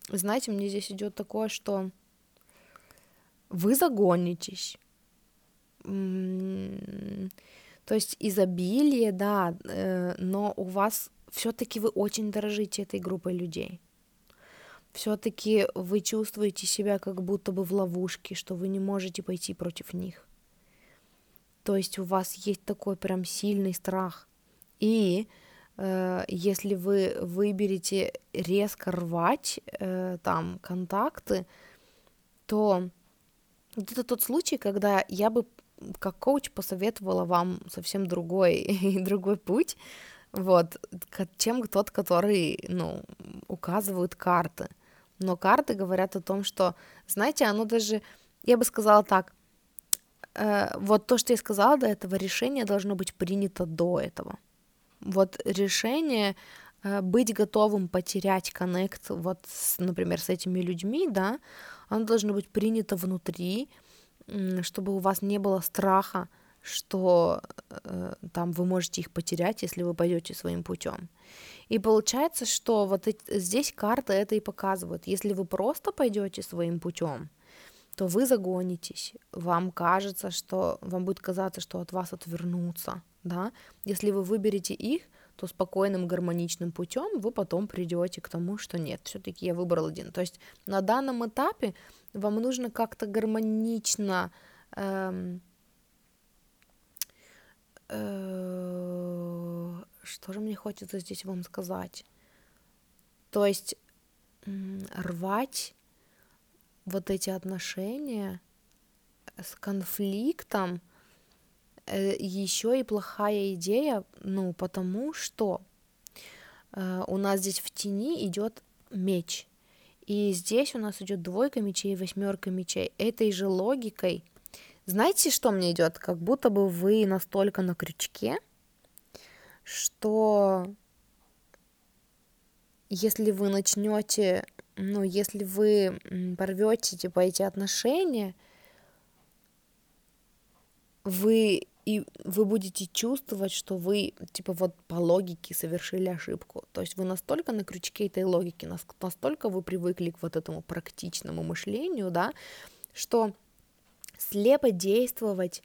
Знаете, мне здесь идет такое, что вы загонитесь. То есть изобилие, да, э, но у вас все-таки вы очень дорожите этой группой людей. все-таки вы чувствуете себя как будто бы в ловушке, что вы не можете пойти против них. То есть у вас есть такой прям сильный страх. И если вы выберете резко рвать э, там контакты, то это тот случай, когда я бы как коуч посоветовала вам совсем другой другой путь, вот, чем тот, который, ну, указывают карты. Но карты говорят о том, что, знаете, оно даже, я бы сказала так, э, вот то, что я сказала до этого, решение должно быть принято до этого. Вот решение э, быть готовым потерять коннект, вот, с, например, с этими людьми, да, оно должно быть принято внутри, чтобы у вас не было страха, что э, там вы можете их потерять, если вы пойдете своим путем. И получается, что вот эти, здесь карты это и показывают. Если вы просто пойдете своим путем, то вы загонитесь, вам кажется, что вам будет казаться, что от вас отвернутся, да. Если вы выберете их, то спокойным гармоничным путем вы потом придете к тому, что нет, все-таки я выбрал один. То есть на данном этапе вам нужно как-то гармонично эм, э, что же мне хочется здесь вам сказать? То есть рвать вот эти отношения с конфликтом еще и плохая идея, ну, потому что э, у нас здесь в тени идет меч. И здесь у нас идет двойка мечей, восьмерка мечей. Этой же логикой. Знаете, что мне идет? Как будто бы вы настолько на крючке, что если вы начнете, ну, если вы порвете, типа, эти отношения, вы и вы будете чувствовать, что вы, типа, вот по логике совершили ошибку. То есть вы настолько на крючке этой логики, настолько вы привыкли к вот этому практичному мышлению, да, что слепо действовать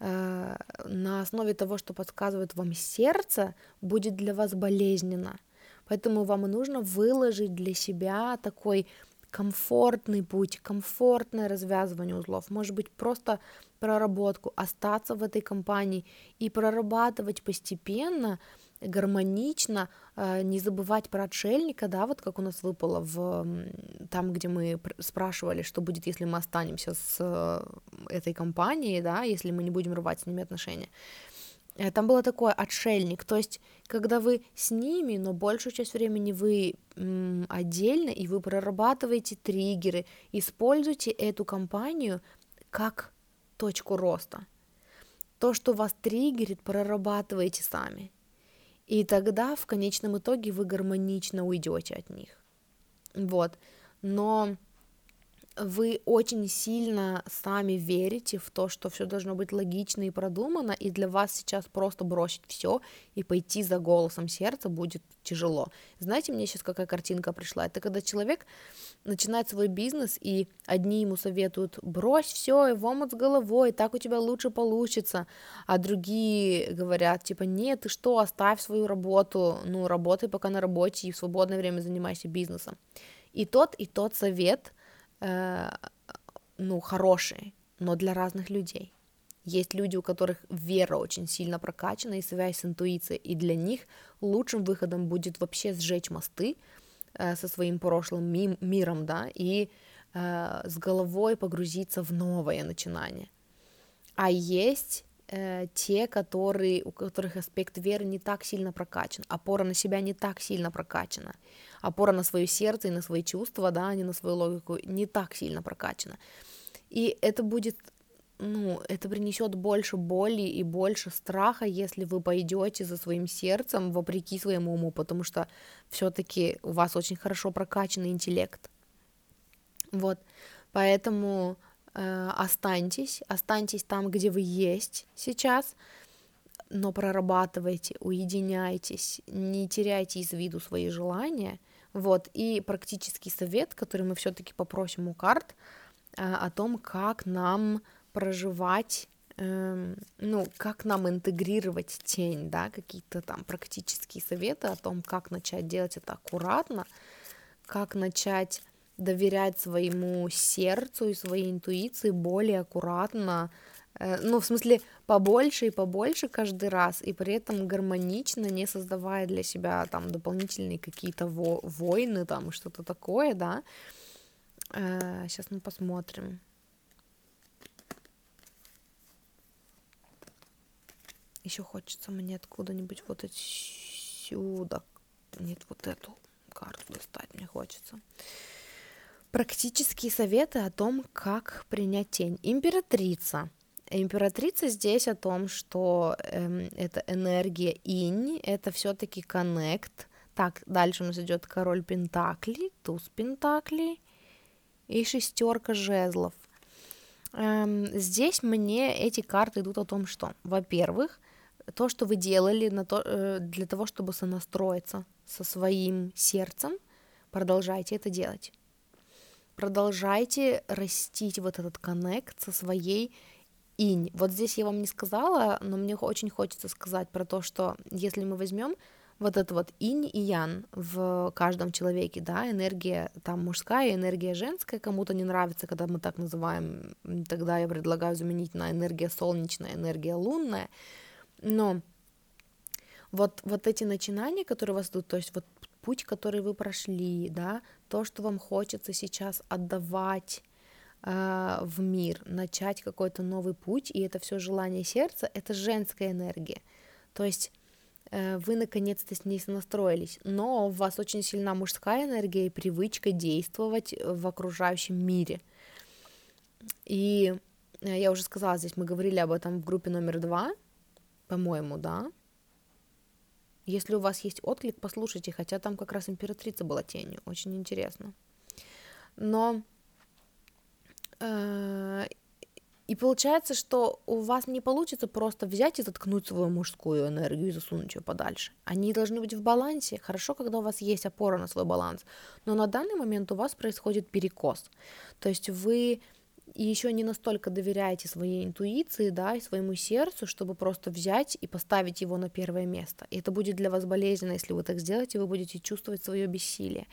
э, на основе того, что подсказывает вам сердце, будет для вас болезненно. Поэтому вам нужно выложить для себя такой комфортный путь, комфортное развязывание узлов, может быть, просто проработку, остаться в этой компании и прорабатывать постепенно, гармонично, э, не забывать про отшельника, да, вот как у нас выпало в там, где мы спрашивали, что будет, если мы останемся с э, этой компанией, да, если мы не будем рвать с ними отношения. Э, там было такое отшельник, то есть когда вы с ними, но большую часть времени вы м, отдельно, и вы прорабатываете триггеры, используйте эту компанию как точку роста. То, что вас триггерит, прорабатывайте сами. И тогда в конечном итоге вы гармонично уйдете от них. Вот. Но вы очень сильно сами верите в то, что все должно быть логично и продумано, и для вас сейчас просто бросить все и пойти за голосом сердца будет тяжело. Знаете, мне сейчас какая картинка пришла? Это когда человек начинает свой бизнес, и одни ему советуют брось все и в омут с головой, так у тебя лучше получится, а другие говорят, типа, нет, ты что, оставь свою работу, ну, работай пока на работе и в свободное время занимайся бизнесом. И тот, и тот совет – э, ну, хорошие, но для разных людей. Есть люди, у которых вера очень сильно прокачана и связь с интуицией, и для них лучшим выходом будет вообще сжечь мосты э, со своим прошлым ми- миром, да, и э, с головой погрузиться в новое начинание. А есть э, те, которые, у которых аспект веры не так сильно прокачан, опора на себя не так сильно прокачана, опора на свое сердце и на свои чувства, да, а не на свою логику, не так сильно прокачана. И это будет ну, это принесет больше боли и больше страха, если вы пойдете за своим сердцем вопреки своему уму, потому что все-таки у вас очень хорошо прокачанный интеллект. Вот, поэтому останьтесь, останьтесь там, где вы есть сейчас, но прорабатывайте, уединяйтесь, не теряйте из виду свои желания, вот, и практический совет, который мы все-таки попросим у карт, э, о том, как нам проживать эм, ну, как нам интегрировать тень, да, какие-то там практические советы о том, как начать делать это аккуратно, как начать доверять своему сердцу и своей интуиции более аккуратно, э, ну, в смысле, побольше и побольше каждый раз, и при этом гармонично, не создавая для себя там дополнительные какие-то во- войны, там, что-то такое, да. Сейчас э, мы посмотрим. Еще хочется мне откуда-нибудь вот отсюда, нет, вот эту карту достать мне хочется. Практические советы о том, как принять тень. Императрица. Императрица здесь о том, что эм, это энергия инь, это все-таки коннект. Так, дальше у нас идет король Пентаклей, туз Пентаклей и шестерка жезлов. Эм, здесь мне эти карты идут о том, что, во-первых, то, что вы делали на то, э, для того, чтобы сонастроиться со своим сердцем, продолжайте это делать. Продолжайте растить вот этот коннект со своей инь. Вот здесь я вам не сказала, но мне очень хочется сказать про то, что если мы возьмем вот это вот инь и ян в каждом человеке, да, энергия там мужская, энергия женская, кому-то не нравится, когда мы так называем, тогда я предлагаю заменить на энергия солнечная, энергия лунная, но вот, вот эти начинания, которые у вас идут, то есть вот путь, который вы прошли, да, то, что вам хочется сейчас отдавать э, в мир, начать какой-то новый путь, и это все желание сердца, это женская энергия. То есть э, вы наконец-то с ней настроились, но у вас очень сильна мужская энергия и привычка действовать в окружающем мире. И э, я уже сказала, здесь мы говорили об этом в группе номер два, по-моему, да. Если у вас есть отклик, послушайте, хотя там как раз императрица была тенью, очень интересно. Но э, и получается, что у вас не получится просто взять и заткнуть свою мужскую энергию и засунуть ее подальше. Они должны быть в балансе. Хорошо, когда у вас есть опора на свой баланс. Но на данный момент у вас происходит перекос. То есть вы и еще не настолько доверяете своей интуиции, да, и своему сердцу, чтобы просто взять и поставить его на первое место. И это будет для вас болезненно, если вы так сделаете, вы будете чувствовать свое бессилие.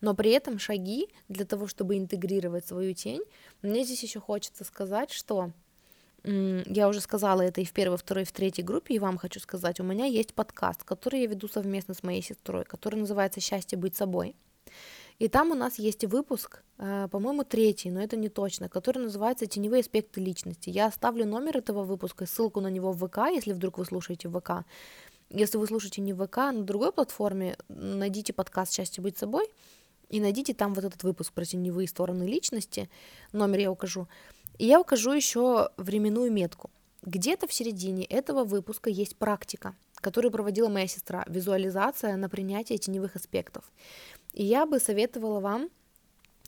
Но при этом шаги для того, чтобы интегрировать свою тень, мне здесь еще хочется сказать, что я уже сказала это и в первой, второй, в третьей группе, и вам хочу сказать, у меня есть подкаст, который я веду совместно с моей сестрой, который называется «Счастье быть собой». И там у нас есть выпуск, э, по-моему, третий, но это не точно, который называется «Теневые аспекты личности». Я оставлю номер этого выпуска, ссылку на него в ВК, если вдруг вы слушаете ВК. Если вы слушаете не ВК, а на другой платформе, найдите подкаст «Счастье быть собой» и найдите там вот этот выпуск про теневые стороны личности. Номер я укажу. И я укажу еще временную метку. Где-то в середине этого выпуска есть практика, которую проводила моя сестра, визуализация на принятие теневых аспектов. И я бы советовала вам,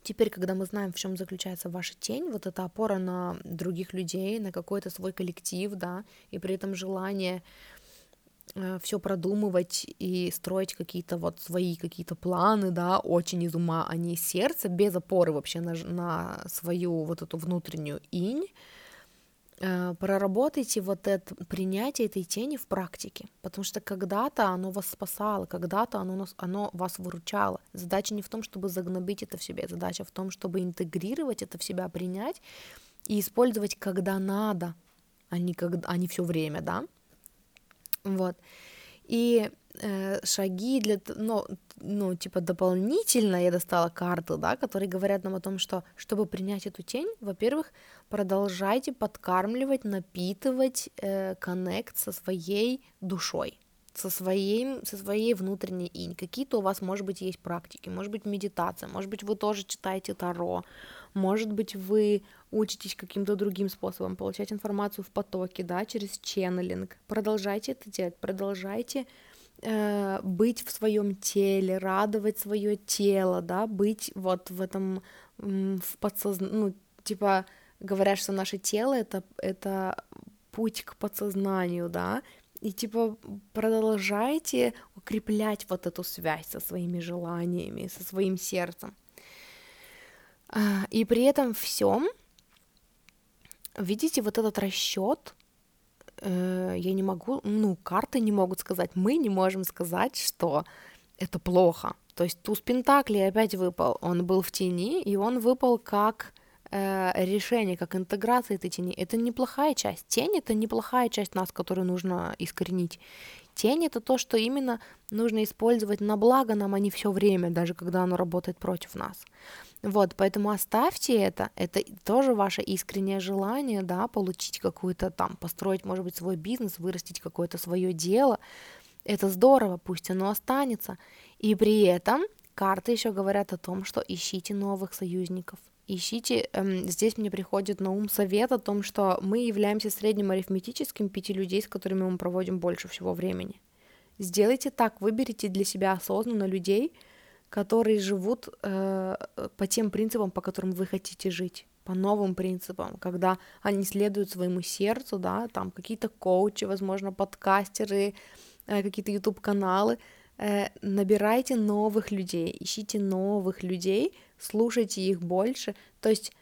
теперь, когда мы знаем, в чем заключается ваша тень, вот эта опора на других людей, на какой-то свой коллектив, да, и при этом желание э, все продумывать и строить какие-то вот свои какие-то планы, да, очень из ума, а не из сердца, без опоры вообще на, на свою вот эту внутреннюю инь, проработайте вот это принятие этой тени в практике, потому что когда-то оно вас спасало, когда-то оно, оно вас выручало. Задача не в том, чтобы загнобить это в себе, задача в том, чтобы интегрировать это в себя, принять и использовать, когда надо, а не, когда, а не все время, да. Вот. И э, шаги для, ну, ну, типа дополнительно я достала карты, да, которые говорят нам о том, что чтобы принять эту тень, во-первых, продолжайте подкармливать, напитывать э, коннект со своей душой, со своей, со своей внутренней инь. Какие-то у вас, может быть, есть практики, может быть, медитация, может быть, вы тоже читаете Таро, может быть, вы учитесь каким-то другим способом получать информацию в потоке, да, через ченнелинг. Продолжайте это делать, продолжайте э, быть в своем теле, радовать свое тело, да, быть вот в этом в подсознании, ну, типа говорят, что наше тело это, это путь к подсознанию, да, и типа продолжайте укреплять вот эту связь со своими желаниями, со своим сердцем. А, и при этом всем, видите, вот этот расчет, э, я не могу, ну, карты не могут сказать, мы не можем сказать, что это плохо. То есть туз Пентакли опять выпал, он был в тени, и он выпал как э, решение, как интеграция этой тени. Это неплохая часть. Тень — это неплохая часть нас, которую нужно искоренить. Тень — это то, что именно нужно использовать на благо нам, а не все время, даже когда оно работает против нас. Вот, поэтому оставьте это, это тоже ваше искреннее желание, да, получить какую-то там, построить, может быть, свой бизнес, вырастить какое-то свое дело. Это здорово, пусть оно останется. И при этом карты еще говорят о том, что ищите новых союзников. Ищите, эм, здесь мне приходит на ум совет о том, что мы являемся средним арифметическим пяти людей, с которыми мы проводим больше всего времени. Сделайте так, выберите для себя осознанно людей, которые живут э, по тем принципам, по которым вы хотите жить, по новым принципам, когда они следуют своему сердцу, да, там какие-то коучи, возможно, подкастеры, э, какие-то YouTube-каналы, э, набирайте новых людей, ищите новых людей, слушайте их больше, то есть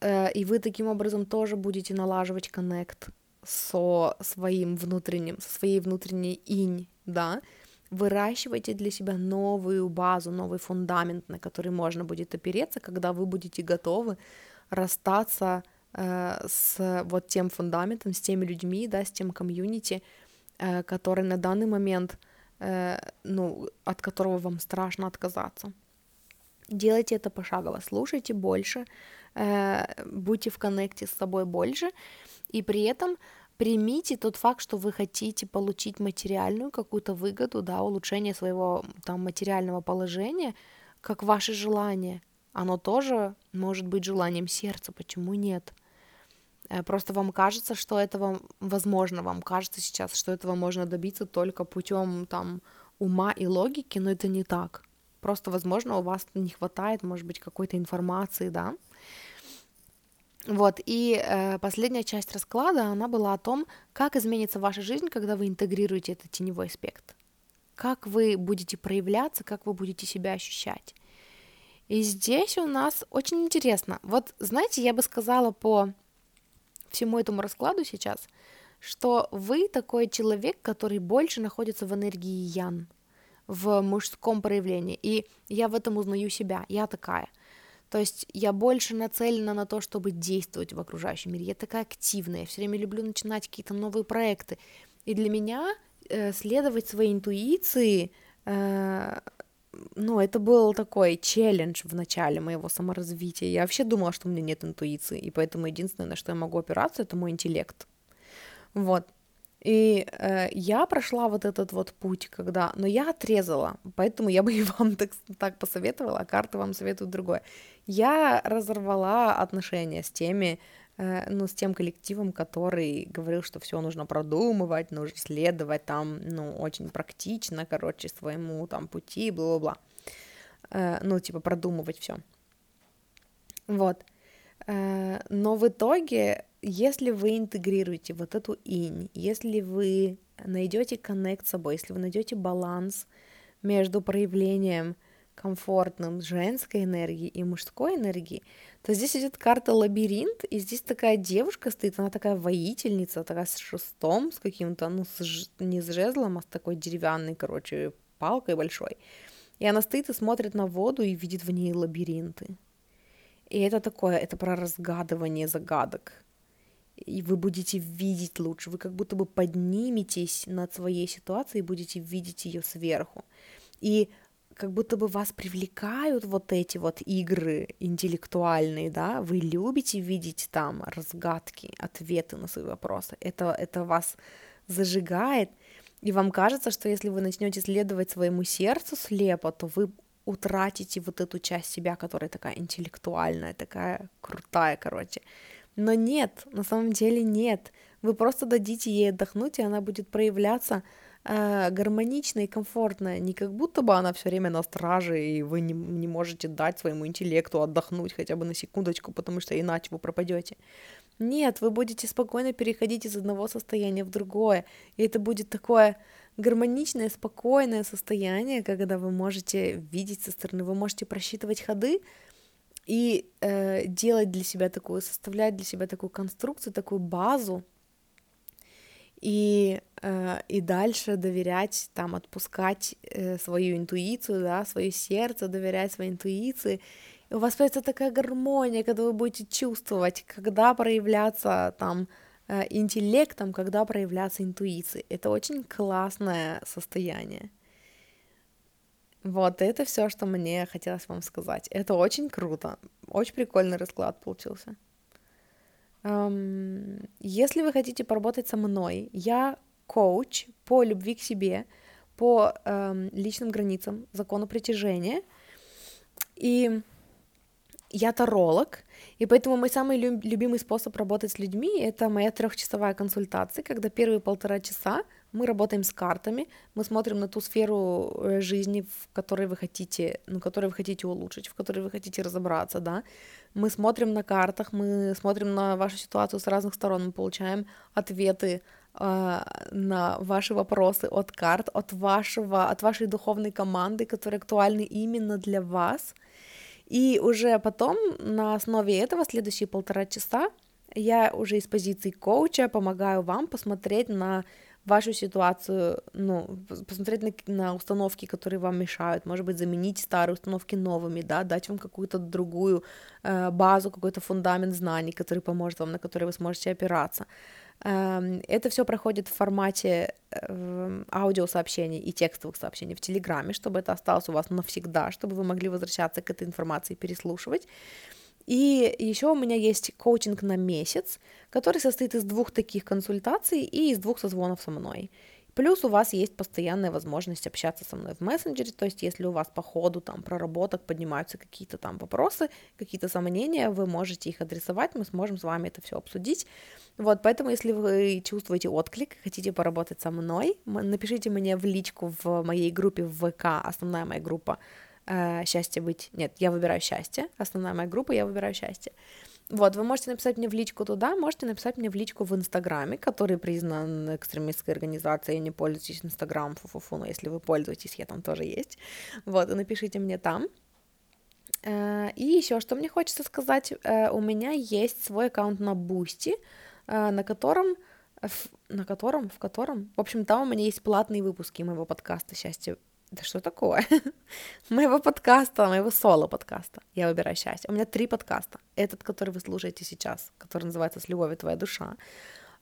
э, и вы таким образом тоже будете налаживать коннект со своим внутренним, со своей внутренней инь, да, выращивайте для себя новую базу, новый фундамент, на который можно будет опереться, когда вы будете готовы расстаться э, с вот тем фундаментом, с теми людьми, да, с тем комьюнити, э, который на данный момент, э, ну, от которого вам страшно отказаться. Делайте это пошагово, слушайте больше, э, будьте в коннекте с собой больше, и при этом примите тот факт, что вы хотите получить материальную какую-то выгоду, да, улучшение своего там материального положения, как ваше желание. Оно тоже может быть желанием сердца, почему нет? Э, просто вам кажется, что этого возможно, вам кажется сейчас, что этого можно добиться только путем там ума и логики, но это не так. Просто, возможно, у вас не хватает, может быть, какой-то информации, да, вот, и э, последняя часть расклада, она была о том, как изменится ваша жизнь, когда вы интегрируете этот теневой аспект. Как вы будете проявляться, как вы будете себя ощущать. И здесь у нас очень интересно. Вот, знаете, я бы сказала по всему этому раскладу сейчас, что вы такой человек, который больше находится в энергии Ян, в мужском проявлении. И я в этом узнаю себя. Я такая. То есть я больше нацелена на то, чтобы действовать в окружающем мире. Я такая активная, я все время люблю начинать какие-то новые проекты. И для меня э, следовать своей интуиции, э, ну, это был такой челлендж в начале моего саморазвития. Я вообще думала, что у меня нет интуиции, и поэтому единственное, на что я могу опираться, это мой интеллект. Вот. И э, я прошла вот этот вот путь, когда, но я отрезала, поэтому я бы и вам так, так посоветовала, а карты вам советуют другое. Я разорвала отношения с теми, э, ну, с тем коллективом, который говорил, что все нужно продумывать, нужно следовать там, ну, очень практично, короче, своему там пути, бла-бла-бла. Э, ну, типа продумывать все. Вот. Э, но в итоге если вы интегрируете вот эту инь, если вы найдете коннект с собой, если вы найдете баланс между проявлением комфортным женской энергии и мужской энергии, то здесь идет карта лабиринт, и здесь такая девушка стоит, она такая воительница, такая с шестом, с каким-то, ну, с, не с жезлом, а с такой деревянной, короче, палкой большой. И она стоит и смотрит на воду и видит в ней лабиринты. И это такое, это про разгадывание загадок и вы будете видеть лучше, вы как будто бы подниметесь над своей ситуацией и будете видеть ее сверху. И как будто бы вас привлекают вот эти вот игры интеллектуальные, да, вы любите видеть там разгадки, ответы на свои вопросы, это, это вас зажигает, и вам кажется, что если вы начнете следовать своему сердцу слепо, то вы утратите вот эту часть себя, которая такая интеллектуальная, такая крутая, короче. Но нет, на самом деле нет. Вы просто дадите ей отдохнуть, и она будет проявляться э, гармонично и комфортно. Не как будто бы она все время на страже, и вы не, не можете дать своему интеллекту отдохнуть хотя бы на секундочку, потому что иначе вы пропадете. Нет, вы будете спокойно переходить из одного состояния в другое. И это будет такое гармоничное, спокойное состояние, когда вы можете видеть со стороны, вы можете просчитывать ходы, и э, делать для себя такую, составлять для себя такую конструкцию, такую базу. и, э, и дальше доверять, там, отпускать э, свою интуицию, да, свое сердце, доверять своей интуиции. И у вас появится такая гармония, когда вы будете чувствовать, когда проявляться там э, интеллектом, когда проявляться интуицией. Это очень классное состояние. Вот это все, что мне хотелось вам сказать. Это очень круто. Очень прикольный расклад получился. Um, если вы хотите поработать со мной, я коуч по любви к себе, по um, личным границам, закону притяжения. И я таролог, и поэтому мой самый любимый способ работать с людьми — это моя трехчасовая консультация, когда первые полтора часа мы работаем с картами, мы смотрим на ту сферу э, жизни, в которой вы хотите, ну, которой вы хотите улучшить, в которой вы хотите разобраться, да. Мы смотрим на картах, мы смотрим на вашу ситуацию с разных сторон, мы получаем ответы э, на ваши вопросы от карт, от вашего, от вашей духовной команды, которые актуальны именно для вас. И уже потом на основе этого следующие полтора часа я уже из позиции коуча помогаю вам посмотреть на вашу ситуацию, ну, посмотреть на, на установки, которые вам мешают, может быть, заменить старые установки новыми, да, дать вам какую-то другую э, базу, какой-то фундамент знаний, который поможет вам, на который вы сможете опираться. Э, это все проходит в формате э, аудиосообщений и текстовых сообщений в Телеграме, чтобы это осталось у вас навсегда, чтобы вы могли возвращаться к этой информации и переслушивать. И еще у меня есть коучинг на месяц, который состоит из двух таких консультаций и из двух созвонов со мной. Плюс у вас есть постоянная возможность общаться со мной в мессенджере, то есть если у вас по ходу там проработок поднимаются какие-то там вопросы, какие-то сомнения, вы можете их адресовать, мы сможем с вами это все обсудить. Вот, поэтому если вы чувствуете отклик, хотите поработать со мной, напишите мне в личку в моей группе в ВК, основная моя группа э, счастье быть. Нет, я выбираю счастье. Основная моя группа, я выбираю счастье. Вот, вы можете написать мне в личку туда, можете написать мне в личку в Инстаграме, который признан экстремистской организацией, не пользуюсь Инстаграмом, фу-фу-фу, но если вы пользуетесь, я там тоже есть. Вот, и напишите мне там. Э, и еще, что мне хочется сказать, э, у меня есть свой аккаунт на Бусти, на котором на котором, в котором, в общем, там у меня есть платные выпуски моего подкаста «Счастье да что такое? моего подкаста, моего соло-подкаста. Я выбираю счастье. У меня три подкаста. Этот, который вы слушаете сейчас, который называется «С любовью твоя душа».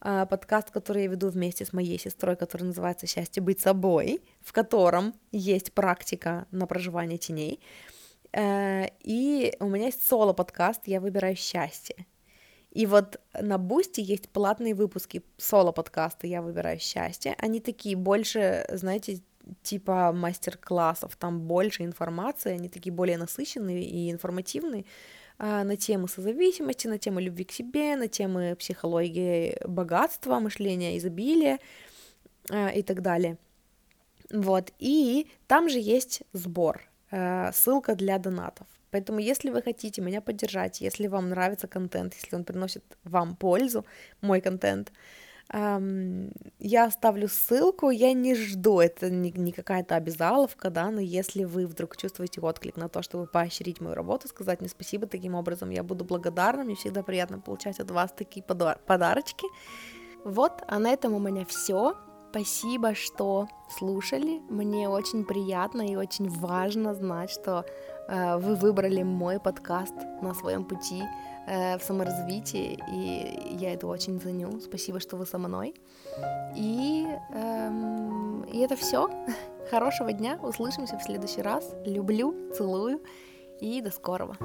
А, подкаст, который я веду вместе с моей сестрой, который называется «Счастье быть собой», в котором есть практика на проживание теней. Э, и у меня есть соло-подкаст «Я выбираю счастье». И вот на Бусти есть платные выпуски соло-подкаста «Я выбираю счастье». Они такие больше, знаете, типа мастер-классов, там больше информации, они такие более насыщенные и информативные а, на темы созависимости, на темы любви к себе, на темы психологии богатства, мышления изобилия а, и так далее. Вот, и там же есть сбор, а, ссылка для донатов. Поэтому, если вы хотите меня поддержать, если вам нравится контент, если он приносит вам пользу, мой контент, я оставлю ссылку, я не жду, это не, какая-то обязаловка, да, но если вы вдруг чувствуете отклик на то, чтобы поощрить мою работу, сказать мне спасибо таким образом, я буду благодарна, мне всегда приятно получать от вас такие подарочки. Вот, а на этом у меня все. Спасибо, что слушали. Мне очень приятно и очень важно знать, что э, вы выбрали мой подкаст на своем пути в саморазвитии, и я это очень ценю. Спасибо, что вы со мной. И, эм, и это все. Хорошего дня, услышимся в следующий раз. Люблю, целую и до скорого.